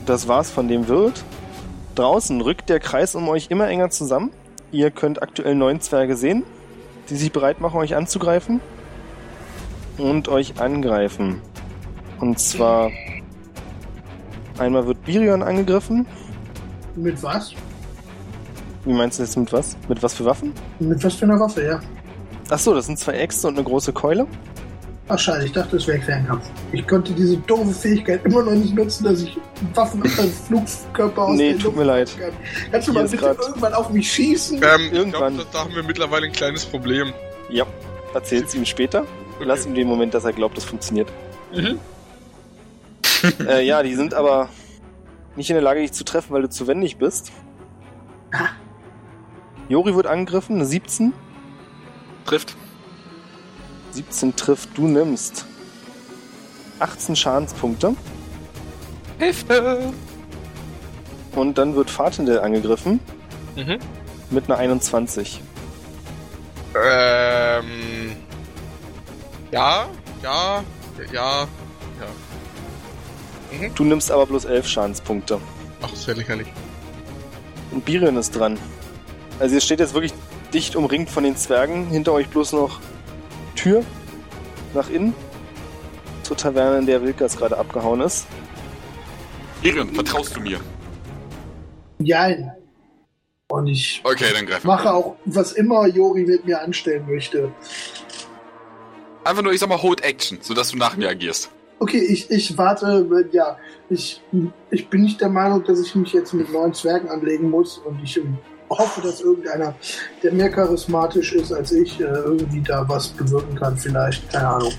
Das war's von dem Wirt. Draußen rückt der Kreis um euch immer enger zusammen. Ihr könnt aktuell neun Zwerge sehen, die sich bereit machen, euch anzugreifen. Und euch angreifen. Und zwar einmal wird Birion angegriffen. Mit was? Wie meinst du jetzt mit was? Mit was für Waffen? Mit was für einer Waffe, ja. Ach so, das sind zwei Äxte und eine große Keule. Ach scheiße, ich dachte, es wäre Fernkampf. Ich konnte diese doofe Fähigkeit immer noch nicht nutzen, dass ich Waffen aus einem Flugkörper aus Nee, der tut Luft mir leid. kann. Kannst du Hier mal bitte grad- irgendwann auf mich schießen? Ähm, ich Irgendwann. glaube, da haben wir mittlerweile ein kleines Problem. Ja, erzähl's ihm später. Lass ihm den Moment, dass er glaubt, das funktioniert. Mhm. äh, ja, die sind aber nicht in der Lage, dich zu treffen, weil du zu wendig bist. Ah. Jori wird angegriffen, eine 17. Trifft. 17 trifft, du nimmst 18 Schadenspunkte. Hilfe! Und dann wird Fatendel angegriffen Mhm. mit einer 21. Ähm. Ja, ja, ja. Du nimmst aber bloß 11 Schadenspunkte. Ach, das wäre lächerlich. Und Birion ist dran. Also ihr steht jetzt wirklich dicht umringt von den Zwergen. Hinter euch bloß noch Tür nach innen. Zur Taverne, in der Wilkas gerade abgehauen ist. Irion, vertraust du mir? Jein. Und ich Okay, dann greif. mache auch, was immer Jori mit mir anstellen möchte. Einfach nur, ich sag mal, Hold Action, sodass du nach mir agierst. Okay, ich, ich warte, ja, ich, ich bin nicht der Meinung, dass ich mich jetzt mit neuen Zwergen anlegen muss und ich hoffe, dass irgendeiner, der mehr charismatisch ist als ich, äh, irgendwie da was bewirken kann, vielleicht, keine Ahnung.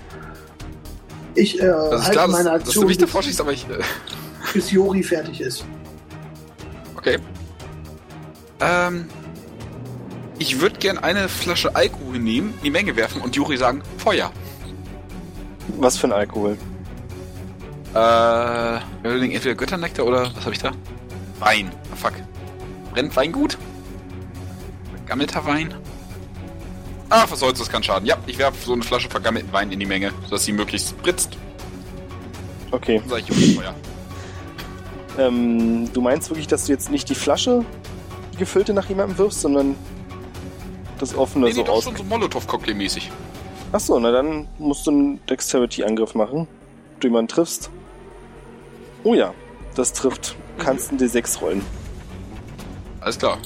Ich äh, Das ist halte klar, meine dass, dass du Aktion, mich bis, davor schießt, aber ich. Äh, bis Jori fertig ist. okay. Ähm. Ich würde gern eine Flasche Alkohol nehmen, in die Menge werfen und Juri sagen, Feuer. Was für ein Alkohol. Äh, entweder Götternektar oder was habe ich da? Wein. Fuck. Brennt Wein gut? Vergammelter Wein? Ach, was soll's, das kann schaden. Ja, ich werfe so eine Flasche vergammelten Wein in die Menge, sodass sie möglichst spritzt. Okay. Dann sag ich Juri Feuer. Ähm, du meinst wirklich, dass du jetzt nicht die Flasche, die gefüllte nach jemandem wirfst, sondern das offene Nee, nee, so doch aus. schon so Molotow-Cocktail-mäßig. Achso, na dann musst du einen Dexterity-Angriff machen. Du jemanden triffst. Oh ja, das trifft. Kannst einen D6 rollen. Alles klar.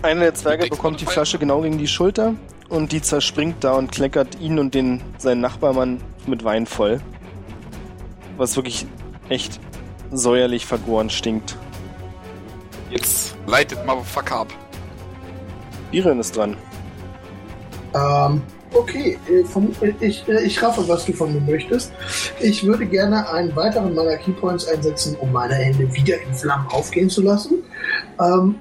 Einer der Zwerge bekommt die Flasche genau gegen die Schulter und die zerspringt da und kleckert ihn und den seinen Nachbarmann mit Wein voll. Was wirklich echt säuerlich vergoren stinkt. Jetzt leitet Motherfucker ab. Iren ist dran. Ähm, okay, äh, äh, ich, äh, ich raffe, was du von mir möchtest. Ich würde gerne einen weiteren meiner Keypoints einsetzen, um meine Hände wieder in Flammen aufgehen zu lassen. Ähm,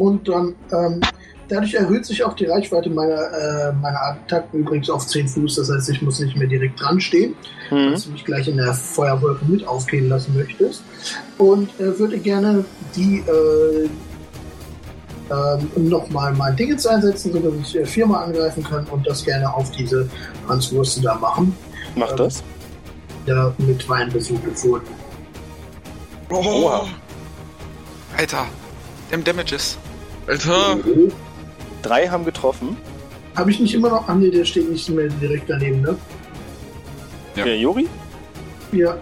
und dann, ähm, dadurch erhöht sich auch die Reichweite meiner, äh, meiner Attacken übrigens auf 10 Fuß. Das heißt, ich muss nicht mehr direkt dran stehen, Hm. dass du mich gleich in der Feuerwolke mit aufgehen lassen möchtest. Und äh, würde gerne die äh, ähm, nochmal mein Dingens einsetzen, sodass ich äh, viermal angreifen kann und das gerne auf diese Hanswurste da machen, Mach das. der mit Wein besudelt wurden. Oha. Alter, dem Damages. Alter, Drei haben getroffen. Habe ich nicht immer noch. Ah, nee, der steht nicht mehr direkt daneben, ne? Ja. Der Jori? Ja.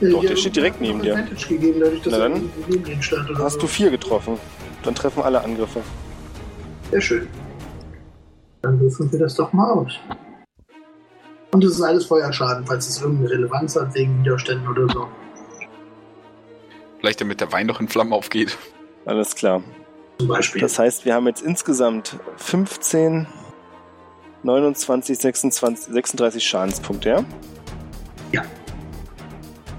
Doch, der steht direkt neben dir. Gegeben, dadurch, dass Na er dann neben ihm stand oder Hast so. du vier getroffen. Dann treffen alle Angriffe. Sehr schön. Dann würfeln wir das doch mal aus. Und es ist alles Feuerschaden, falls es irgendeine Relevanz hat wegen Widerständen oder so. Vielleicht damit der Wein noch in Flammen aufgeht. Alles klar. Zum Beispiel. Das heißt, wir haben jetzt insgesamt 15, 29, 26, 36 Schadenspunkte, ja?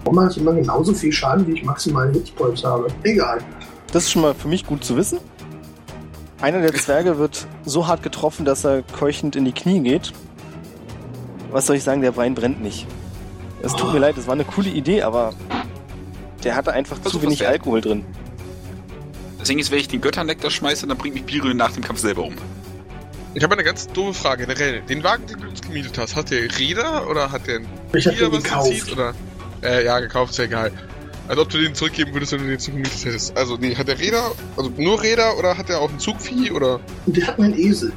Warum mache ich immer genauso viel Schaden, wie ich maximal Hitpoints habe? Egal. Das ist schon mal für mich gut zu wissen. Einer der Zwerge wird so hart getroffen, dass er keuchend in die Knie geht. Was soll ich sagen, der Wein brennt nicht. Es tut mir leid, es war eine coole Idee, aber der hatte einfach Versuch zu wenig. Alkohol drin. Deswegen ist, wenn ich den Götternektar schmeiße, dann bringt mich Birion nach dem Kampf selber um. Ich habe eine ganz doofe Frage generell. Den Wagen, den du uns gemietet hast, hat der Räder oder hat der ein Ich habe Tier, den was gekauft. zieht? Oder? Äh, ja, gekauft, ist ja egal. Also ob du den zurückgeben würdest, wenn du den Zug gemietet hättest. Also, nee, hat der Räder, also nur Räder oder hat der auch ein Zugvieh oder Und der hat einen Esel.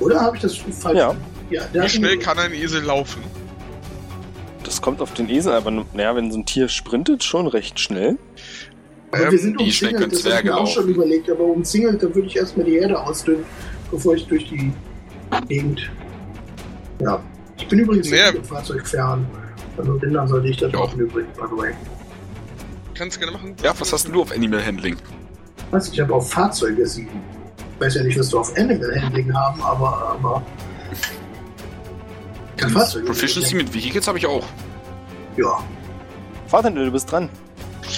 Oder habe ich das falsch? Ja. ja der wie schnell kann ein Esel laufen? Das kommt auf den Esel, aber naja, wenn so ein Tier sprintet, schon recht schnell. Aber wir sind umzingelt, das habe ich mir auch schon überlegt, aber umzingelt, dann würde ich erstmal die Erde ausdünnen, bevor ich durch die Gegend. Ja. Ich bin übrigens Naja. mit dem Fahrzeug fern. Also wenn, dann sollte ich das machen übrigens, by the way. Kannst du gerne machen. Ja, was hast denn du auf Animal Handling? Was, ich habe auf Fahrzeuge sieben. Ich weiß ja nicht, was du auf Animal Handling haben, aber, aber. Kein Fahrzeug. Proficiency mit Vehicles habe ich auch. Ja. Vater, du bist dran.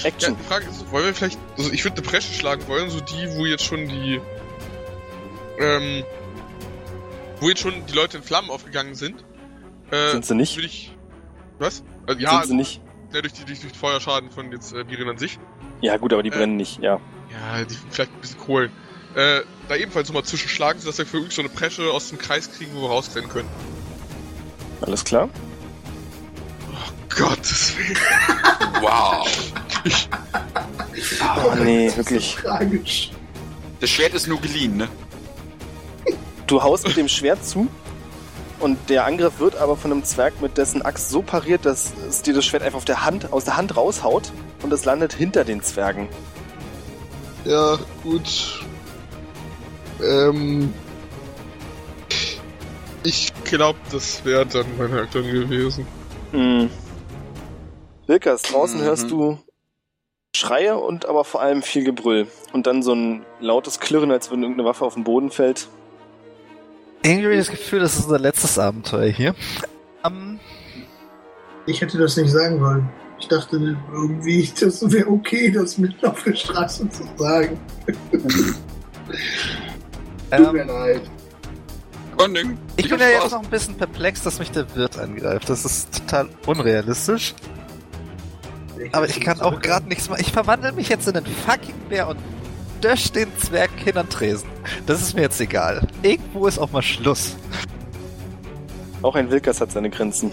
Ja, Action. die Frage ist, wollen wir vielleicht, also ich würde eine Bresche schlagen wollen, so die, wo jetzt schon die, ähm, wo jetzt schon die Leute in Flammen aufgegangen sind. Äh, Sind sie nicht? Ich, was? Also, ja, Sind sie nicht? ja, durch, die, durch, durch den Feuerschaden von jetzt äh, Birin an sich. Ja, gut, aber die Äh. brennen nicht, ja. Ja, die vielleicht ein bisschen Kohlen. Äh, da ebenfalls nochmal zwischenschlagen, sodass wir für wirklich so eine Presche aus dem Kreis kriegen, wo wir rausrennen können. Alles klar. Gottes Willen. Wow. Oh nee, Das ist wirklich. so tragisch. Das Schwert ist nur geliehen, ne? Du haust mit dem Schwert zu und der Angriff wird aber von einem Zwerg mit dessen Axt so pariert, dass es dir das Schwert einfach auf der Hand, aus der Hand raushaut und es landet hinter den Zwergen. Ja, gut. Ähm. Ich glaube, das wäre dann meine Aktion gewesen. Hm. Wilkas, draußen Mhm. hörst du Schreie und aber vor allem viel Gebrüll. Und dann so ein lautes Klirren, als wenn irgendeine Waffe auf den Boden fällt. Irgendwie habe ich das Gefühl, das ist unser letztes Abenteuer hier. Ähm, Ich hätte das nicht sagen wollen. Ich dachte irgendwie, das wäre okay, das mitten auf der Straße zu sagen. Tut mir ähm, leid. Ich bin ja jetzt noch ein bisschen perplex, dass mich der Wirt angreift. Das ist total unrealistisch. Aber ich kann auch gerade nichts machen. Ich verwandle mich jetzt in einen fucking Bär und dösch den Zwerg hin an Tresen. Das ist mir jetzt egal. Irgendwo ist auch mal Schluss. Auch ein Wilkas hat seine Grenzen.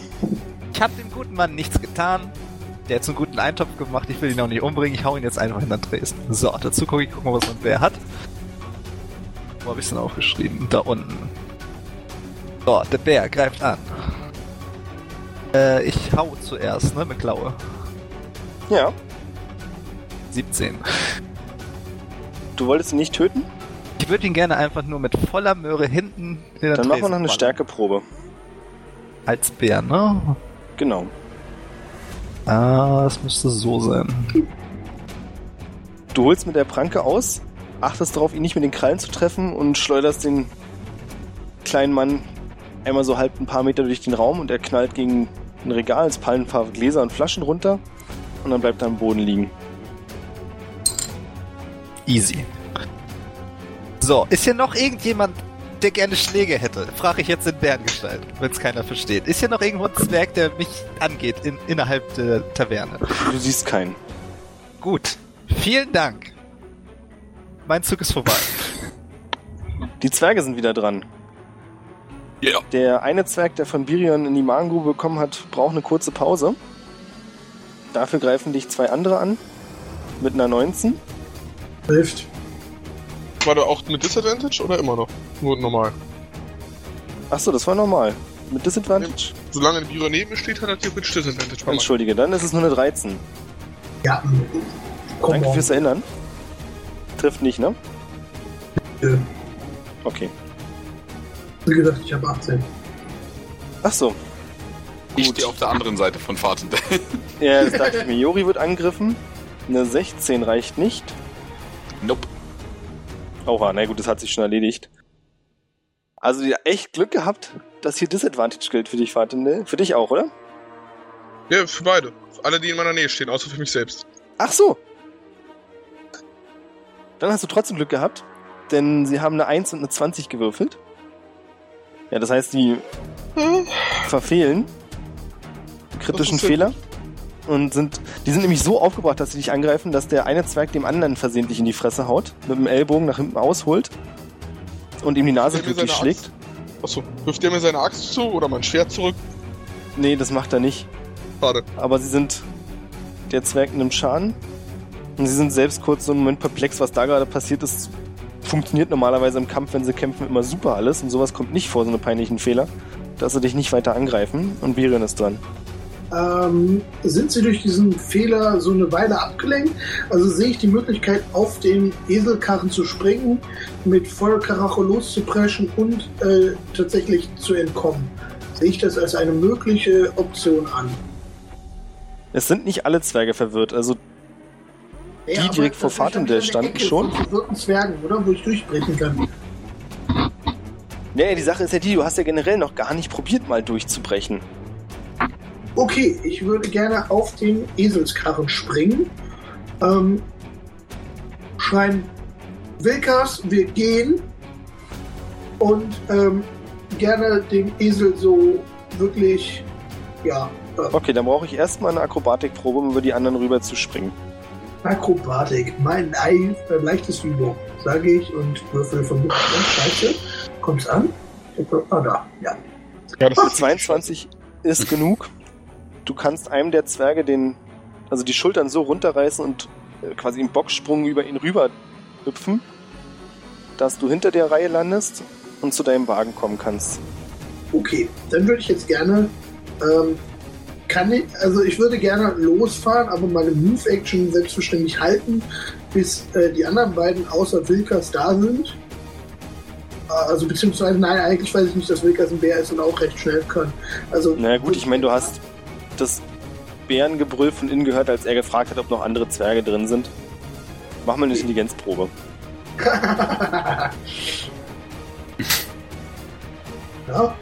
Ich habe dem guten Mann nichts getan. Der hat so einen guten Eintopf gemacht. Ich will ihn auch nicht umbringen. Ich hau ihn jetzt einfach hin an Tresen. So, dazu gucke ich, guck mal, was mein Bär hat. Wo habe ich denn aufgeschrieben? Da unten. So, der Bär greift an. Äh, ich hau zuerst, ne, mit Klaue. Ja, 17. du wolltest ihn nicht töten? Ich würde ihn gerne einfach nur mit voller Möhre hinten in den Dann machen wir noch eine. Stärkeprobe. Als Bär, ne? Genau. Ah, das müsste so sein. Du holst mit der Pranke aus, achtest darauf, ihn nicht mit den Krallen zu treffen und schleuderst den kleinen Mann einmal so halb ein paar Meter durch den Raum und er knallt gegen ein Regal, es fallen ein paar Gläser und Flaschen runter und dann bleibt er am Boden liegen. Easy. So, ist hier noch irgendjemand, der gerne Schläge hätte? Frage ich jetzt in Bärengestalt, wenn es keiner versteht. Ist hier noch irgendwo ein Zwerg, der mich angeht in, innerhalb der Taverne? Du siehst keinen. Gut. Vielen Dank. Mein Zug ist vorbei. Die Zwerge sind wieder dran. Ja. Der eine Zwerg, der von Birion in die Magengrube bekommen hat, braucht eine kurze Pause. Dafür greifen dich zwei andere an. Mit einer 19. Hilft. War der auch mit Disadvantage oder immer noch? Nur normal. Achso, das war normal. Mit Disadvantage? solange ein Biro neben mir steht, hat er theoretisch Disadvantage. mir. Entschuldige, dann ist es nur eine 13. Ja, komm Danke on. fürs Erinnern. Trifft nicht, ne? Nö. Okay. Wie gesagt, ich habe 18. Ach so. Ich Gut. stehe auf der anderen Seite von Fahrtende. Ja, das dachte ich mir. Jori wird angegriffen. Eine 16 reicht nicht. nope. Oha, na gut, das hat sich schon erledigt. Also, ihr echt Glück gehabt, dass hier Disadvantage gilt für dich, Fahrtende. Für dich auch, oder? Ja, für beide. Für alle, die in meiner Nähe stehen, außer für mich selbst. Ach so. Dann hast du trotzdem Glück gehabt, denn sie haben eine 1 und eine 20 gewürfelt. Ja, das heißt, die verfehlen kritischen Fehler und sind die sind nämlich so aufgebracht, dass sie dich angreifen, dass der eine Zwerg dem anderen versehentlich in die Fresse haut, mit dem Ellbogen nach hinten ausholt und ihm die Nase glücklich schlägt. Achso, wirft der mir seine Axt zu oder mein Schwert zurück? Nee, das macht er nicht. Schade. Aber sie sind. Der Zwerg nimmt Schaden. Und sie sind selbst kurz so einen Moment perplex, was da gerade passiert ist. Funktioniert normalerweise im Kampf, wenn sie kämpfen, immer super alles. Und sowas kommt nicht vor, so eine peinlichen Fehler. Dass sie dich nicht weiter angreifen. Und Virion ist dran. Ähm, sind sie durch diesen Fehler so eine Weile abgelenkt? Also sehe ich die Möglichkeit, auf den Eselkarren zu springen, mit Feuerkaracho loszupreschen und äh, tatsächlich zu entkommen. Sehe ich das als eine mögliche Option an? Es sind nicht alle Zwerge verwirrt. Also, Die direkt vor eine standen Ecke schon? Verwirrten Zwergen, oder? Wo ich durchbrechen kann. ja, die Sache ist ja die, du hast ja generell noch gar nicht probiert, mal durchzubrechen. Okay, ich würde gerne auf den Eselskarren springen. Ähm, schreien, Wilkas, wir gehen. Und ähm, gerne den Esel so wirklich, ja, äh, Okay, dann brauche ich erstmal eine Akrobatikprobe, um über die anderen rüber zu springen. Akrobatik, mein Ei, äh, leichtes Übung, sage ich und würfel von an. Scheiße, kommt's an? Ah, da, ja. Ja, das ist 22 ist genug. Du kannst einem der Zwerge den, also die Schultern so runterreißen und äh, quasi im Bocksprung über ihn rüber hüpfen, dass du hinter der Reihe landest und zu deinem Wagen kommen kannst. Okay, dann würde ich jetzt gerne, ähm, kann ich, also ich würde gerne losfahren, aber meine Move-Action selbstverständlich halten, bis äh, die anderen beiden außer Wilkers da sind. Äh, Also beziehungsweise, nein, eigentlich weiß ich nicht, dass Wilkers ein Bär ist und auch recht schnell kann. Also, Na gut, ich meine, du hast das Bärengebrüll von innen gehört, als er gefragt hat, ob noch andere Zwerge drin sind. Mach mal eine Intelligenzprobe. ja,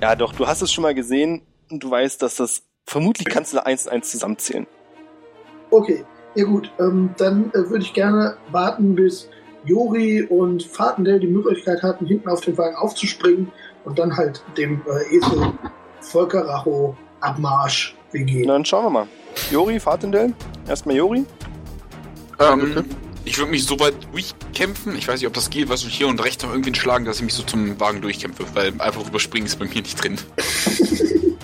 Ja, doch, du hast es schon mal gesehen und du weißt, dass das vermutlich kannst du da eins und eins zusammenzählen. okay. Ja gut, ähm, dann äh, würde ich gerne warten, bis Jori und Fatendell die Möglichkeit hatten, hinten auf den Wagen aufzuspringen und dann halt dem äh, Esel Volker Racho Abmarsch wir gehen. Na, dann schauen wir mal. Jori, Fatendell? Erstmal Jori. Ähm, ich würde mich so weit durchkämpfen. Ich weiß nicht, ob das geht, was ich hier und rechts noch irgendwen schlagen, dass ich mich so zum Wagen durchkämpfe, weil einfach überspringen ist bei mir nicht drin.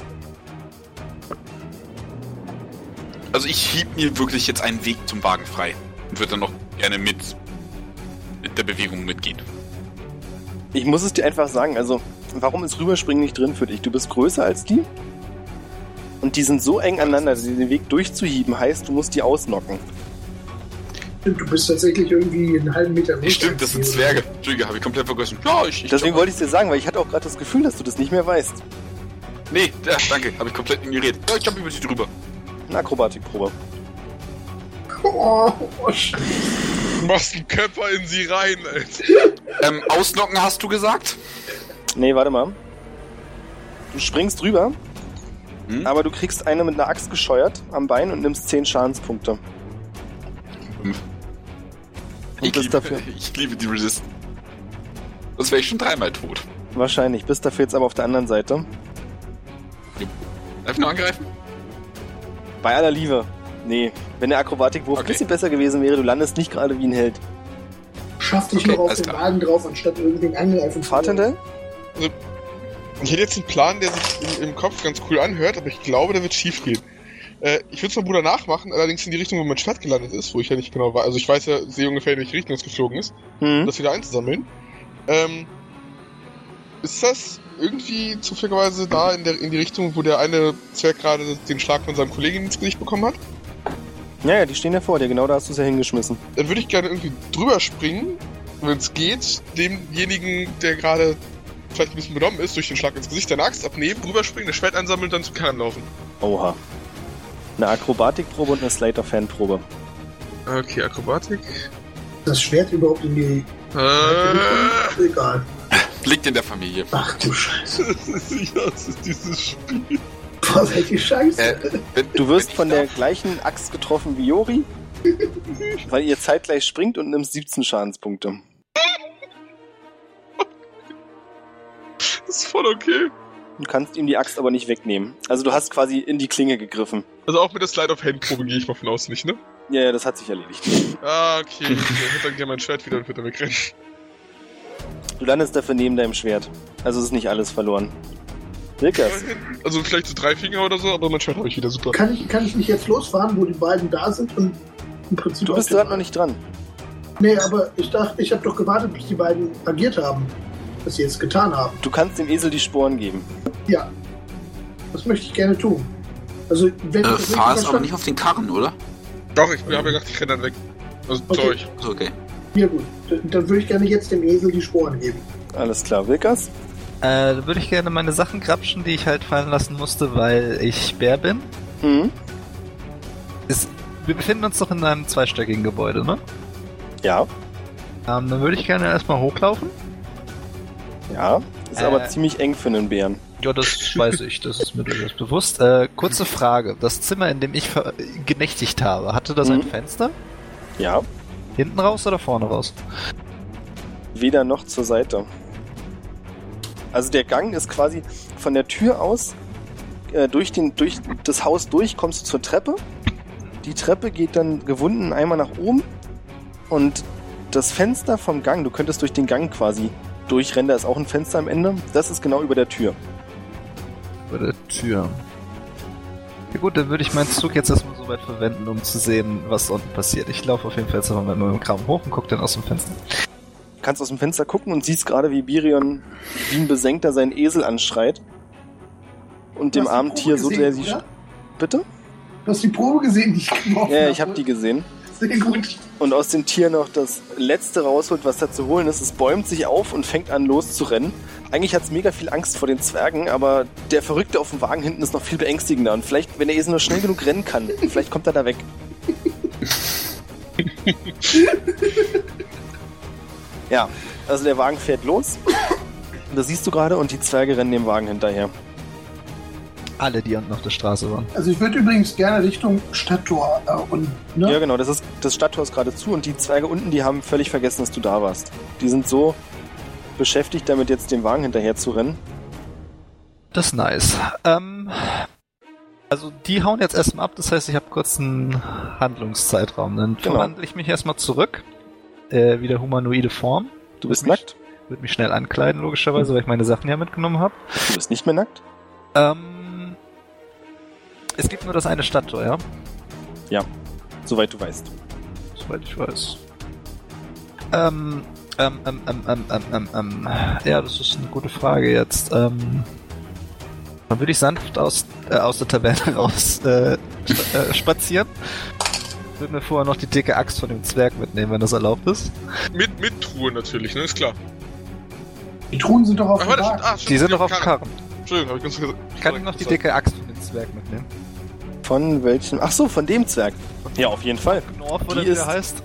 also ich hieb mir wirklich jetzt einen Weg zum Wagen frei und würde dann noch gerne mit, mit der Bewegung mitgehen. Ich muss es dir einfach sagen, also, warum ist Rüberspringen nicht drin für dich? Du bist größer als die? Und die sind so eng aneinander, dass den Weg durchzuhieben heißt, du musst die ausnocken. Stimmt, du bist tatsächlich irgendwie einen halben Meter Nee, stimmt, das sind Zwerge. Entschuldige, habe ich komplett vergessen. Ja, ich. ich Deswegen wollte ich es dir sagen, weil ich hatte auch gerade das Gefühl, dass du das nicht mehr weißt. Nee, ja, danke, habe ich komplett ignoriert. Ja, ich jump über sie drüber. Eine Akrobatikprobe. Oh, oh, Du machst einen Körper in sie rein, Alter. Ähm, ausnocken hast du gesagt? Nee, warte mal. Du springst drüber, Hm? aber du kriegst eine mit einer Axt gescheuert am Bein und nimmst 10 Schadenspunkte. Fünf. Und Ich bist liebe, dafür ich liebe die Resist. Das wäre ich schon dreimal tot. wahrscheinlich, bist dafür jetzt aber auf der anderen Seite. Darf ich noch angreifen? Bei aller Liebe. Nee, wenn der Akrobatikwurf ein Okay. bisschen besser gewesen wäre, du landest nicht gerade wie ein Held. Schaff dich Okay, noch auf den klar. Wagen drauf, anstatt irgendwen angreifen zu Fatendell? Ich hätte jetzt einen Plan, der sich im, im Kopf ganz cool anhört, aber ich glaube, der wird schief gehen. Äh, ich würde es meinem Bruder nachmachen, allerdings in die Richtung, wo mein Schwert gelandet ist, wo ich ja nicht genau war. Also ich weiß ja, sehe ungefähr, in welche Richtung es geflogen ist, um Hm. das wieder einzusammeln. Ähm, Ist das irgendwie zufälligerweise da in, der, in die Richtung, wo der eine Zwerg gerade den Schlag von seinem Kollegen ins Gesicht bekommen hat? Ja, ja, die stehen ja vor dir, genau da hast du es ja hingeschmissen. Dann würde ich gerne irgendwie drüber springen, wenn es geht, demjenigen, der gerade vielleicht ein bisschen benommen ist, durch den Schlag ins Gesicht, der Axt abnehmen, drüberspringen, das Schwert einsammeln und dann zum Kern laufen. Oha. Eine Akrobatikprobe und eine Slate of Hand Probe. Okay, Akrobatik. Das Schwert überhaupt in die. Äh, Egal. Liegt in der Familie. Ach du Scheiße. ja, das ist dieses Spiel. Was seid ihr Scheiße? Äh, wenn, Du wirst von der darf- gleichen Axt getroffen wie Jori, weil ihr zeitgleich springt und nimmst 17 Schadenspunkte. Das ist voll okay. Du kannst ihm die Axt aber nicht wegnehmen. Also du hast quasi in die Klinge gegriffen. Also auch mit der Slide of Hand Probe gehe ich mal von aus nicht, ne? Ja, ja, das hat sich erledigt. Ah, okay. Ich hätte dann gerne mein Schwert wieder und würde dann wegrennen. Du landest dafür neben deinem Schwert. Also es ist nicht alles verloren. Wilkers, Also vielleicht so drei Finger oder so, aber mein Schwert habe ich wieder super. Kann ich, kann ich nicht jetzt losfahren, wo die beiden da sind und im Prinzip. du bist gerade noch nicht dran. Nee, aber ich dachte, ich habe doch gewartet, bis die beiden agiert haben. Was sie jetzt getan haben. Du kannst dem Esel die Sporen geben. Ja. Das möchte ich gerne tun. Also, wenn Äh, fahr es aber nicht auf den Karren, oder? Doch, ich habe ja gedacht, ich renne dann weg. Also Okay. Also, okay. Ja, gut. Dann, dann würde ich gerne jetzt dem Esel die Sporen geben. Alles klar, Wilkers? Äh, da würde ich gerne meine Sachen grapschen, die ich halt fallen lassen musste, weil ich Bär bin. Hm? Ist, wir befinden uns doch in einem zweistöckigen Gebäude, ne? Ja, Ähm, dann würde ich gerne erstmal hochlaufen. Ja. Ist Äh. aber ziemlich eng für einen Bären. Ja, das weiß ich, das ist mir durchaus bewusst. Äh, kurze Frage. Das Zimmer, in dem ich genächtigt habe, hatte das ein Mhm. Fenster? Ja, Hinten raus oder vorne raus? weder noch zur Seite. Also der Gang ist quasi von der Tür aus äh, durch, den, durch das Haus durch, kommst du zur Treppe. Die Treppe geht dann gewunden einmal nach oben und das Fenster vom Gang, du könntest durch den Gang quasi durchrennen, da ist auch ein Fenster am Ende, das ist genau über der Tür. Über der Tür. Ja gut, dann würde ich meinen Zug jetzt erstmal so weit verwenden, um zu sehen, was unten passiert. Ich laufe auf jeden Fall jetzt einfach mit meinem Kram hoch und gucke dann aus dem Fenster. Du kannst aus dem Fenster gucken und siehst gerade, wie Birion wie ein Besenkter seinen Esel anschreit und dem Du armen Tier so sehr sie... Bitte? Du hast die Probe gesehen, die ich geworfen Ja, ich habe die gesehen. Sehr gut. und aus dem Tier noch das letzte rausholt, was da zu holen ist. Es bäumt sich auf und fängt an loszurennen. Eigentlich hat es mega viel Angst vor den Zwergen, aber der Verrückte auf dem Wagen hinten ist noch viel beängstigender. Und vielleicht, wenn der Esel nur schnell genug rennen kann, vielleicht kommt er da weg. ja, also der Wagen fährt los. Das siehst du gerade und die Zwerge rennen dem Wagen hinterher. Alle, die unten auf der Straße waren. Also ich würde übrigens gerne Richtung Stadttor äh, und ne? Ja, genau, das ist das Stadttor ist gerade zu und die Zwerge unten, die haben völlig vergessen, dass du da warst. Die sind so beschäftigt damit, jetzt dem Wagen hinterher zu rennen. Das ist nice. Ähm, also die hauen jetzt erstmal ab, das heißt, ich habe kurz einen Handlungszeitraum. Dann Genau. verwandle ich mich erstmal zurück. Äh, wieder humanoide Form. Du bist mich- nackt? Würde mich schnell ankleiden, logischerweise, weil ich meine Sachen ja mitgenommen habe. Du bist nicht mehr nackt? Ähm, es gibt nur das eine Stadttor, ja? Soweit du weißt. Soweit ich weiß. Ähm, ähm, ähm, ähm, ähm, ähm, ähm, ähm, ja, das ist eine gute Frage jetzt. Ähm, dann würde ich sanft aus, äh, aus der Taverne raus äh, äh, spazieren. Würde mir vorher noch die dicke Axt von dem Zwerg mitnehmen, wenn das erlaubt ist. Mit, mit Truhe natürlich, ne? Ist klar. Die Truhen sind doch auf Ach, dem warte, stimmt. Ah, stimmt, Die sind ja, noch auf dem Karren. Karren. Entschuldigung, hab ich ganz gesagt. Kann ich noch die dicke Axt von dem Zwerg mitnehmen? Von welchem? Ach so, von dem Zwerg. Ja, auf jeden Fall. Knorf oder Die wie ist- der heißt?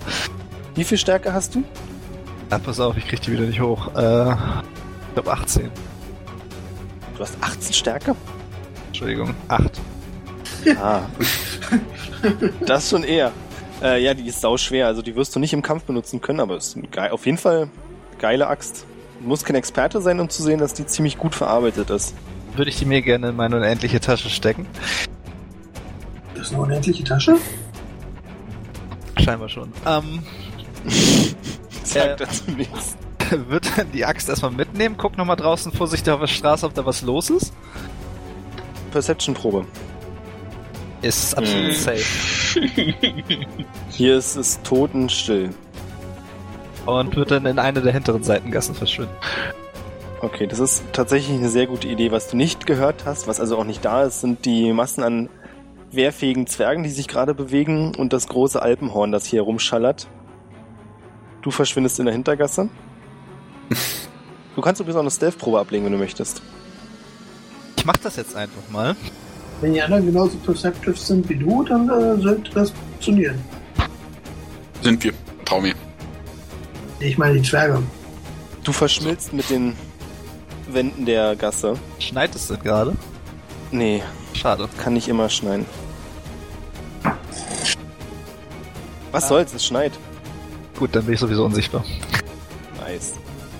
Wie viel Stärke hast du? Ja, pass auf, ich krieg die wieder nicht hoch. Äh, ich glaube 18. Du hast 18 Stärke? Entschuldigung, 8. Ah. das schon eher. Äh, ja, die ist sau schwer. Also die wirst du nicht im Kampf benutzen können, aber ist geil, auf jeden Fall geile Axt. Du musst kein Experte sein, um zu sehen, dass die ziemlich gut verarbeitet ist. Würde ich die mir gerne in meine unendliche Tasche stecken? Das ist eine unendliche Tasche? Scheinbar schon. Ähm, Sag Äh. dazu nichts. wird dann die Axt erstmal mitnehmen, guck nochmal draußen vorsichtig auf der Straße, ob da was los ist. Perception-Probe. Ist absolut Hm. safe. Hier ist es totenstill. Und wird dann in eine der hinteren Seitengassen verschwinden. Okay, das ist tatsächlich eine sehr gute Idee. Was du nicht gehört hast, was also auch nicht da ist, sind die Massen an wehrfähigen Zwergen, die sich gerade bewegen und das große Alpenhorn, das hier rumschallert. Du verschwindest in der Hintergasse. Du kannst übrigens auch eine Stealth-Probe ablegen, wenn du möchtest. Ich mach das jetzt einfach mal. Wenn die anderen genauso perceptive sind wie du, dann äh, sollte das funktionieren. Sind wir. Trau mir. Ich meine die Zwerge. Du verschmilzt mit den Wänden der Gasse. Schneit es denn gerade? Nee, Schade. kann nicht immer schneien. Was Ah. soll's, es schneit. Gut, dann bin ich sowieso unsichtbar. Nice.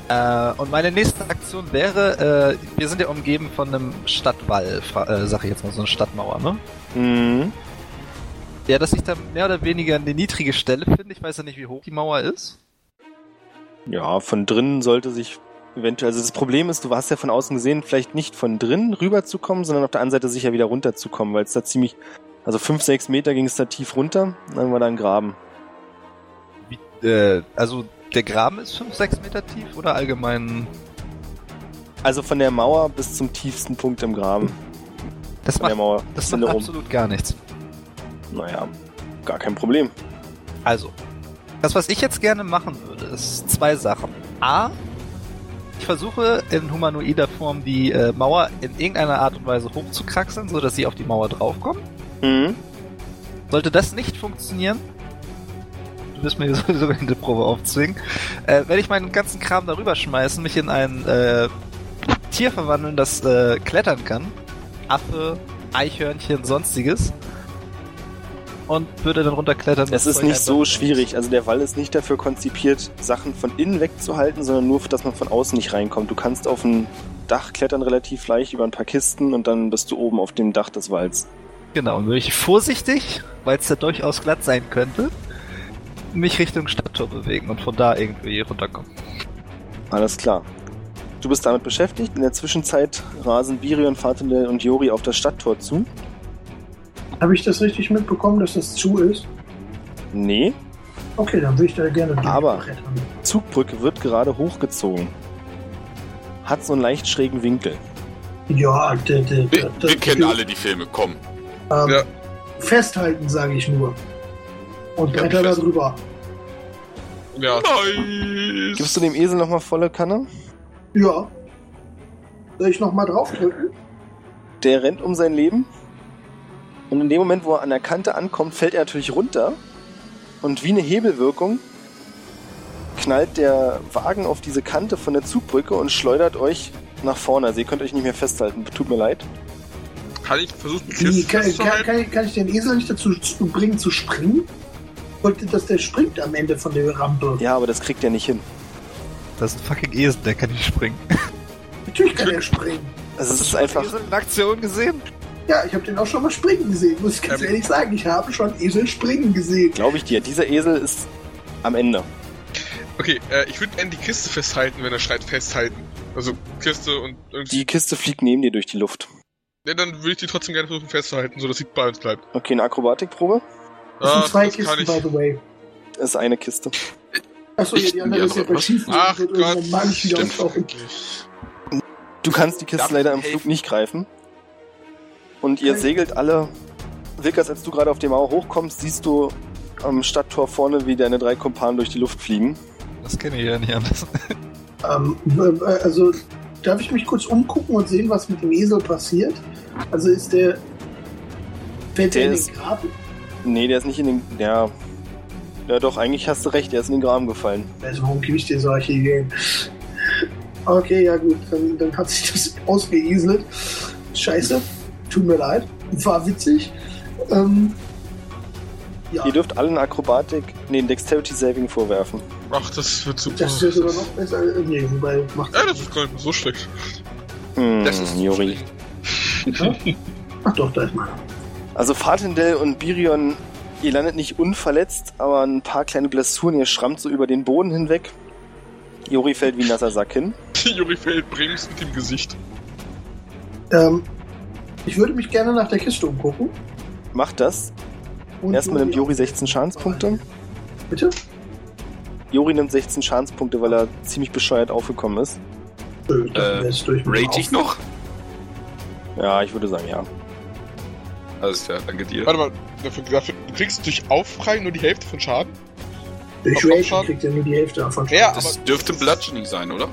Äh, und meine nächste Aktion wäre, äh, wir sind ja umgeben von einem Stadtwall, äh, sag ich jetzt mal, so eine Stadtmauer, ne? Mhm. Ja, dass ich da mehr oder weniger eine niedrige Stelle finde. Ich weiß ja nicht, wie hoch die Mauer ist. Ja, von drinnen sollte sich eventuell, also das Problem ist, du hast ja von außen gesehen, vielleicht nicht von drinnen rüberzukommen, sondern auf der anderen Seite sicher wieder runterzukommen, weil es da ziemlich, also 5, 6 Meter ging es da tief runter, dann war da ein Graben. Wie, äh, also der Graben ist 5, 6 Meter tief oder allgemein? Also von der Mauer bis zum tiefsten Punkt im Graben. Das Von der macht, Mauer. das macht rum. absolut gar nichts. Naja, gar kein Problem. Also, das, was ich jetzt gerne machen würde, ist zwei Sachen. A, ich versuche in humanoider Form die äh, Mauer in irgendeiner Art und Weise hochzukraxeln, sodass sie auf die Mauer draufkommen. Mhm. Sollte das nicht funktionieren, du wirst mir sowieso eine Probe aufzwingen, äh, werde ich meinen ganzen Kram darüber schmeißen, mich in ein äh, Tier verwandeln, das äh, klettern kann. Affe, Eichhörnchen, sonstiges. Und würde dann runterklettern. Es ist nicht so schwierig. Also der Wall ist nicht dafür konzipiert, Sachen von innen wegzuhalten, sondern nur, dass man von außen nicht reinkommt. Du kannst auf ein Dach klettern relativ leicht über ein paar Kisten und dann bist du oben auf dem Dach des Walls. Genau, und würde ich vorsichtig, weil es da durchaus glatt sein könnte, mich Richtung Stadttor bewegen und von da irgendwie runterkommen. Alles klar. Du bist damit beschäftigt. In der Zwischenzeit rasen Birion, Fatendel und Jori auf das Stadttor zu. Habe ich das richtig mitbekommen, dass das zu ist? Nee, Okay, dann würde ich da gerne Aber-. Zugbrücke wird gerade hochgezogen. Hat so einen leicht schrägen Winkel. Ja, der, der, der, Wir, wir kennen alle die Filme, komm. Ähm, Ja. Festhalten, sage ich nur. Und Ja, Bretter da drüber. Ja, Nice! Gibst du dem Esel nochmal volle Kanne? Ja. Soll ich nochmal draufdrücken? Der rennt um sein Leben. Und in dem Moment, wo er an der Kante ankommt, fällt er natürlich runter. Und wie eine Hebelwirkung knallt der Wagen auf diese Kante von der Zugbrücke und schleudert euch nach vorne. Also ihr könnt euch nicht mehr festhalten. Tut mir leid. kann ich versuchen, Kiste kann, kann, kann, ich- kann ich den Esel nicht dazu zu bringen zu springen? Ich wollte, dass der springt am Ende von der Rampe. Ja, aber das kriegt er nicht hin. Das ist ein fucking Esel, der kann nicht springen. Natürlich kann er springen. Also es Hast ist du schon einfach. Esel in Aktion gesehen? Ja, ich habe den auch schon mal springen gesehen, muss ich ganz Ähm. ehrlich sagen. Ich habe schon Esel springen gesehen. Glaube ich dir. Dieser Esel ist am Ende. Okay, äh, ich würde gerne die Kiste festhalten, wenn er schreit festhalten. Also Kiste und irgendwie. Die Kiste fliegt neben dir durch die Luft. Ne, dann würde ich die trotzdem gerne versuchen festzuhalten, sodass sie bei uns bleibt. Okay, eine Akrobatikprobe. Das sind Ah, zwei das kann Kisten, ich. by the way. Das ist eine Kiste. Achso, ja, Ich- die andere ist ja bei was? Schieflegen. Ach Gott, wieder stimmt. Du kannst die Kiste leider im? Flug nicht greifen. Und ihr Okay. segelt alle. Wilkers, als du gerade auf die Mauer hochkommst, siehst du am Stadttor vorne, wie deine drei Kumpanen durch die Luft fliegen. Das kenne ich ja nicht anders. Ähm, also, darf ich mich kurz umgucken und sehen, was mit dem Esel passiert? Also ist der. Fällt der Der in ist- den Graben? Nee, der ist nicht in den. Ja. Ja, doch, eigentlich hast du recht, der ist in den Graben gefallen. Also, warum gebe ich dir solche Ideen? Okay, ja, gut, dann, dann hat sich das ausgeeselt. Scheiße, tut mir leid. War witzig. Ähm, ja, Ihr dürft allen Akrobatik, nee, Dexterity Saving vorwerfen. Ach, das wird super. das ist sogar noch besser. Äh, Nee, wobei, macht ja, das ist gar nicht mehr so schlecht. Hm, Das ist Juri. Ach doch, da ist meiner. Also Fatendel und Birion, ihr landet nicht unverletzt, aber ein paar kleine Blessuren, ihr schrammt so über den Boden hinweg. Juri fällt wie ein nasser Sack hin. Juri fällt Brems mit dem Gesicht. Ähm, ich würde mich gerne nach der Kiste umgucken. Macht das. Und Erstmal nimmt Juri auch. 16 Schadenspunkte. Bitte? Juri nimmt 16 Schadenspunkte, weil er ziemlich bescheuert aufgekommen ist. Nö, dann Äh, dem Rate ich noch? Ja, ich würde sagen, ja. Alles klar, danke dir. Warte mal, dafür, dafür, du kriegst durch Aufprallen nur die Hälfte von Schaden? Durch Abschaden? kriegt er nur die Hälfte davon. Ja, aber Das dürfte Bludgeoning sein, oder?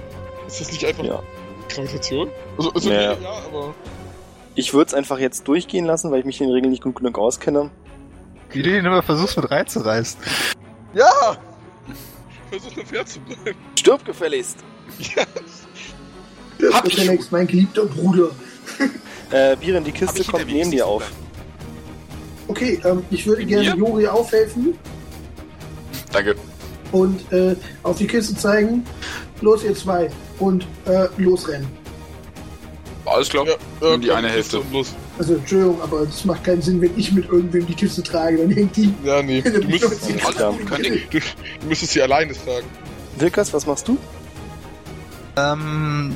ist das nicht einfach Ja. Gravitation? Also, also Ja. ja, aber. Ich würde es einfach jetzt durchgehen lassen, weil ich mich in den Regeln nicht gut genug auskenne. Wie du ihn immer versuchst mit reinzureißen. Ja! Versuch nur fair zu bleiben. Stirb gefälligst! Ja. Das Hab ich Alex, mein geliebter Bruder. Äh, Biren, die Kiste kommt neben dir auf. Okay, ähm, ich würde gerne mir? Jori aufhelfen Danke. und äh, auf die Kiste zeigen. Los, ihr zwei. Und äh, losrennen. Alles klar. Ja, Nimm die eine Hälfte. Los. Also, Entschuldigung, aber es macht keinen Sinn, wenn ich mit irgendwem die Kiste trage. Dann hängt die Ja, nee. Du müsstest, kein Ding. du, du müsstest sie alleine tragen. Wilkas, was machst du? Ähm,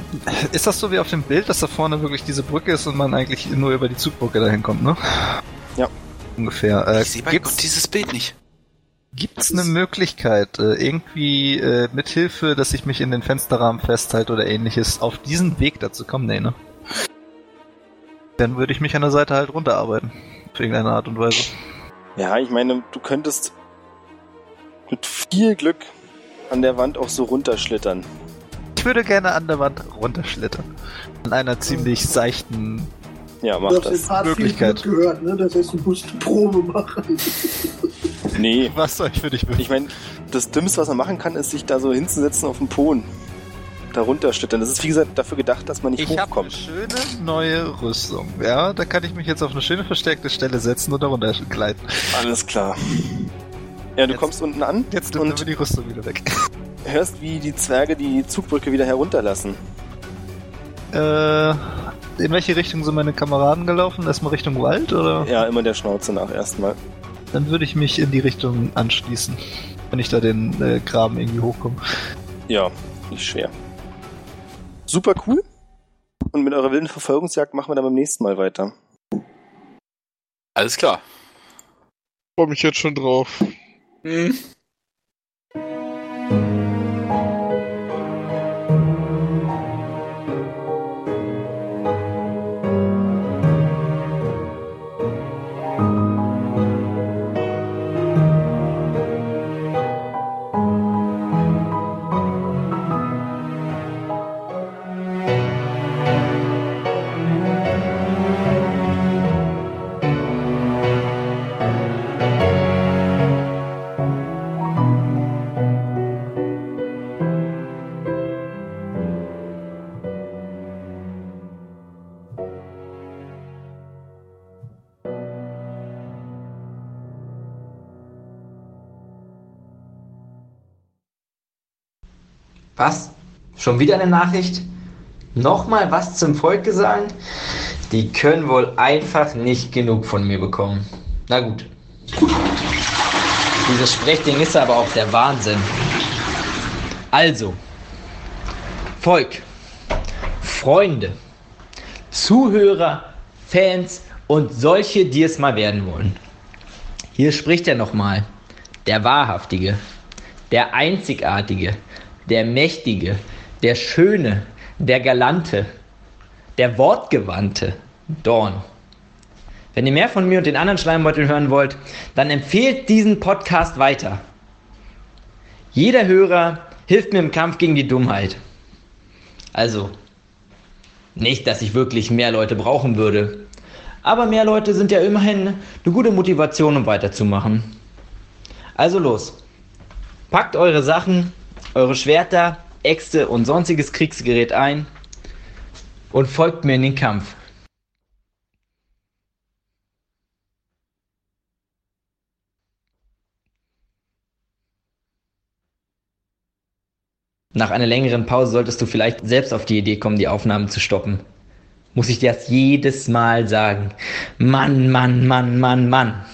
ist das so wie auf dem Bild, dass da vorne wirklich diese Brücke ist und man eigentlich nur über die Zugbrücke dahin kommt, ne? Ja. Ungefähr. Äh, Ich sehe bei Gott dieses Bild nicht. gibt's eine Möglichkeit, äh, irgendwie äh, mit Hilfe, dass ich mich in den Fensterrahmen festhalte oder ähnliches, auf diesen Weg dazu kommen? Nee, ne? Dann würde ich mich an der Seite halt runterarbeiten. Auf irgendeine Art und Weise. Ja, ich meine, du könntest mit viel Glück an der Wand auch so runterschlittern. Ich würde gerne an der Wand runterschlittern. An einer ziemlich seichten. Ja, Du mach das. Part viel Möglichkeit. Glück gehört, ne? Das heißt, du musst eine Probe machen. Nee. Was soll ich für dich Ich meine, das Dümmste, was man machen kann, ist sich da so hinzusetzen auf den Po. Da runterschlittern. Das ist, wie gesagt, dafür gedacht, dass man nicht Ich habe eine hochkommt. schöne neue Rüstung. Ja, da kann ich mich jetzt auf eine schöne verstärkte Stelle setzen und darunter gleiten. Alles klar. Ja, du Jetzt- kommst unten an Jetzt nimmt und wir die Rüstung wieder weg. hörst, wie die Zwerge die Zugbrücke wieder herunterlassen. Äh, in welche Richtung sind meine Kameraden gelaufen? Erstmal Richtung Wald oder? Ja, immer der Schnauze nach erstmal. Dann würde ich mich in die Richtung anschließen, wenn ich da den äh, Graben irgendwie hochkomme. Ja, nicht schwer. Super cool. Und mit eurer wilden Verfolgungsjagd machen wir dann beim nächsten Mal weiter. Alles klar. Freue mich jetzt schon drauf. Hm. Was? Schon wieder eine Nachricht? Nochmal was zum Volke sagen? Die können wohl einfach nicht genug von mir bekommen. Na gut. Dieses Sprechding ist aber auch der Wahnsinn. Also, Volk, Freunde, Zuhörer, Fans und solche, die es mal werden wollen. Hier spricht er nochmal. Der Wahrhaftige, der Einzigartige, der Mächtige, der Schöne, der Galante, der Wortgewandte, Dorn. Wenn ihr mehr von mir und den anderen Schleimbeuteln hören wollt, dann empfehlt diesen Podcast weiter. Jeder Hörer hilft mir im Kampf gegen die Dummheit. Also, nicht, dass ich wirklich mehr Leute brauchen würde, aber mehr Leute sind ja immerhin eine gute Motivation, um weiterzumachen. Also los, packt eure Sachen, eure Schwerter, Äxte und sonstiges Kriegsgerät ein und folgt mir in den Kampf. Nach einer längeren Pause solltest du vielleicht selbst auf die Idee kommen, die Aufnahmen zu stoppen. Muss ich dir das jedes Mal sagen? Mann, Mann, Mann, Mann, Mann.